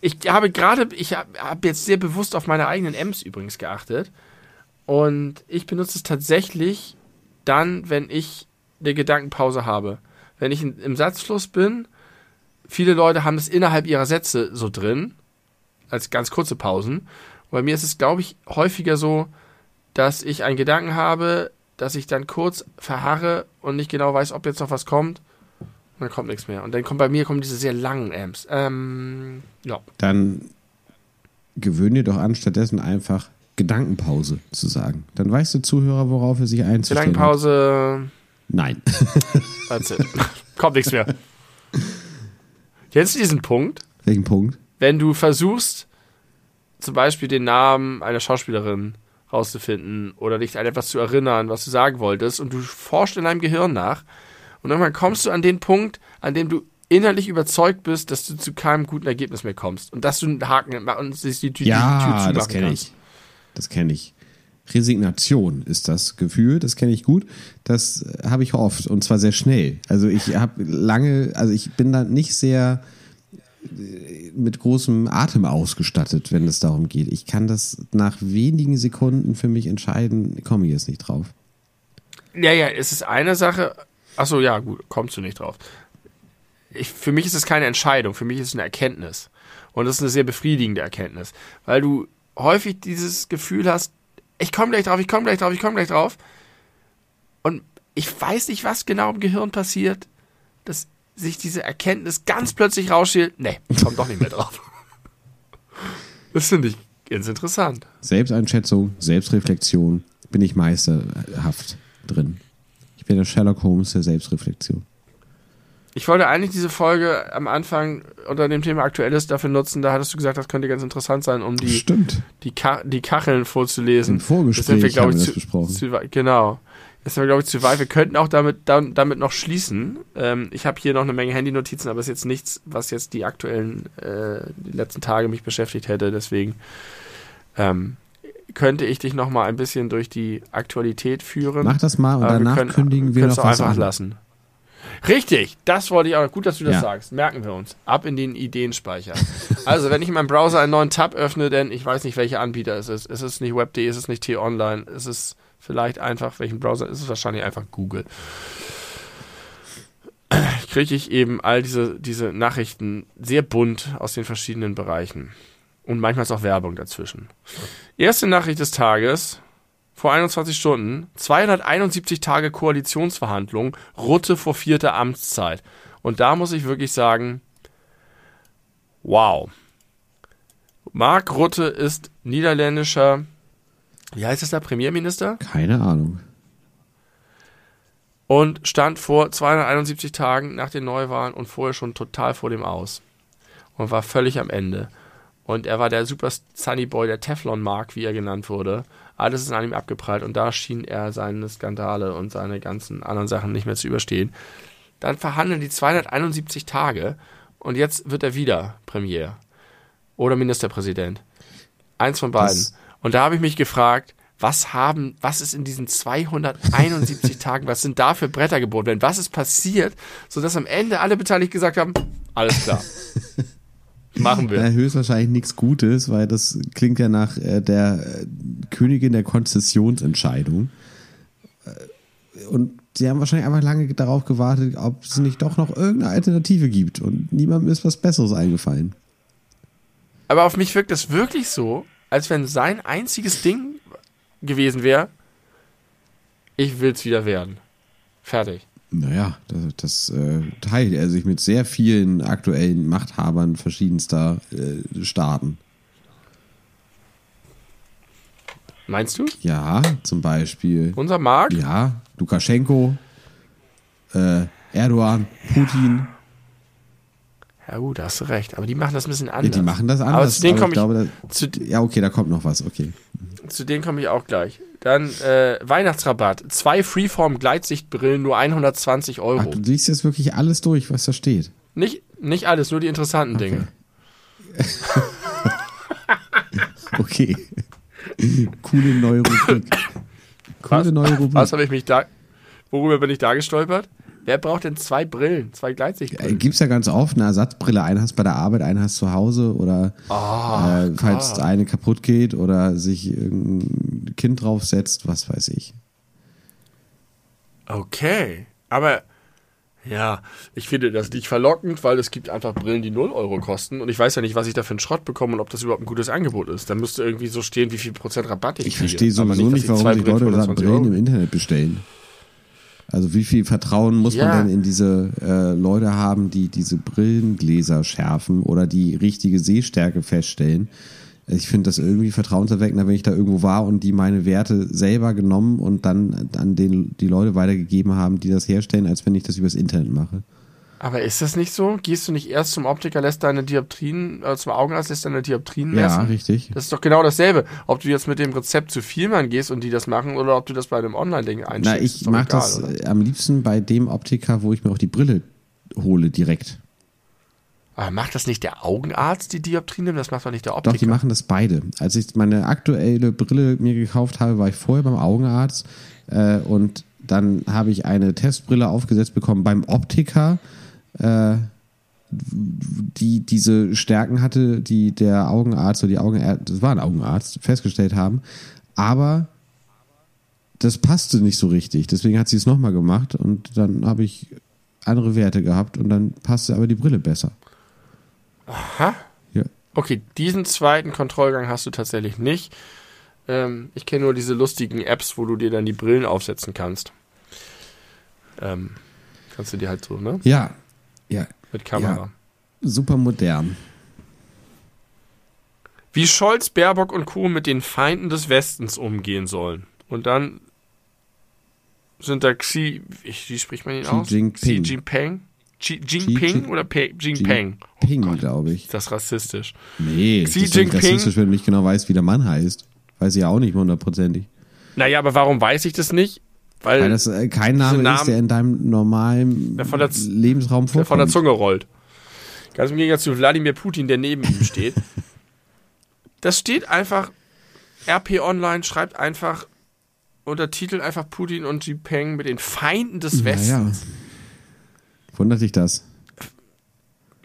Ich habe gerade, ich habe hab jetzt sehr bewusst auf meine eigenen M's übrigens geachtet. Und ich benutze es tatsächlich dann, wenn ich eine Gedankenpause habe. Wenn ich im Satzfluss bin, viele Leute haben es innerhalb ihrer Sätze so drin, als ganz kurze Pausen. Und bei mir ist es, glaube ich, häufiger so, dass ich einen Gedanken habe, dass ich dann kurz verharre und nicht genau weiß, ob jetzt noch was kommt dann kommt nichts mehr. Und dann kommt bei mir kommen diese sehr langen Amps. Ähm, ja. Dann gewöhne dir doch an, stattdessen einfach Gedankenpause zu sagen. Dann weiß der Zuhörer, worauf er sich einzustellen Gedankenpause. Hat. Nein. That's it. kommt nichts mehr. Kennst du diesen Punkt? Welchen Punkt? Wenn du versuchst, zum Beispiel den Namen einer Schauspielerin rauszufinden oder dich an etwas zu erinnern, was du sagen wolltest, und du forschst in deinem Gehirn nach und irgendwann kommst du an den Punkt, an dem du innerlich überzeugt bist, dass du zu keinem guten Ergebnis mehr kommst und dass du einen Haken und sich die, Tür, ja, die Tür das kenne ich. Das kenne ich. Resignation ist das Gefühl, das kenne ich gut. Das habe ich oft und zwar sehr schnell. Also ich habe lange, also ich bin da nicht sehr äh, mit großem Atem ausgestattet, wenn es darum geht. Ich kann das nach wenigen Sekunden für mich entscheiden, komme ich jetzt nicht drauf. Ja, ja, es ist eine Sache, Achso, ja, gut, kommst du nicht drauf. Ich, für mich ist es keine Entscheidung, für mich ist es eine Erkenntnis. Und das ist eine sehr befriedigende Erkenntnis, weil du häufig dieses Gefühl hast, ich komme gleich drauf, ich komme gleich drauf, ich komme gleich drauf. Und ich weiß nicht, was genau im Gehirn passiert, dass sich diese Erkenntnis ganz plötzlich rausschält. Nee, ich komme doch nicht mehr drauf. Das finde ich ganz interessant. Selbsteinschätzung, Selbstreflexion, bin ich meisterhaft drin. Ich bin der Sherlock Holmes der Selbstreflexion. Ich wollte eigentlich diese Folge am Anfang unter dem Thema Aktuelles dafür nutzen. Da hattest du gesagt, das könnte ganz interessant sein, um die, Stimmt. die, Ka die Kacheln vorzulesen. Im Vorgespräch wir, haben wir zu, das besprochen. Zu, genau. Das sind wir, glaube ich, zu weit. Wir könnten auch damit, damit noch schließen. Ähm, ich habe hier noch eine Menge Handynotizen, aber es ist jetzt nichts, was jetzt die aktuellen, äh, die letzten Tage mich beschäftigt hätte. Deswegen ähm, könnte ich dich noch mal ein bisschen durch die Aktualität führen. Mach das mal und Aber danach wir können, kündigen wir noch was einfach an. lassen. Richtig, das wollte ich auch. Gut, dass du das ja. sagst. Merken wir uns. Ab in den Ideenspeicher. also, wenn ich in meinem Browser einen neuen Tab öffne, denn ich weiß nicht, welcher Anbieter es ist. Es ist nicht Web.de, es ist nicht T-Online, es ist vielleicht einfach, welchen Browser, es ist wahrscheinlich einfach Google. Kriege ich eben all diese, diese Nachrichten sehr bunt aus den verschiedenen Bereichen. Und manchmal ist auch Werbung dazwischen. Erste Nachricht des Tages. Vor 21 Stunden. 271 Tage Koalitionsverhandlungen. Rutte vor vierter Amtszeit. Und da muss ich wirklich sagen, wow. Mark Rutte ist niederländischer, wie heißt es da, Premierminister? Keine Ahnung. Und stand vor 271 Tagen nach den Neuwahlen und vorher schon total vor dem Aus. Und war völlig am Ende. Und er war der Super Sunny Boy, der Teflon Mark, wie er genannt wurde. Alles ist an ihm abgeprallt und da schien er seine Skandale und seine ganzen anderen Sachen nicht mehr zu überstehen. Dann verhandeln die 271 Tage und jetzt wird er wieder Premier oder Ministerpräsident. Eins von beiden. Das und da habe ich mich gefragt, was haben, was ist in diesen 271 Tagen, was sind da für Bretter geboten werden? Was ist passiert, sodass am Ende alle Beteiligten gesagt haben, alles klar. Machen wir. Ja, höchstwahrscheinlich nichts Gutes, weil das klingt ja nach äh, der äh, Königin der Konzessionsentscheidung. Äh, und sie haben wahrscheinlich einfach lange darauf gewartet, ob es nicht doch noch irgendeine Alternative gibt. Und niemandem ist was Besseres eingefallen. Aber auf mich wirkt es wirklich so, als wenn sein einziges Ding gewesen wäre, ich will es wieder werden. Fertig. Naja, das, das äh, teilt er sich mit sehr vielen aktuellen Machthabern verschiedenster äh, Staaten. Meinst du? Ja, zum Beispiel. Unser Mark? Ja, Lukaschenko, äh, Erdogan, Putin. Ja gut, da hast du recht. Aber die machen das ein bisschen anders. Ja, die machen das anders. Aber zu denen komme ich, glaube, zu, ja, okay, da kommt noch was, okay. Zu denen komme ich auch gleich. Dann äh, Weihnachtsrabatt. Zwei Freeform-Gleitsichtbrillen, nur 120 Euro. Ach, du liest jetzt wirklich alles durch, was da steht. Nicht, nicht alles, nur die interessanten okay. Dinge. okay. Coole neue Rubrik. Coole was, neue Rubrik. Was habe ich mich da. Worüber bin ich da gestolpert? Wer braucht denn zwei Brillen, zwei Gleitsichtbrillen? Gibt es ja ganz oft eine Ersatzbrille. Eine hast bei der Arbeit, eine hast zu Hause oder oh, äh, falls Gott. eine kaputt geht oder sich ein Kind draufsetzt, was weiß ich. Okay, aber ja, ich finde das nicht verlockend, weil es gibt einfach Brillen, die 0 Euro kosten und ich weiß ja nicht, was ich da für einen Schrott bekomme und ob das überhaupt ein gutes Angebot ist. Da müsste irgendwie so stehen, wie viel Prozent Rabatt ich Ich verstehe sowieso nicht, warum die Leute Brillen im Internet bestellen. Also wie viel Vertrauen muss ja. man denn in diese äh, Leute haben, die diese Brillengläser schärfen oder die richtige Sehstärke feststellen? Ich finde das irgendwie vertrauenserweckender, wenn ich da irgendwo war und die meine Werte selber genommen und dann an den, die Leute weitergegeben haben, die das herstellen, als wenn ich das übers Internet mache. Aber ist das nicht so? Gehst du nicht erst zum Optiker, lässt deine Dioptrien, äh, zum Augenarzt, lässt deine Dioptrien messen? Ja, richtig. Das ist doch genau dasselbe. Ob du jetzt mit dem Rezept zu Vielmann gehst und die das machen oder ob du das bei einem Online-Ding einschickst. Na, ich mache das oder? am liebsten bei dem Optiker, wo ich mir auch die Brille hole, direkt. Aber macht das nicht der Augenarzt, die Dioptrien nimmt? Das macht doch nicht der Optiker. Doch, die machen das beide. Als ich meine aktuelle Brille mir gekauft habe, war ich vorher beim Augenarzt äh, und dann habe ich eine Testbrille aufgesetzt bekommen beim Optiker äh, die diese Stärken hatte, die der Augenarzt oder die Augenärzte, das war ein Augenarzt, festgestellt haben. Aber das passte nicht so richtig. Deswegen hat sie es nochmal gemacht und dann habe ich andere Werte gehabt und dann passte aber die Brille besser. Aha. Ja. Okay, diesen zweiten Kontrollgang hast du tatsächlich nicht. Ähm, ich kenne nur diese lustigen Apps, wo du dir dann die Brillen aufsetzen kannst. Ähm, kannst du dir halt so, ne? Ja, ja. Mit Kamera. Ja. Super modern. Wie Scholz, Baerbock und Co. mit den Feinden des Westens umgehen sollen. Und dann sind da Xi, wie spricht man ihn aus? Jinping. Xi Jinping? Xi Jinping oder Pe Jinping? Jinping, oh glaube ich. Ist das rassistisch? Nee, Xi das Jinping. ist rassistisch, wenn du nicht genau weißt, wie der Mann heißt. Weiß ich ja auch nicht hundertprozentig. Naja, aber warum weiß ich das nicht? Weil, Weil das äh, kein Name Namen, ist, der in deinem normalen der der, Lebensraum vorkommt. Der von der Zunge rollt. Ganz im Gegensatz zu Wladimir Putin, der neben ihm steht. Das steht einfach, RP Online schreibt einfach unter Titel einfach Putin und Jinping mit den Feinden des Westens. Ja, ja. Wundert dich das?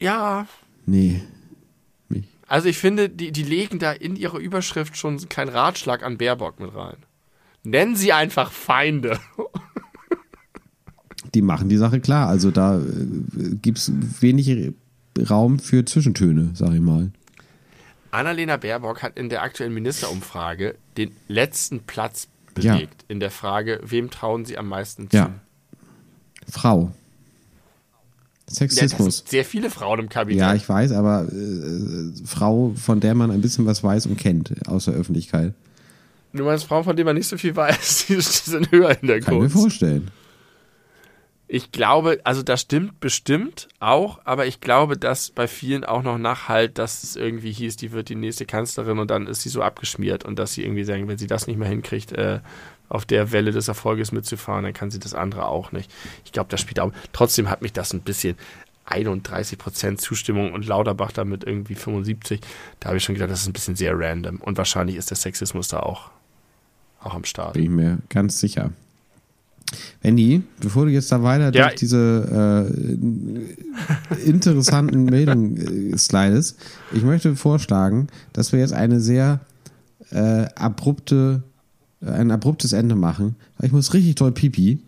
Ja. Nee. Mich. Also ich finde, die, die legen da in ihrer Überschrift schon keinen Ratschlag an Baerbock mit rein. Nennen sie einfach Feinde. Die machen die Sache klar. Also da äh, gibt es wenig Raum für Zwischentöne, sag ich mal. Annalena Baerbock hat in der aktuellen Ministerumfrage den letzten Platz belegt ja. in der Frage, wem trauen Sie am meisten zu? Ja. Frau. Sexismus. Ja, sehr viele Frauen im Kabinett. Ja, ich weiß, aber äh, Frau, von der man ein bisschen was weiß und kennt aus der Öffentlichkeit. Du meinst Frauen, von denen man nicht so viel weiß, die sind höher in der Kann ich mir Kunst. vorstellen. Ich glaube, also das stimmt bestimmt auch, aber ich glaube, dass bei vielen auch noch nachhalt, dass es irgendwie hieß, die wird die nächste Kanzlerin und dann ist sie so abgeschmiert und dass sie irgendwie sagen, wenn sie das nicht mehr hinkriegt, äh, auf der Welle des Erfolges mitzufahren, dann kann sie das andere auch nicht. Ich glaube, das spielt auch. Trotzdem hat mich das ein bisschen 31% Zustimmung und Lauterbach damit irgendwie 75. Da habe ich schon gedacht, das ist ein bisschen sehr random und wahrscheinlich ist der Sexismus da auch, auch am Start. Bin ich mir ganz sicher. Wendy, bevor du jetzt da weiter Ja. durch diese äh, interessanten Meldungen äh, slidest, ich möchte vorschlagen, dass wir jetzt eine sehr äh, abrupte, ein abruptes Ende machen. Ich muss richtig toll pipi.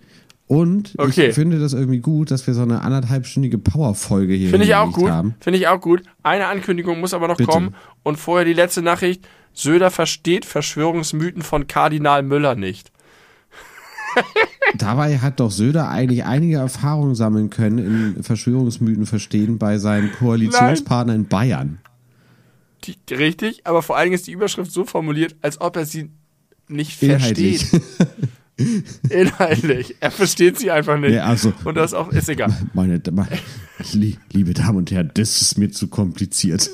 Und Okay. ich finde das irgendwie gut, dass wir so eine anderthalbstündige Powerfolge hier Finde ich auch gut. haben. Finde ich auch gut. Eine Ankündigung muss aber noch Bitte. kommen. Und vorher die letzte Nachricht. Söder versteht Verschwörungsmythen von Kardinal Müller nicht. Dabei hat doch Söder eigentlich einige Erfahrungen sammeln können in Verschwörungsmythen verstehen bei seinem Koalitionspartner in Bayern. Die, richtig, aber vor allen Dingen ist die Überschrift so formuliert, als ob er sie nicht Inhaltlich. versteht. Inhaltlich. Er versteht sie einfach nicht. Nee, also- Und das auch, ist egal. Meine, meine lie- liebe Damen und Herren, das ist mir zu kompliziert.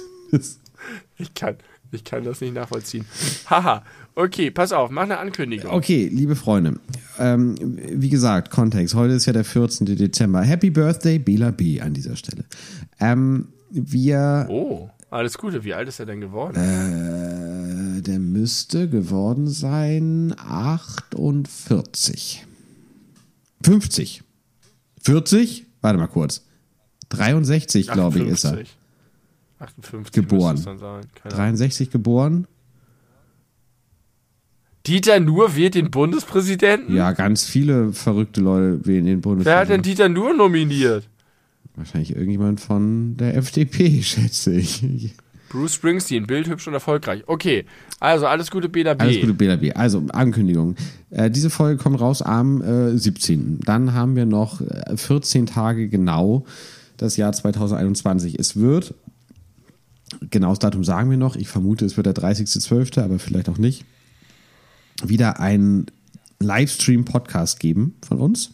Ich kann, ich kann das nicht nachvollziehen. Haha. Okay, pass auf, mach eine Ankündigung. okay, liebe Freunde, ähm, wie gesagt, Kontext. Heute ist ja der 14. Dezember. Happy Birthday, Bela B. an dieser Stelle. Ähm, wir, Oh, alles Gute. Wie alt ist er denn geworden? äh, der müsste geworden sein 48. 50. 40? Warte mal kurz. 63, glaube ich, ist er. 58. 58 Geboren. dann sein. Keine Ahnung. 63 geboren. Dieter Nuhr wählt den Bundespräsidenten? Ja, ganz viele verrückte Leute wählen den Hm? Wer hat denn Bundespräsidenten. Dieter Nuhr nominiert? Wahrscheinlich irgendjemand von der FDP, schätze ich. Bruce Springsteen, bildhübsch und erfolgreich. Okay, also alles Gute, Bela B. Alles Gute, BLB. Also, Ankündigung. Äh, diese Folge kommt raus am äh, 17. Dann haben wir noch äh, 14 Tage genau das Jahr 2021. Es wird, genaues Datum sagen wir noch, ich vermute, es wird der 30.12., aber vielleicht auch nicht, wieder einen Livestream-Podcast geben von uns.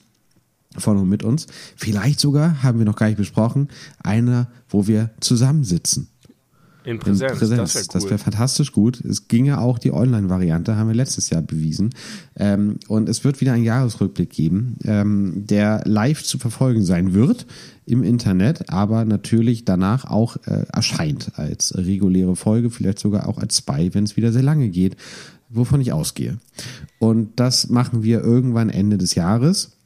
Von und mit uns. Vielleicht sogar, haben wir noch gar nicht besprochen, einer, wo wir zusammensitzen. In In Präsenz. Präsenz. Das wäre cool. fantastisch gut. Es ginge auch die Online-Variante, haben wir letztes Jahr bewiesen. Ähm, und es wird wieder einen Jahresrückblick geben, ähm, der live zu verfolgen sein wird im Internet, aber natürlich danach auch äh, erscheint als reguläre Folge, vielleicht sogar auch als Spy, wenn es wieder sehr lange geht, wovon ich ausgehe. Und das machen wir irgendwann Ende des Jahres.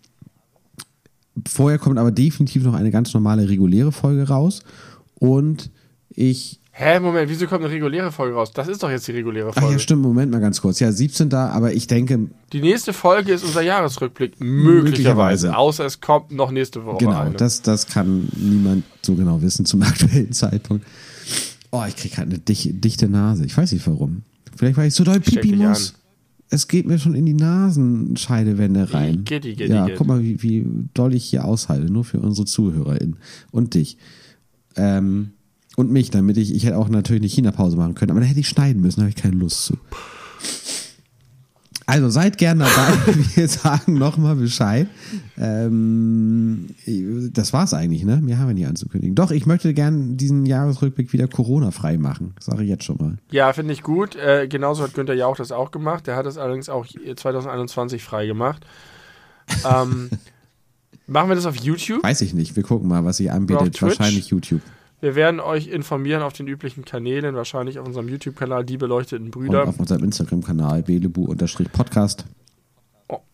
Vorher kommt aber definitiv noch eine ganz normale reguläre Folge raus. Und ich Hä, Moment, wieso kommt eine reguläre Folge raus? Das ist doch jetzt die reguläre Ach Folge. ja, stimmt, Moment mal ganz kurz. Ja, 17. aber ich denke, die nächste Folge ist unser Jahresrückblick. Möglicherweise. Möglicherweise. Außer es kommt noch nächste Woche genau, eine. das, das kann niemand so genau wissen zum aktuellen Zeitpunkt. Oh, ich krieg gerade eine dich, dichte Nase. Ich weiß nicht warum. Vielleicht, weil ich so doll pipi muss. Es geht mir schon in die Nasenscheidewände rein. Gitti, gitti, ja, gitti. guck mal, wie, wie doll ich hier aushalte. Nur für unsere ZuhörerInnen. Und dich. Ähm, und mich, damit ich, ich hätte auch natürlich eine China-Pause machen können, aber da hätte ich schneiden müssen, da habe ich keine Lust zu. Also seid gern dabei. Wir sagen nochmal Bescheid. Ähm, das war's eigentlich, ne? Mehr haben wir nicht anzukündigen. Doch, ich möchte gern diesen Jahresrückblick wieder Corona-frei machen. Sage ich jetzt schon mal. Ja, finde ich gut. Äh, genauso hat Günther Jauch das auch gemacht. Der hat es allerdings auch 2021 frei gemacht. Ähm, machen wir das auf YouTube? Weiß ich nicht. Wir gucken mal, was auf anbietet. Wahrscheinlich YouTube. Wir werden euch informieren auf den üblichen Kanälen, wahrscheinlich auf unserem YouTube-Kanal Die beleuchteten Und Brüder. auf unserem Instagram-Kanal belebu-podcast.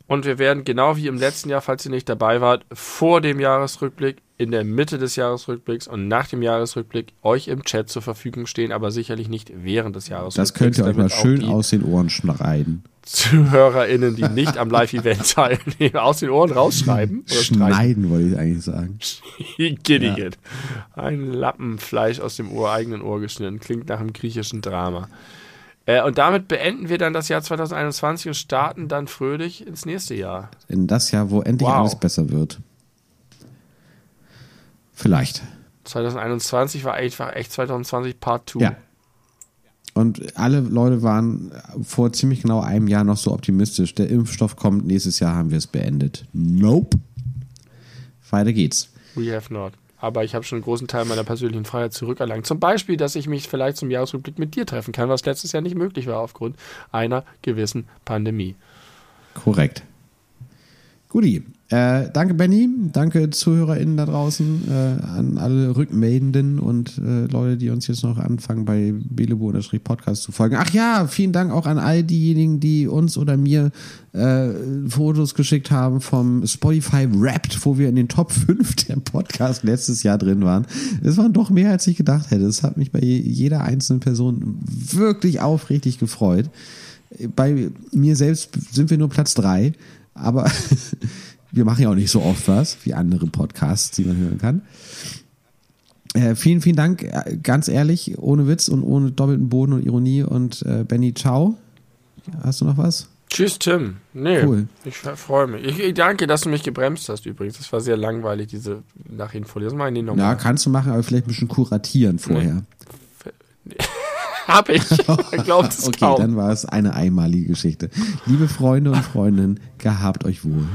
Und wir werden genau wie im letzten Jahr, falls ihr nicht dabei wart, vor dem Jahresrückblick, in der Mitte des Jahresrückblicks und nach dem Jahresrückblick euch im Chat zur Verfügung stehen, aber sicherlich nicht während des Jahresrückblicks. Das könnt ihr euch mal schön aus den Ohren schneiden. ZuhörerInnen, die nicht am Live-Event teilnehmen, aus den Ohren rausschreiben oder streichen. Schneiden, wollte ich eigentlich sagen. Gidiget. Ein Lappen Fleisch aus dem Ohr, eigenen Ohr geschnitten. Klingt nach einem griechischen Drama. Äh, und damit beenden wir dann das Jahr 2021 und starten dann fröhlich ins nächste Jahr. In das Jahr, wo endlich Wow. alles besser wird. Vielleicht. 2021 war einfach echt 2020 Part 2. Ja. Und alle Leute waren vor ziemlich genau einem Jahr noch so optimistisch. Der Impfstoff kommt, nächstes Jahr haben wir es beendet. Nope. Weiter geht's. We have not. Aber ich habe schon einen großen Teil meiner persönlichen Freiheit zurückerlangt. Zum Beispiel, dass ich mich vielleicht zum Jahresrückblick mit dir treffen kann, was letztes Jahr nicht möglich war aufgrund einer gewissen Pandemie. Korrekt. Guti. Äh, danke, Benny. Danke, ZuhörerInnen da draußen, äh, an alle Rückmeldenden und äh, Leute, die uns jetzt noch anfangen, bei Belebu-Podcast zu folgen. Ach ja, vielen Dank auch an all diejenigen, die uns oder mir äh, Fotos geschickt haben vom Spotify Wrapped, wo wir in den Top 5 der Podcast letztes Jahr drin waren. Es waren doch mehr, als ich gedacht hätte. Es hat mich bei jeder einzelnen Person wirklich aufrichtig gefreut. Bei mir selbst sind wir nur Platz 3, aber Wir machen ja auch nicht so oft was wie andere Podcasts, die man hören kann. Äh, vielen, vielen Dank, äh, ganz ehrlich, ohne Witz und ohne doppelten Boden und Ironie. Und äh, Benny, ciao. Hast du noch was? Tschüss, Tim. Nee, cool. ich freue mich. Ich, ich, danke, dass du mich gebremst hast übrigens. Das war sehr langweilig, diese Nachrichtenfolie. Das meine ich nochmal. Ja, kannst du machen, aber vielleicht ein bisschen kuratieren vorher. Nee. Hab ich. Glaubt es Okay, kaum. dann war es eine einmalige Geschichte. Liebe Freunde und Freundinnen, gehabt euch wohl.